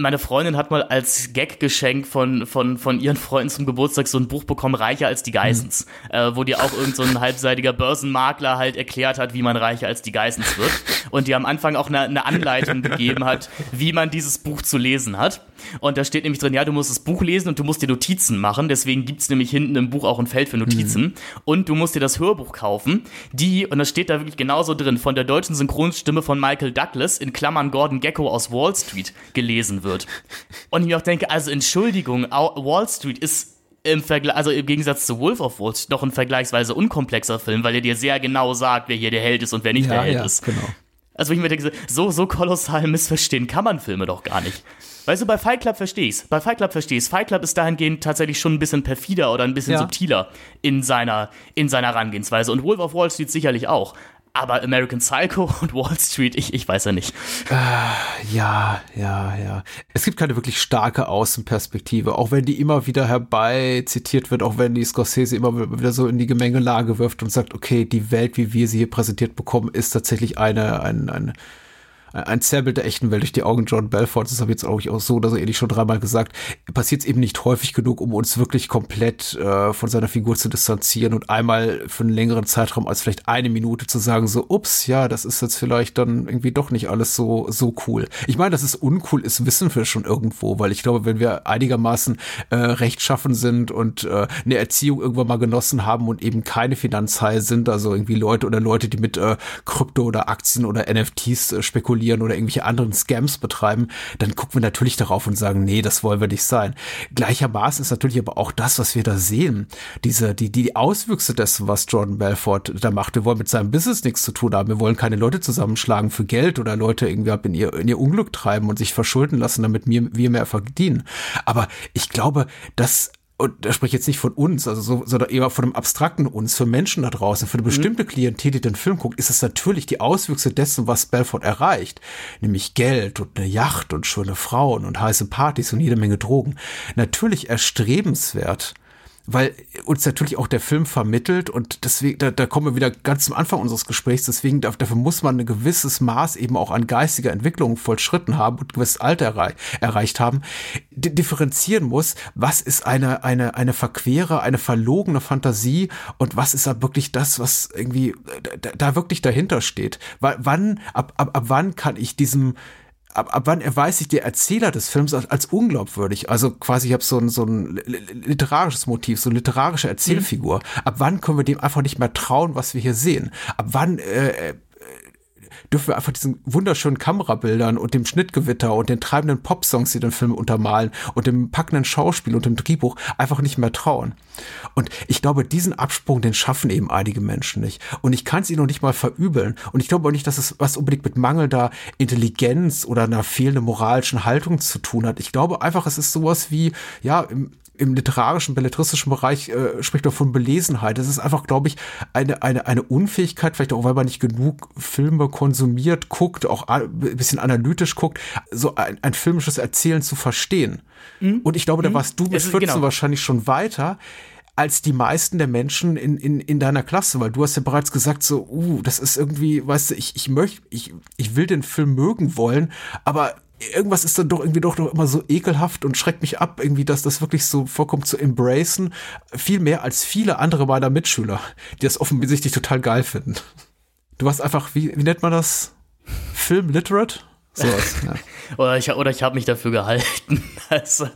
meine Freundin hat mal als Gag-Geschenk von, von, von ihren Freunden zum Geburtstag so ein Buch bekommen, Reicher als die Geissens, mhm. äh, wo dir auch irgend so ein halbseitiger Börsenmakler halt erklärt hat, wie man reicher als die Geissens wird. Und die am Anfang auch eine, eine Anleitung gegeben hat, wie man dieses Buch zu lesen hat. Und da steht nämlich drin, ja, du musst das Buch lesen und du musst dir Notizen machen. Deswegen gibt's nämlich hinten im Buch auch ein Feld für Notizen. Mhm. Und du musst dir das Hörbuch kaufen, die, und das steht da wirklich genauso drin, von der deutschen Synchronstimme von Michael Douglas, in Klammern Gordon Gecko aus Wall Street, gelesen wird. Und ich mir auch denke, also Entschuldigung, Wall Street ist im Vergleich, also im Gegensatz zu Wolf of Wall Street noch ein vergleichsweise unkomplexer Film, weil er dir sehr genau sagt, wer hier der Held ist und wer nicht ja, der Held ja, ist. Genau. Also ich mir denke, so, so kolossal missverstehen kann man Filme doch gar nicht. Weißt du, bei Fight Club verstehe ich's. Bei Fight Club verstehe ich's. Fight Club ist dahingehend tatsächlich schon ein bisschen perfider oder ein bisschen ja. subtiler in seiner, in seiner Herangehensweise. Und Wolf of Wall Street sicherlich auch. Aber American Psycho <laughs> und Wall Street, ich, ich weiß ja nicht. Äh, ja, ja, ja. Es gibt keine wirklich starke Außenperspektive, auch wenn die immer wieder herbei zitiert wird, auch wenn die Scorsese immer wieder so in die Gemengelage wirft und sagt, okay, die Welt, wie wir sie hier präsentiert bekommen, ist tatsächlich eine, eine, eine ein Zerrbild der echten Welt durch die Augen John Belforts, das habe ich jetzt auch, auch so oder so ähnlich schon dreimal gesagt, passiert es eben nicht häufig genug, um uns wirklich komplett äh, von seiner Figur zu distanzieren und einmal für einen längeren Zeitraum als vielleicht eine Minute zu sagen, so, ups, ja, das ist jetzt vielleicht dann irgendwie doch nicht alles so, so cool. Ich meine, dass es uncool ist, wissen wir schon irgendwo, weil ich glaube, wenn wir einigermaßen äh, rechtschaffen sind und äh, eine Erziehung irgendwann mal genossen haben und eben keine Finanzhaie sind, also irgendwie Leute oder Leute, die mit äh, Krypto oder Aktien oder NFTs äh, spekulieren, manipulieren oder irgendwelche anderen Scams betreiben, dann gucken wir natürlich darauf und sagen, nee, das wollen wir nicht sein. Gleichermaßen ist natürlich aber auch das, was wir da sehen, diese, die, die Auswüchse dessen, was Jordan Belfort da macht. Wir wollen mit seinem Business nichts zu tun haben. Wir wollen keine Leute zusammenschlagen für Geld oder Leute irgendwie in ihr, in ihr Unglück treiben und sich verschulden lassen, damit wir, wir mehr verdienen. Aber ich glaube, dass und da spreche ich jetzt nicht von uns, also so, sondern eher von einem abstrakten uns, für Menschen da draußen, für eine mhm. bestimmte Klientel, die den Film guckt, ist es natürlich die Auswüchse dessen, was Belfort erreicht, nämlich Geld und eine Yacht und schöne Frauen und heiße Partys und jede Menge Drogen, natürlich erstrebenswert weil uns natürlich auch der Film vermittelt und deswegen, da, da kommen wir wieder ganz zum Anfang unseres Gesprächs, deswegen dafür muss man ein gewisses Maß eben auch an geistiger Entwicklung vollschritten haben und ein gewisses Alter errei erreicht haben, differenzieren muss, was ist eine, eine, eine verquere, eine verlogene Fantasie und was ist da wirklich das, was irgendwie da, da wirklich dahinter steht. W wann, ab, ab, ab wann kann ich diesem, ab, ab wann erweist sich der Erzähler des Films als, als unglaubwürdig? Also quasi, ich habe so ein, so ein literarisches Motiv, so eine literarische Erzählfigur. Mhm. Ab wann können wir dem einfach nicht mehr trauen, was wir hier sehen? Ab wann äh, dürfen wir einfach diesen wunderschönen Kamerabildern und dem Schnittgewitter und den treibenden Popsongs, die den Film untermalen und dem packenden Schauspiel und dem Drehbuch einfach nicht mehr trauen. Und ich glaube, diesen Absprung, den schaffen eben einige Menschen nicht. Und ich kann es ihnen noch nicht mal verübeln. Und ich glaube auch nicht, dass es was unbedingt mit mangelnder Intelligenz oder einer fehlenden moralischen Haltung zu tun hat. Ich glaube einfach, es ist sowas wie, ja, im, im literarischen, belletristischen Bereich äh, spricht man von Belesenheit. Das ist einfach, glaube ich, eine, eine, eine Unfähigkeit, vielleicht auch, weil man nicht genug Filme konsumiert, guckt, auch ein bisschen analytisch guckt, so ein, ein filmisches Erzählen zu verstehen. Mhm. Und ich glaube, da mhm. warst du mit 14 genau. wahrscheinlich schon weiter als die meisten der Menschen in, in, in deiner Klasse, weil du hast ja bereits gesagt, so, uh, das ist irgendwie, weißt du, ich, ich möchte, ich, ich will den Film mögen wollen, aber irgendwas ist dann doch irgendwie doch noch immer so ekelhaft und schreckt mich ab, irgendwie, dass das wirklich so vorkommt zu embracen. Viel mehr als viele andere meiner Mitschüler, die das offensichtlich total geil finden. Du warst einfach, wie, wie nennt man das? Film literate? Sowas, ja. <laughs> oder ich, oder ich habe mich dafür gehalten. <laughs> Also,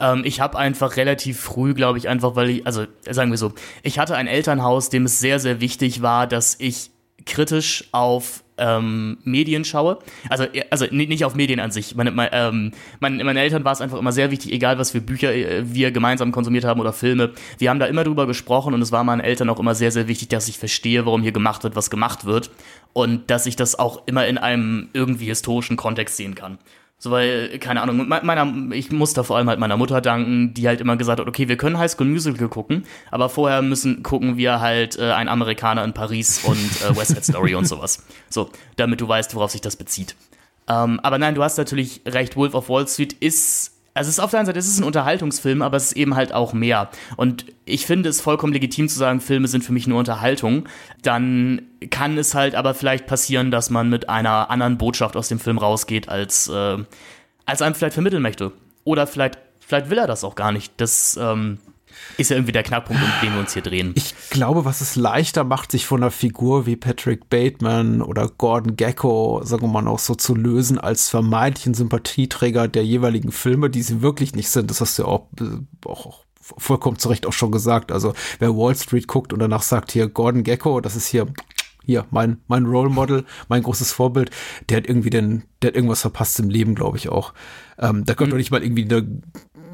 ähm, ich habe einfach relativ früh, glaube ich, einfach, weil ich, also sagen wir so, ich hatte ein Elternhaus, dem es sehr, sehr wichtig war, dass ich kritisch auf ähm, Medien schaue. Also, also nicht auf Medien an sich. Meine, meine, ähm, meine, meine Eltern war es einfach immer sehr wichtig, egal was für Bücher äh, wir gemeinsam konsumiert haben oder Filme. Wir haben da immer drüber gesprochen und es war meinen Eltern auch immer sehr, sehr wichtig, dass ich verstehe, warum hier gemacht wird, was gemacht wird. Und dass ich das auch immer in einem irgendwie historischen Kontext sehen kann. So, weil, keine Ahnung, meiner, ich muss da vor allem halt meiner Mutter danken, die halt immer gesagt hat, okay, wir können High School Musical gucken, aber vorher müssen gucken wir halt äh, ein Amerikaner in Paris und äh, West Side Story und sowas. So, damit du weißt, worauf sich das bezieht. Ähm, aber nein, du hast natürlich recht, Wolf of Wall Street ist also es ist auf der einen Seite, es ist ein Unterhaltungsfilm, aber es ist eben halt auch mehr. Und ich finde es vollkommen legitim zu sagen, Filme sind für mich nur Unterhaltung. Dann kann es halt aber vielleicht passieren, dass man mit einer anderen Botschaft aus dem Film rausgeht, als, äh, als einem vielleicht vermitteln möchte. Oder vielleicht, vielleicht will er das auch gar nicht. Das, ähm, ist ja irgendwie der Knackpunkt, um den wir uns hier drehen. Ich glaube, was es leichter macht, sich von einer Figur wie Patrick Bateman oder Gordon Gecko, sagen wir mal, auch so zu lösen als vermeintlichen Sympathieträger der jeweiligen Filme, die sie wirklich nicht sind. Das hast du ja auch, äh, auch vollkommen zu Recht auch schon gesagt. Also wer Wall Street guckt und danach sagt hier Gordon Gecko, das ist hier hier mein mein Role Model, mein großes Vorbild, der hat irgendwie den, der hat irgendwas verpasst im Leben, glaube ich auch. Ähm, da könnte mhm. nicht mal irgendwie eine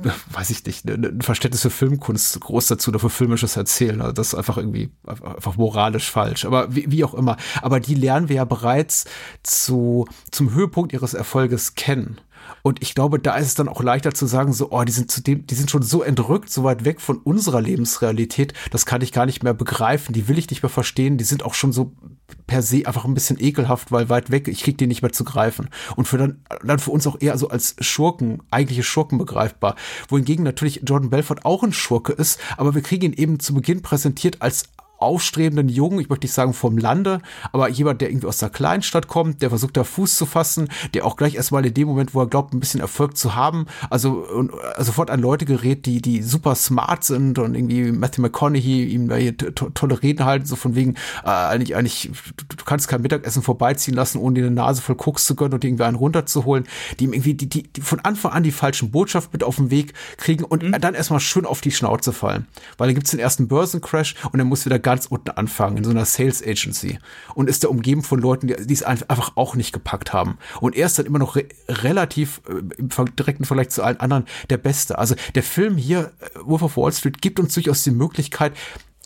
<laughs> weiß ich nicht, ne, ne, ein Verständnis für Filmkunst groß dazu oder für filmisches Erzählen. Also das ist einfach irgendwie einfach moralisch falsch. Aber wie, wie auch immer. Aber die lernen wir ja bereits zu, zum Höhepunkt ihres Erfolges kennen. Und ich glaube, da ist es dann auch leichter zu sagen, so, oh, die sind zudem, die sind schon so entrückt, so weit weg von unserer Lebensrealität, das kann ich gar nicht mehr begreifen, die will ich nicht mehr verstehen, die sind auch schon so per se einfach ein bisschen ekelhaft, weil weit weg, ich krieg die nicht mehr zu greifen. Und für dann, dann für uns auch eher so als Schurken, eigentliche Schurken begreifbar. Wohingegen natürlich Jordan Belfort auch ein Schurke ist, aber wir kriegen ihn eben zu Beginn präsentiert als aufstrebenden Jungen, ich möchte nicht sagen vom Lande, aber jemand, der irgendwie aus der Kleinstadt kommt, der versucht da Fuß zu fassen, der auch gleich erstmal in dem Moment, wo er glaubt, ein bisschen Erfolg zu haben, also, und, also sofort an Leute gerät, die, die super smart sind und irgendwie Matthew McConaughey ihm da hier to tolle Reden halten, so von wegen, äh, eigentlich, eigentlich, du, du, kannst kein Mittagessen vorbeiziehen lassen, ohne dir eine Nase voll Koks zu gönnen und irgendwie einen runterzuholen, die ihm irgendwie, die, die, die von Anfang an die falschen Botschaften mit auf den Weg kriegen und mhm. dann erstmal schön auf die Schnauze fallen. Weil dann gibt's den ersten Börsencrash und dann muss wieder ganz ganz unten anfangen, in so einer Sales Agency und ist da umgeben von Leuten, die, die es einfach auch nicht gepackt haben. Und er ist dann immer noch re relativ äh, im direkten Vergleich zu allen anderen der Beste. Also der Film hier, äh, Wolf of Wall Street, gibt uns durchaus die Möglichkeit,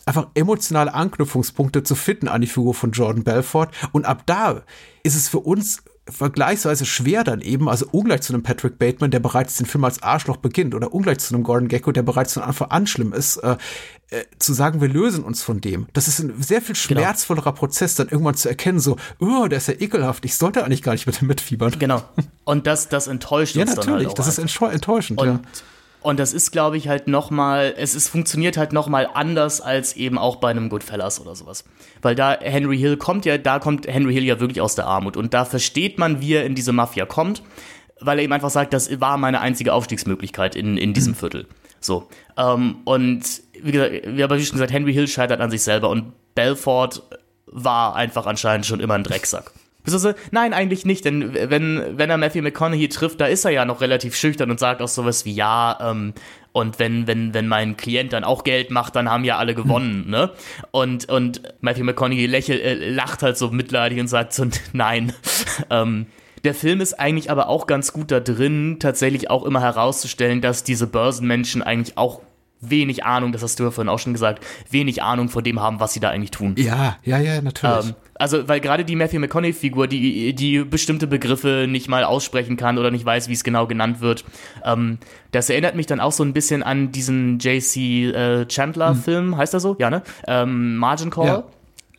einfach emotionale Anknüpfungspunkte zu finden an die Figur von Jordan Belfort. Und ab da ist es für uns vergleichsweise schwer dann eben, also ungleich zu einem Patrick Bateman, der bereits den Film als Arschloch beginnt, oder ungleich zu einem Gordon Gecko, der bereits von Anfang an schlimm ist, äh, äh, zu sagen, wir lösen uns von dem. Das ist ein sehr viel genau. schmerzvollerer genau. Prozess, dann irgendwann zu erkennen, so, oh, der ist ja ekelhaft, ich sollte eigentlich gar nicht mit dem mitfiebern. Genau. Und das, das enttäuscht uns ja, natürlich, dann halt auch das ist enttäuschend. Und ja. Und das ist, glaube ich, halt nochmal, es ist, funktioniert halt nochmal anders als eben auch bei einem Goodfellas oder sowas. Weil da Henry Hill kommt ja, da kommt Henry Hill ja wirklich aus der Armut. Und da versteht man, wie er in diese Mafia kommt, weil er eben einfach sagt, das war meine einzige Aufstiegsmöglichkeit in, in diesem Viertel. So. Ähm, und wie gesagt, wie aber wie schon gesagt, Henry Hill scheitert an sich selber und Belfort war einfach anscheinend schon immer ein Drecksack. Nein, eigentlich nicht, denn wenn, wenn er Matthew McConaughey trifft, da ist er ja noch relativ schüchtern und sagt auch sowas wie, ja, ähm, und wenn, wenn, wenn mein Klient dann auch Geld macht, dann haben ja alle gewonnen, hm. ne? Und, und Matthew McConaughey lächelt, äh, lacht halt so mitleidig und sagt so, <laughs> nein. ähm, der Film ist eigentlich aber auch ganz gut da drin, tatsächlich auch immer herauszustellen, dass diese Börsenmenschen eigentlich auch wenig Ahnung, das hast du ja vorhin auch schon gesagt, wenig Ahnung von dem haben, was sie da eigentlich tun. Ja, ja, ja, natürlich. Ähm, also, weil gerade die Matthew McConaughey-Figur, die, die bestimmte Begriffe nicht mal aussprechen kann oder nicht weiß, wie es genau genannt wird, ähm, das erinnert mich dann auch so ein bisschen an diesen J.C. Äh, Chandler-Film, hm. heißt er so? Ja, ne? Ähm, Margin Call. Ja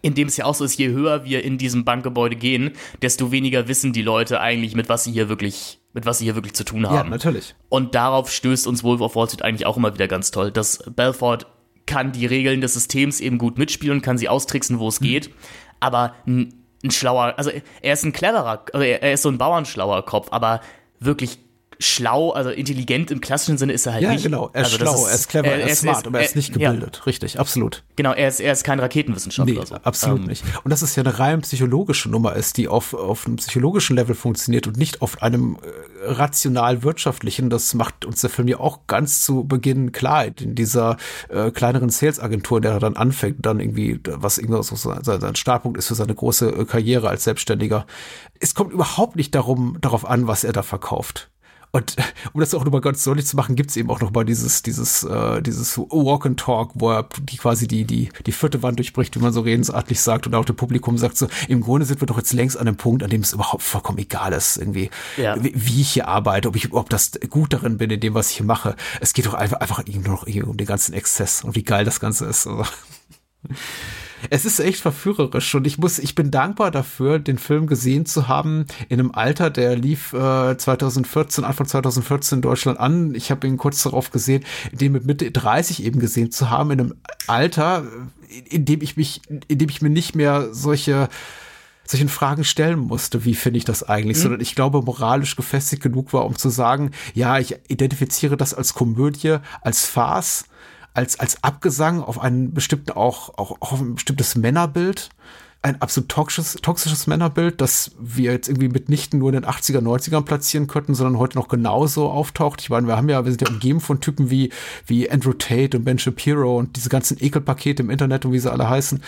in dem es ja auch so ist, je höher wir in diesem Bankgebäude gehen, desto weniger wissen die Leute eigentlich, mit was sie hier wirklich, mit was sie hier wirklich zu tun haben. Ja, natürlich. Und darauf stößt uns Wolf of Wall Street eigentlich auch immer wieder ganz toll, dass Belfort kann die Regeln des Systems eben gut mitspielen, kann sie austricksen, wo es mhm. geht, aber ein, ein, schlauer, also er ist ein cleverer, also er ist so ein bauernschlauer Kopf, aber wirklich schlau, also intelligent im klassischen Sinne ist er halt ja, nicht. Ja, genau. Er ist also schlau, ist, er ist clever, er, er ist smart, aber er ist nicht gebildet. Ja. Richtig, absolut. Genau, er ist, er ist kein Raketenwissenschaftler. Nee, so. absolut ähm. nicht. Und dass es ja eine rein psychologische Nummer ist, die auf, auf einem psychologischen Level funktioniert und nicht auf einem äh, rational-wirtschaftlichen. Das macht uns der Film ja auch ganz zu Beginn klar, in dieser äh, kleineren Sales-Agentur, der dann anfängt, dann irgendwie, was irgendwie so sein, sein Startpunkt ist für seine große äh, Karriere als Selbstständiger. Es kommt überhaupt nicht darum, darauf an, was er da verkauft. Und <laughs> um das auch nochmal ganz deutlich zu machen, gibt's eben auch nochmal dieses, dieses, äh, dieses Walk and Talk, wo er die quasi die, die, die vierte Wand durchbricht, wie man so redensartlich sagt, und auch dem Publikum sagt so, im Grunde sind wir doch jetzt längst an einem Punkt, an dem es überhaupt vollkommen egal ist, irgendwie, ja. wie, wie, ich hier arbeite, ob ich, ob das gut darin bin, in dem, was ich hier mache. Es geht doch einfach, einfach nur noch um den ganzen Exzess und wie geil das Ganze ist. Also es ist echt verführerisch und ich muss, ich bin dankbar dafür, den Film gesehen zu haben in einem Alter, der lief äh, 2014, Anfang 2014 in Deutschland an. Ich habe ihn kurz darauf gesehen, den mit Mitte 30 eben gesehen zu haben, in einem Alter, in dem ich mich, in dem ich mir nicht mehr solche solchen Fragen stellen musste, wie finde ich das eigentlich, mhm. sondern ich glaube, moralisch gefestigt genug war, um zu sagen, ja, ich identifiziere das als Komödie, als Farce als, als Abgesang auf einen bestimmten, auch, auch, auf ein bestimmtes Männerbild, ein absolut toxisches, toxisches Männerbild, das wir jetzt irgendwie mitnichten nur in den 80er, 90ern platzieren könnten, sondern heute noch genauso auftaucht. Ich meine, wir haben ja, wir sind ja umgeben von Typen wie, wie Andrew Tate und Ben Shapiro und diese ganzen Ekelpakete im Internet und wie sie alle heißen.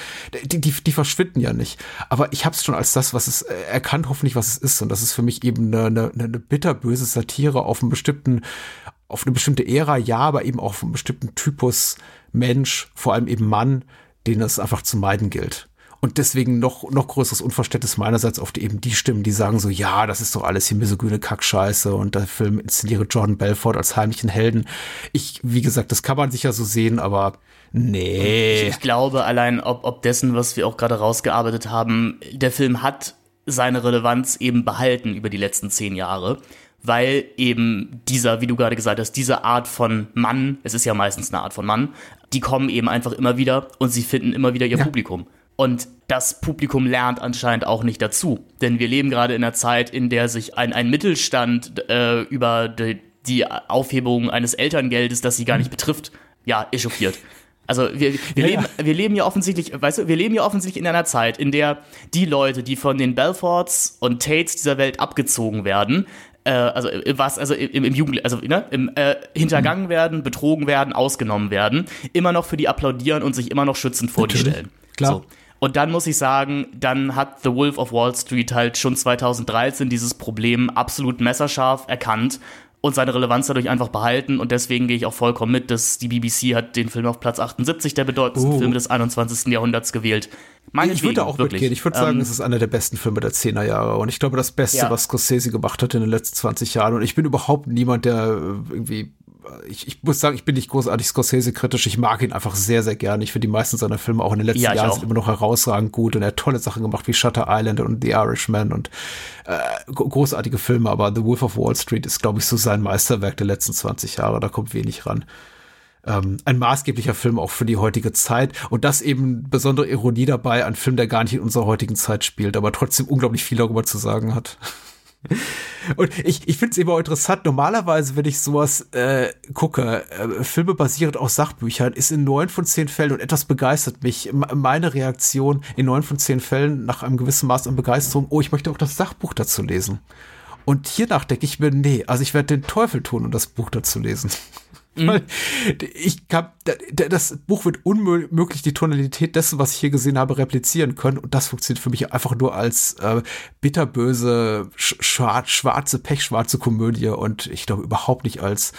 Die, die, die verschwinden ja nicht. Aber ich habe es schon als das, was es äh, erkannt, hoffentlich, was es ist. Und das ist für mich eben eine, eine, eine bitterböse Satire auf einen bestimmten, auf eine bestimmte Ära, ja, aber eben auch auf einen bestimmten Typus Mensch, vor allem eben Mann, den es einfach zu meiden gilt. Und deswegen noch, noch größeres Unverständnis meinerseits auf die, eben die Stimmen, die sagen so, ja, das ist doch alles hier misogyne Kackscheiße und der Film inszeniere Jordan Belfort als heimlichen Helden. Ich, wie gesagt, das kann man sicher so sehen, aber nee. Ich, ich glaube allein, ob, ob dessen, was wir auch gerade rausgearbeitet haben, der Film hat seine Relevanz eben behalten über die letzten zehn Jahre weil eben dieser, wie du gerade gesagt hast, diese Art von Mann, es ist ja meistens eine Art von Mann, die kommen eben einfach immer wieder und sie finden immer wieder ihr ja. Publikum. Und das Publikum lernt anscheinend auch nicht dazu. Denn wir leben gerade in einer Zeit, in der sich ein, ein Mittelstand äh, über die, die Aufhebung eines Elterngeldes, das sie gar nicht betrifft, ja, echauffiert. Also wir, wir, ja, leben, ja. wir leben ja offensichtlich, weißt du, wir leben ja offensichtlich in einer Zeit, in der die Leute, die von den Belforts und Tates dieser Welt abgezogen werden, äh, also äh, was, also im, im Jugend, also ne, im äh, hintergangen mhm. werden, betrogen werden, ausgenommen werden, immer noch für die applaudieren und sich immer noch schützend vor Natürlich. die stellen. Klar. So. Und dann muss ich sagen, dann hat The Wolf of Wall Street halt schon 2013 dieses Problem absolut messerscharf erkannt und seine Relevanz dadurch einfach behalten. Und deswegen gehe ich auch vollkommen mit, dass die BBC hat den Film auf Platz 78 der bedeutendsten uh. Filme des 21. Jahrhunderts gewählt. Meine ich würde auch wirklich. mitgehen. Ich würde sagen, ähm, es ist einer der besten Filme der 10er Jahre. Und ich glaube, das Beste, ja. was Scorsese gemacht hat in den letzten 20 Jahren. Und ich bin überhaupt niemand, der irgendwie ich, ich muss sagen, ich bin nicht großartig Scorsese-kritisch. Ich mag ihn einfach sehr, sehr gerne. Ich finde die meisten seiner Filme auch in den letzten ja, Jahren sind immer noch herausragend gut und er hat tolle Sachen gemacht wie Shutter Island und The Irishman und äh, großartige Filme. Aber The Wolf of Wall Street ist, glaube ich, so sein Meisterwerk der letzten 20 Jahre. Da kommt wenig ran. Ähm, ein maßgeblicher Film auch für die heutige Zeit und das eben besondere Ironie dabei, ein Film, der gar nicht in unserer heutigen Zeit spielt, aber trotzdem unglaublich viel darüber zu sagen hat. Und ich, ich finde es immer interessant, normalerweise, wenn ich sowas äh, gucke, äh, Filme basierend auf Sachbüchern, ist in neun von zehn Fällen, und etwas begeistert mich, meine Reaktion in neun von zehn Fällen nach einem gewissen Maß an Begeisterung, oh, ich möchte auch das Sachbuch dazu lesen. Und hiernach denke ich mir, nee, also ich werde den Teufel tun, um das Buch dazu lesen. Mhm. Ich kann, das Buch wird unmöglich die Tonalität dessen, was ich hier gesehen habe, replizieren können. Und das funktioniert für mich einfach nur als äh, bitterböse, schwarz, schwarze, pechschwarze Komödie und ich glaube überhaupt nicht als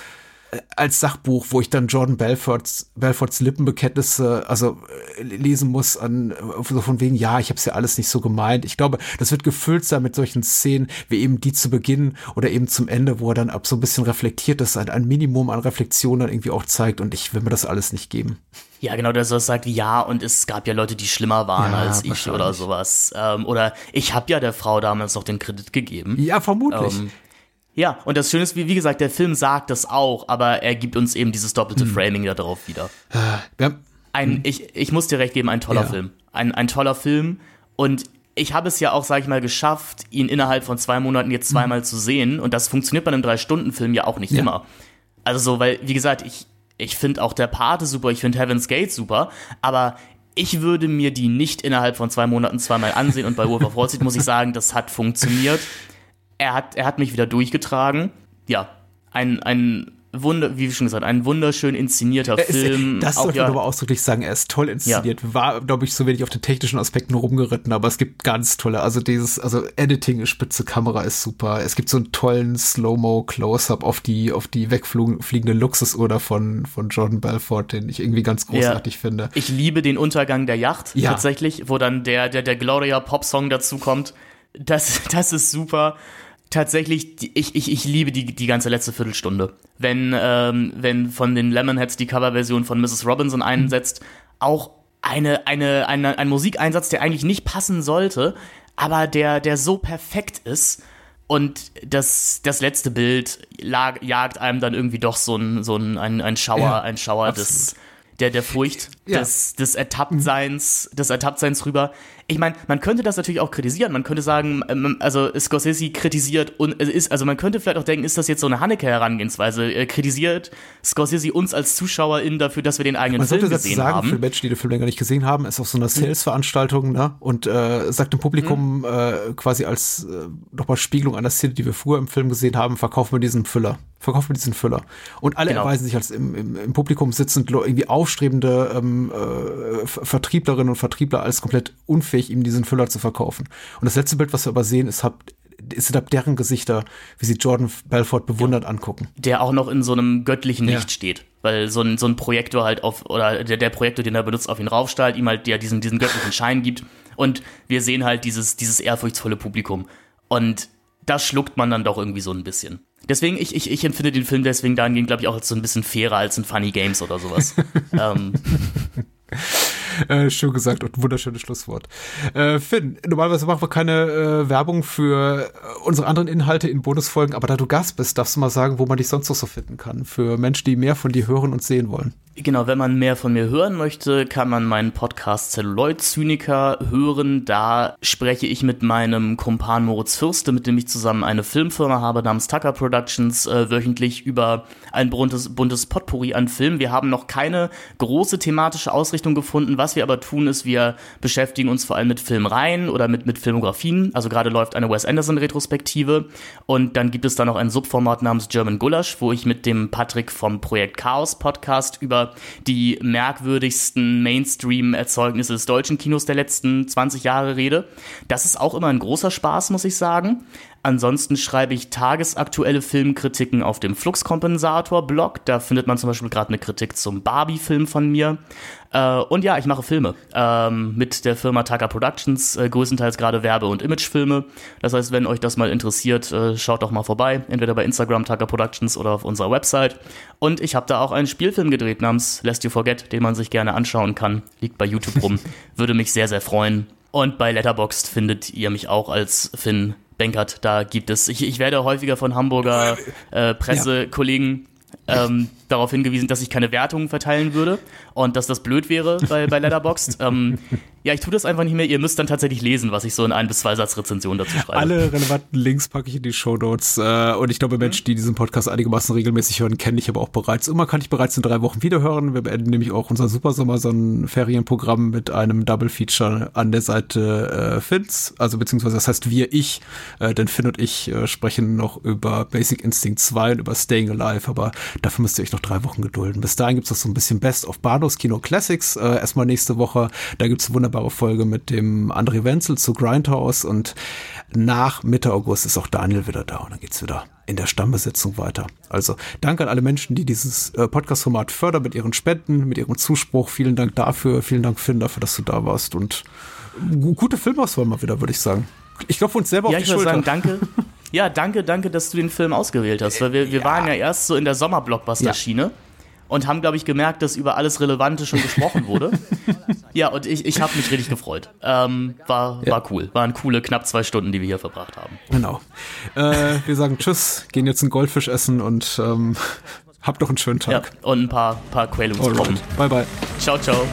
als Sachbuch, wo ich dann Jordan Belforts, Belforts Lippenbekenntnisse also äh, lesen muss an so von wegen ja, ich habe es ja alles nicht so gemeint. Ich glaube, das wird gefüllt sein mit solchen Szenen wie eben die zu Beginn oder eben zum Ende, wo er dann ab so ein bisschen reflektiert ist, ein, ein Minimum an Reflexion dann irgendwie auch zeigt und ich will mir das alles nicht geben. Ja, genau, der so sagt ja und es gab ja Leute, die schlimmer waren ja, als ich oder sowas. Ähm, oder ich habe ja der Frau damals noch den Kredit gegeben. Ja, vermutlich. Ähm, ja, und das Schöne ist, wie, wie gesagt, der Film sagt das auch, aber er gibt uns eben dieses doppelte hm. Framing darauf wieder. Ja. Ein, hm. ich, ich muss dir recht geben, ein toller ja. Film. Ein, ein toller Film. Und ich habe es ja auch, sag ich mal, geschafft, ihn innerhalb von zwei Monaten jetzt hm. zweimal mhm. zu sehen. Und das funktioniert bei einem Drei-Stunden-Film ja auch nicht ja. immer. Also so, weil, wie gesagt, ich, ich finde auch der Pate super, ich finde Heaven's Gate super, aber ich würde mir die nicht innerhalb von zwei Monaten zweimal ansehen und bei Wolf of Wall Street muss ich sagen, das hat funktioniert <laughs> er hat, er hat mich wieder durchgetragen. Ja, ein, ein Wunder, wie schon gesagt, ein wunderschön inszenierter ist, Film. Das sollte ja, man aber ausdrücklich sagen, er ist toll inszeniert. Ja. War, glaube ich, so wenig auf den technischen Aspekten rumgeritten, aber es gibt ganz tolle, also dieses, also Editing ist spitze, Kamera ist super. Es gibt so einen tollen Slow-Mo Close-Up auf die, auf die wegfliegende Luxusuhr von, von Jordan Belfort, den ich irgendwie ganz großartig ja. finde. Ich liebe den Untergang der Yacht, tatsächlich, wo dann der, der, der Gloria Pop Song dazu kommt. Das, <laughs> das ist super tatsächlich, ich, ich, ich liebe die, die ganze letzte Viertelstunde. Wenn, ähm, wenn von den Lemonheads die Coverversion von Mrs. Robinson einsetzt, auch eine, eine, eine, ein Musikeinsatz, der eigentlich nicht passen sollte, aber der, der so perfekt ist. Und das, das letzte Bild lag, jagt einem dann irgendwie doch so ein, so ein, ein, ein Schauer, ja, ein Schauer des, der, der Furcht, ja. des, des Ertapptseins, des Ertapptseins rüber ich meine, man könnte das natürlich auch kritisieren. Man könnte sagen, ähm, also Scorsese kritisiert und ist, also man könnte vielleicht auch denken, ist das jetzt so eine Haneke-Herangehensweise? Er kritisiert Scorsese uns als ZuschauerInnen dafür, dass wir den eigenen man Film gesehen sagen, haben. Für Menschen, die den Film länger nicht gesehen haben, ist auf so einer hm. Sales-Veranstaltung, ne? Und äh, sagt dem Publikum mhm. äh, quasi als äh, nochmal Spiegelung einer Szene, die wir früher im Film gesehen haben, verkaufen wir diesen Füller. Verkaufen wir diesen Füller. Und alle genau. erweisen sich als im, im, im Publikum sitzend irgendwie aufstrebende ähm, äh, Vertrieblerinnen und Vertriebler als komplett unfähig ihm diesen Füller zu verkaufen. Und das letzte Bild, was wir aber sehen, ist, hab, ist ab deren Gesichter, wie sie Jordan Belfort bewundert ja. angucken. Der auch noch in so einem göttlichen Licht ja. steht. Weil so ein, so ein Projektor halt auf, oder der, der Projektor, den er benutzt, auf ihn raufstrahlt, ihm halt der diesen, diesen göttlichen Schein gibt. Und wir sehen halt dieses, dieses ehrfurchtsvolle Publikum. Und das schluckt man dann doch irgendwie so ein bisschen. Deswegen, ich, ich, ich empfinde den Film deswegen dahingehend, glaube ich, auch als so ein bisschen fairer als in Funny Games oder sowas. <laughs> ähm, äh, schön gesagt und wunderschönes Schlusswort. Äh, Finn, normalerweise machen wir keine äh, Werbung für äh, unsere anderen Inhalte in Bonusfolgen, aber da du Gast bist, darfst du mal sagen, wo man dich sonst noch so finden kann. Für Menschen, die mehr von dir hören und sehen wollen. Genau, wenn man mehr von mir hören möchte, kann man meinen Podcast Celluloid Zyniker hören. Da spreche ich mit meinem Kumpan Moritz Fürste, mit dem ich zusammen eine Filmfirma habe namens Tucker Productions, äh, wöchentlich über ein buntes, buntes Potpourri an Filmen. Wir haben noch keine große thematische Ausrichtung gefunden. Was wir aber tun, ist, wir beschäftigen uns vor allem mit Filmreihen oder mit, mit Filmografien. Also gerade läuft eine Wes Anderson Retrospektive und dann gibt es da noch ein Subformat namens German Gulasch, wo ich mit dem Patrick vom Projekt Chaos Podcast über die merkwürdigsten Mainstream-Erzeugnisse des deutschen Kinos der letzten 20 Jahre rede. Das ist auch immer ein großer Spaß, muss ich sagen. Ansonsten schreibe ich tagesaktuelle Filmkritiken auf dem Fluxkompensator-Blog. Da findet man zum Beispiel gerade eine Kritik zum Barbie-Film von mir. Äh, und ja, ich mache Filme ähm, mit der Firma Taka Productions, äh, größtenteils gerade Werbe- und Imagefilme. Das heißt, wenn euch das mal interessiert, äh, schaut doch mal vorbei, entweder bei Instagram Taka Productions oder auf unserer Website. Und ich habe da auch einen Spielfilm gedreht namens Lest You Forget, den man sich gerne anschauen kann. Liegt bei YouTube rum. <laughs> Würde mich sehr, sehr freuen. Und bei Letterboxd findet ihr mich auch als Finn Benkert. Da gibt es, ich, ich werde häufiger von Hamburger äh, Pressekollegen ähm, darauf hingewiesen, dass ich keine Wertungen verteilen würde und dass das blöd wäre bei, bei Letterboxd. <laughs> ähm, ja, ich tue das einfach nicht mehr. Ihr müsst dann tatsächlich lesen, was ich so in ein bis zwei Satz Rezension dazu schreibe. Alle relevanten Links packe ich in die Show Notes. Äh, und ich glaube, Menschen, die diesen Podcast einigermaßen regelmäßig hören, kenne ich aber auch bereits. Immer kann ich bereits in drei Wochen wiederhören. Wir beenden nämlich auch unser Super Sommer so ein Ferienprogramm mit einem Double Feature an der Seite äh, Finns. Also beziehungsweise das heißt wir, ich, äh, denn Finn und ich äh, sprechen noch über Basic Instinct 2 und über Staying Alive, aber dafür müsst ihr euch noch drei Wochen gedulden. Bis dahin gibt es noch so ein bisschen Best of Bahnhofs Kino Classics. Äh, erstmal nächste Woche. Da gibt es wunderbare Folge mit dem André Wenzel zu Grindhouse und nach Mitte August ist auch Daniel wieder da und dann geht's wieder in der Stammbesetzung weiter. Also danke an alle Menschen, die dieses äh, Podcast-Format fördern mit ihren Spenden, mit ihrem Zuspruch. Vielen Dank dafür. Vielen Dank, Finn, dafür, dass du da warst und gute Filmauswahl mal wieder, würde ich sagen. Ich glaube uns selber ja, auf die ich würde Schulter. sagen, danke. <laughs> Ja, danke, danke, dass du den Film ausgewählt hast, weil wir, wir ja. waren ja erst so in der Sommer-Blockbuster-Schiene. Ja und haben, glaube ich, gemerkt, dass über alles Relevante schon gesprochen wurde. <laughs> ja, und ich, ich habe mich richtig gefreut. Ähm, war, ja. war cool. Waren coole knapp zwei Stunden, die wir hier verbracht haben. Genau. Äh, wir sagen Tschüss, gehen jetzt einen Goldfisch essen und ähm, habt doch einen schönen Tag. Ja, und ein paar, paar Quälungsproben. Bye, bye. Ciao, ciao.